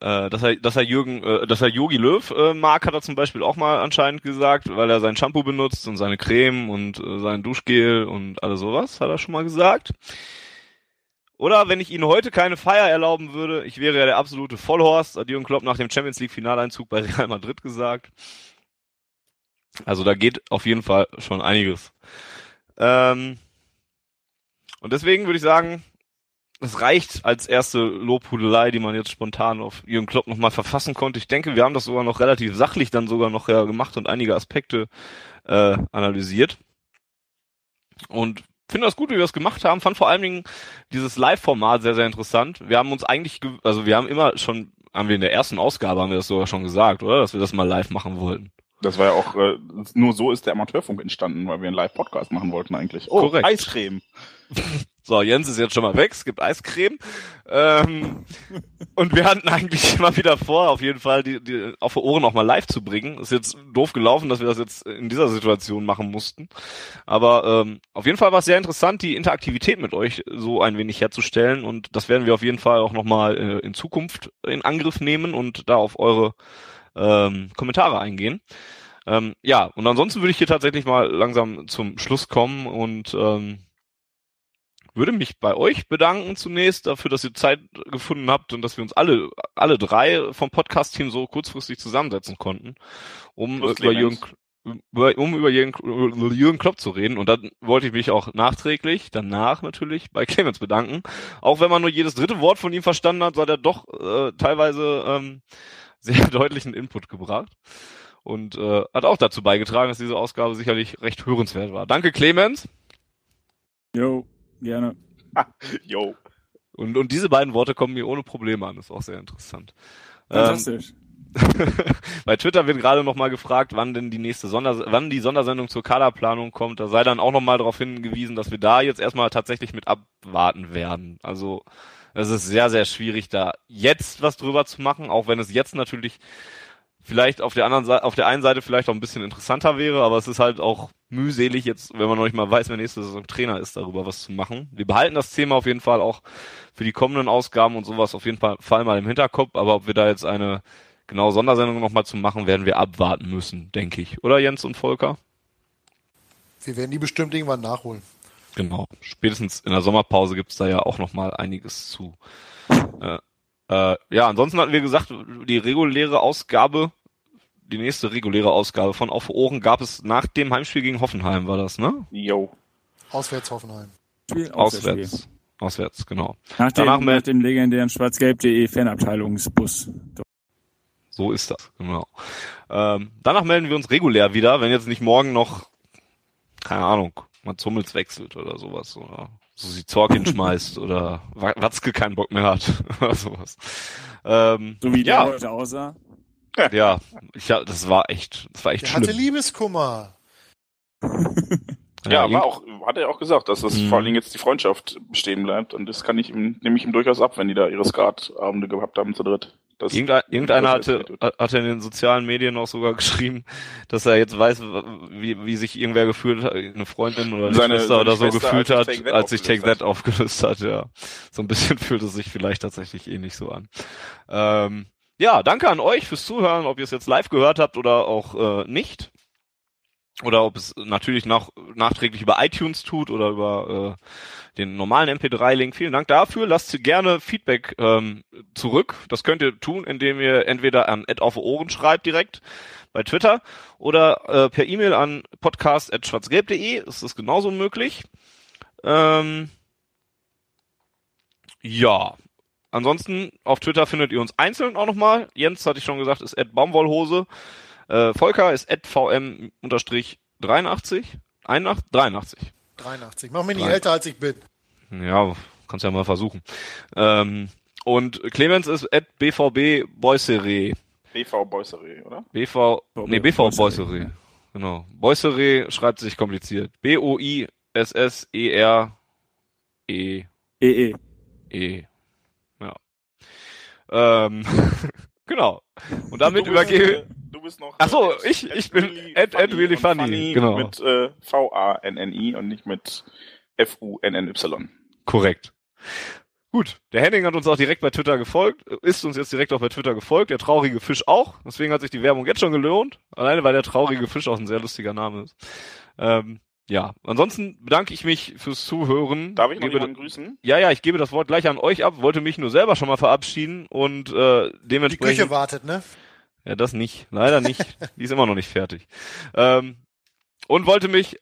äh, dass er, dass er Jürgen, äh, dass er Yogi Löw äh, mag, hat er zum Beispiel auch mal anscheinend gesagt, weil er sein Shampoo benutzt und seine Creme und äh, sein Duschgel und alles sowas, hat er schon mal gesagt. Oder wenn ich Ihnen heute keine Feier erlauben würde, ich wäre ja der absolute Vollhorst, hat Jürgen Klopp nach dem Champions League Finaleinzug bei Real Madrid gesagt. Also da geht auf jeden Fall schon einiges. Ähm, und deswegen würde ich sagen, es reicht als erste Lobhudelei, die man jetzt spontan auf Jürgen Klopp nochmal verfassen konnte. Ich denke, wir haben das sogar noch relativ sachlich dann sogar noch ja, gemacht und einige Aspekte äh, analysiert. Und finde das gut, wie wir das gemacht haben. Fand vor allen Dingen dieses Live-Format sehr, sehr interessant. Wir haben uns eigentlich, also wir haben immer schon, haben wir in der ersten Ausgabe, haben wir das sogar schon gesagt, oder? Dass wir das mal live machen wollten. Das war ja auch, äh, nur so ist der Amateurfunk entstanden, weil wir einen Live-Podcast machen wollten eigentlich. Oh, Korrekt. Eiscreme. So, Jens ist jetzt schon mal weg, es gibt Eiscreme. Ähm, und wir hatten eigentlich immer wieder vor, auf jeden Fall die, die auf die Ohren auch mal live zu bringen. Ist jetzt doof gelaufen, dass wir das jetzt in dieser Situation machen mussten. Aber ähm, auf jeden Fall war es sehr interessant, die Interaktivität mit euch so ein wenig herzustellen. Und das werden wir auf jeden Fall auch nochmal äh, in Zukunft in Angriff nehmen und da auf eure ähm, Kommentare eingehen. Ähm, ja, und ansonsten würde ich hier tatsächlich mal langsam zum Schluss kommen und ähm, würde mich bei euch bedanken zunächst dafür, dass ihr Zeit gefunden habt und dass wir uns alle, alle drei vom Podcast-Team so kurzfristig zusammensetzen konnten, um Plus über Jürgen, um über Jürgen, Jürgen Klopp zu reden. Und dann wollte ich mich auch nachträglich, danach natürlich, bei Clemens bedanken. Auch wenn man nur jedes dritte Wort von ihm verstanden hat, so hat er doch äh, teilweise ähm, sehr deutlichen Input gebracht. Und äh, hat auch dazu beigetragen, dass diese Ausgabe sicherlich recht hörenswert war. Danke, Clemens. Jo. Gerne. Jo. Und, und diese beiden Worte kommen mir ohne Probleme an. Das ist auch sehr interessant. Fantastisch. Ähm, bei Twitter wird gerade noch mal gefragt, wann denn die nächste Sonder wann die Sondersendung zur Kaderplanung kommt. Da sei dann auch noch mal darauf hingewiesen, dass wir da jetzt erstmal tatsächlich mit abwarten werden. Also es ist sehr, sehr schwierig, da jetzt was drüber zu machen, auch wenn es jetzt natürlich vielleicht auf der anderen Seite, auf der einen Seite vielleicht auch ein bisschen interessanter wäre, aber es ist halt auch mühselig jetzt, wenn man noch nicht mal weiß, wer nächste Saison Trainer ist, darüber was zu machen. Wir behalten das Thema auf jeden Fall auch für die kommenden Ausgaben und sowas auf jeden Fall, mal im Hinterkopf, aber ob wir da jetzt eine genau Sondersendungen nochmal zu machen, werden wir abwarten müssen, denke ich. Oder Jens und Volker? Wir werden die bestimmt irgendwann nachholen. Genau. Spätestens in der Sommerpause gibt's da ja auch nochmal einiges zu. Äh, äh, ja, ansonsten hatten wir gesagt, die reguläre Ausgabe, die nächste reguläre Ausgabe von Auf Ohren gab es nach dem Heimspiel gegen Hoffenheim, war das, ne? Jo. Auswärts Hoffenheim. Spiel, Auswärts. Auswärts, genau. Nach dem, Danach mit dem legendären schwarzgelb.de Fanabteilungsbus. So ist das, genau. Ähm, danach melden wir uns regulär wieder, wenn jetzt nicht morgen noch, keine Ahnung, Mats Hummels wechselt oder sowas. Oder so sie Zorkin schmeißt oder Watzke keinen Bock mehr hat oder sowas. Ähm, so wie der heute aussah. Ja, ich, ja, das war echt, das war echt der schlimm. hatte Liebeskummer. Ja, ja war auch, hat er auch gesagt, dass das mhm. vor allen Dingen jetzt die Freundschaft bestehen bleibt und das kann ich ihm, nehme ich ihm durchaus ab, wenn die da ihre Skatabende gehabt haben zu dritt. Das Irgendein, irgendeiner hatte, hatte in den sozialen Medien auch sogar geschrieben, dass er jetzt weiß, wie, wie sich irgendwer gefühlt hat, eine Freundin oder eine seine, Schwester seine oder so Schwester, gefühlt hat, als sich Take That aufgelöst hat, ja. So ein bisschen fühlt es sich vielleicht tatsächlich eh nicht so an. Ähm, ja, danke an euch fürs Zuhören, ob ihr es jetzt live gehört habt oder auch äh, nicht oder ob es natürlich noch nachträglich über iTunes tut oder über äh, den normalen MP3-Link. Vielen Dank dafür. Lasst gerne Feedback ähm, zurück. Das könnt ihr tun, indem ihr entweder an Ed auf Ohren schreibt direkt bei Twitter oder äh, per E-Mail an podcast.schwarzgelb.de. Ist das genauso möglich. Ähm, ja. Ansonsten auf Twitter findet ihr uns einzeln auch nochmal. Jens, hatte ich schon gesagt, ist Ed Baumwollhose. Äh, Volker ist vm-83, 81, 83. 83. Mach mich nicht älter, als ich bin. Ja, kannst ja mal versuchen. Ähm, und Clemens ist at bvb Boisseré. BV Boisseré, oder? BV, nee, BV Boisseré. Genau. Boisseré schreibt sich kompliziert. B-O-I-S-S-E-R-E. E-E. E. Ja. Ähm, genau. Und damit übergebe du bist noch. Ach so, ich, ich bin really Ed, Ed really funny. funny. Genau. Mit äh, V-A-N-N-I und nicht mit F-U-N-N-Y. Korrekt. Gut, der Henning hat uns auch direkt bei Twitter gefolgt, ist uns jetzt direkt auch bei Twitter gefolgt, der traurige Fisch auch, deswegen hat sich die Werbung jetzt schon gelohnt, alleine weil der traurige Fisch auch ein sehr lustiger Name ist. Ähm, ja, ansonsten bedanke ich mich fürs Zuhören. Darf ich noch jemanden grüßen? Ja, ja, ich gebe das Wort gleich an euch ab, wollte mich nur selber schon mal verabschieden und äh, dementsprechend... Die Küche wartet, ne? Ja, das nicht. Leider nicht. die ist immer noch nicht fertig. Ähm, und wollte mich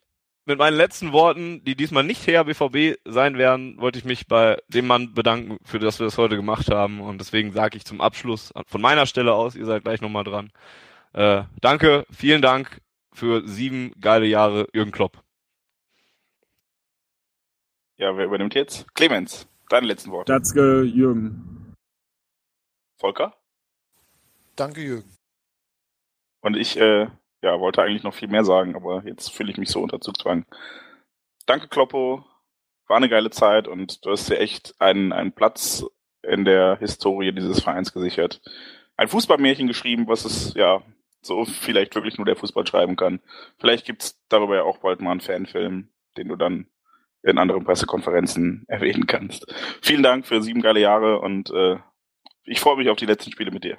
mit meinen letzten Worten, die diesmal nicht her BVB sein werden, wollte ich mich bei dem Mann bedanken, für das wir das heute gemacht haben. Und deswegen sage ich zum Abschluss von meiner Stelle aus, ihr seid gleich nochmal dran. Äh, danke, vielen Dank für sieben geile Jahre Jürgen Klopp. Ja, wer übernimmt jetzt? Clemens, deine letzten Worte. Datzke, Jürgen. Volker? Danke, Jürgen. Und ich äh, ja, wollte eigentlich noch viel mehr sagen, aber jetzt fühle ich mich so unter Zugzwang. Danke, Kloppo. War eine geile Zeit und du hast dir echt einen, einen Platz in der Historie dieses Vereins gesichert. Ein Fußballmärchen geschrieben, was es ja so vielleicht wirklich nur der Fußball schreiben kann. Vielleicht gibt's darüber ja auch bald mal einen Fanfilm, den du dann in anderen Pressekonferenzen erwähnen kannst. Vielen Dank für sieben geile Jahre und äh, ich freue mich auf die letzten Spiele mit dir.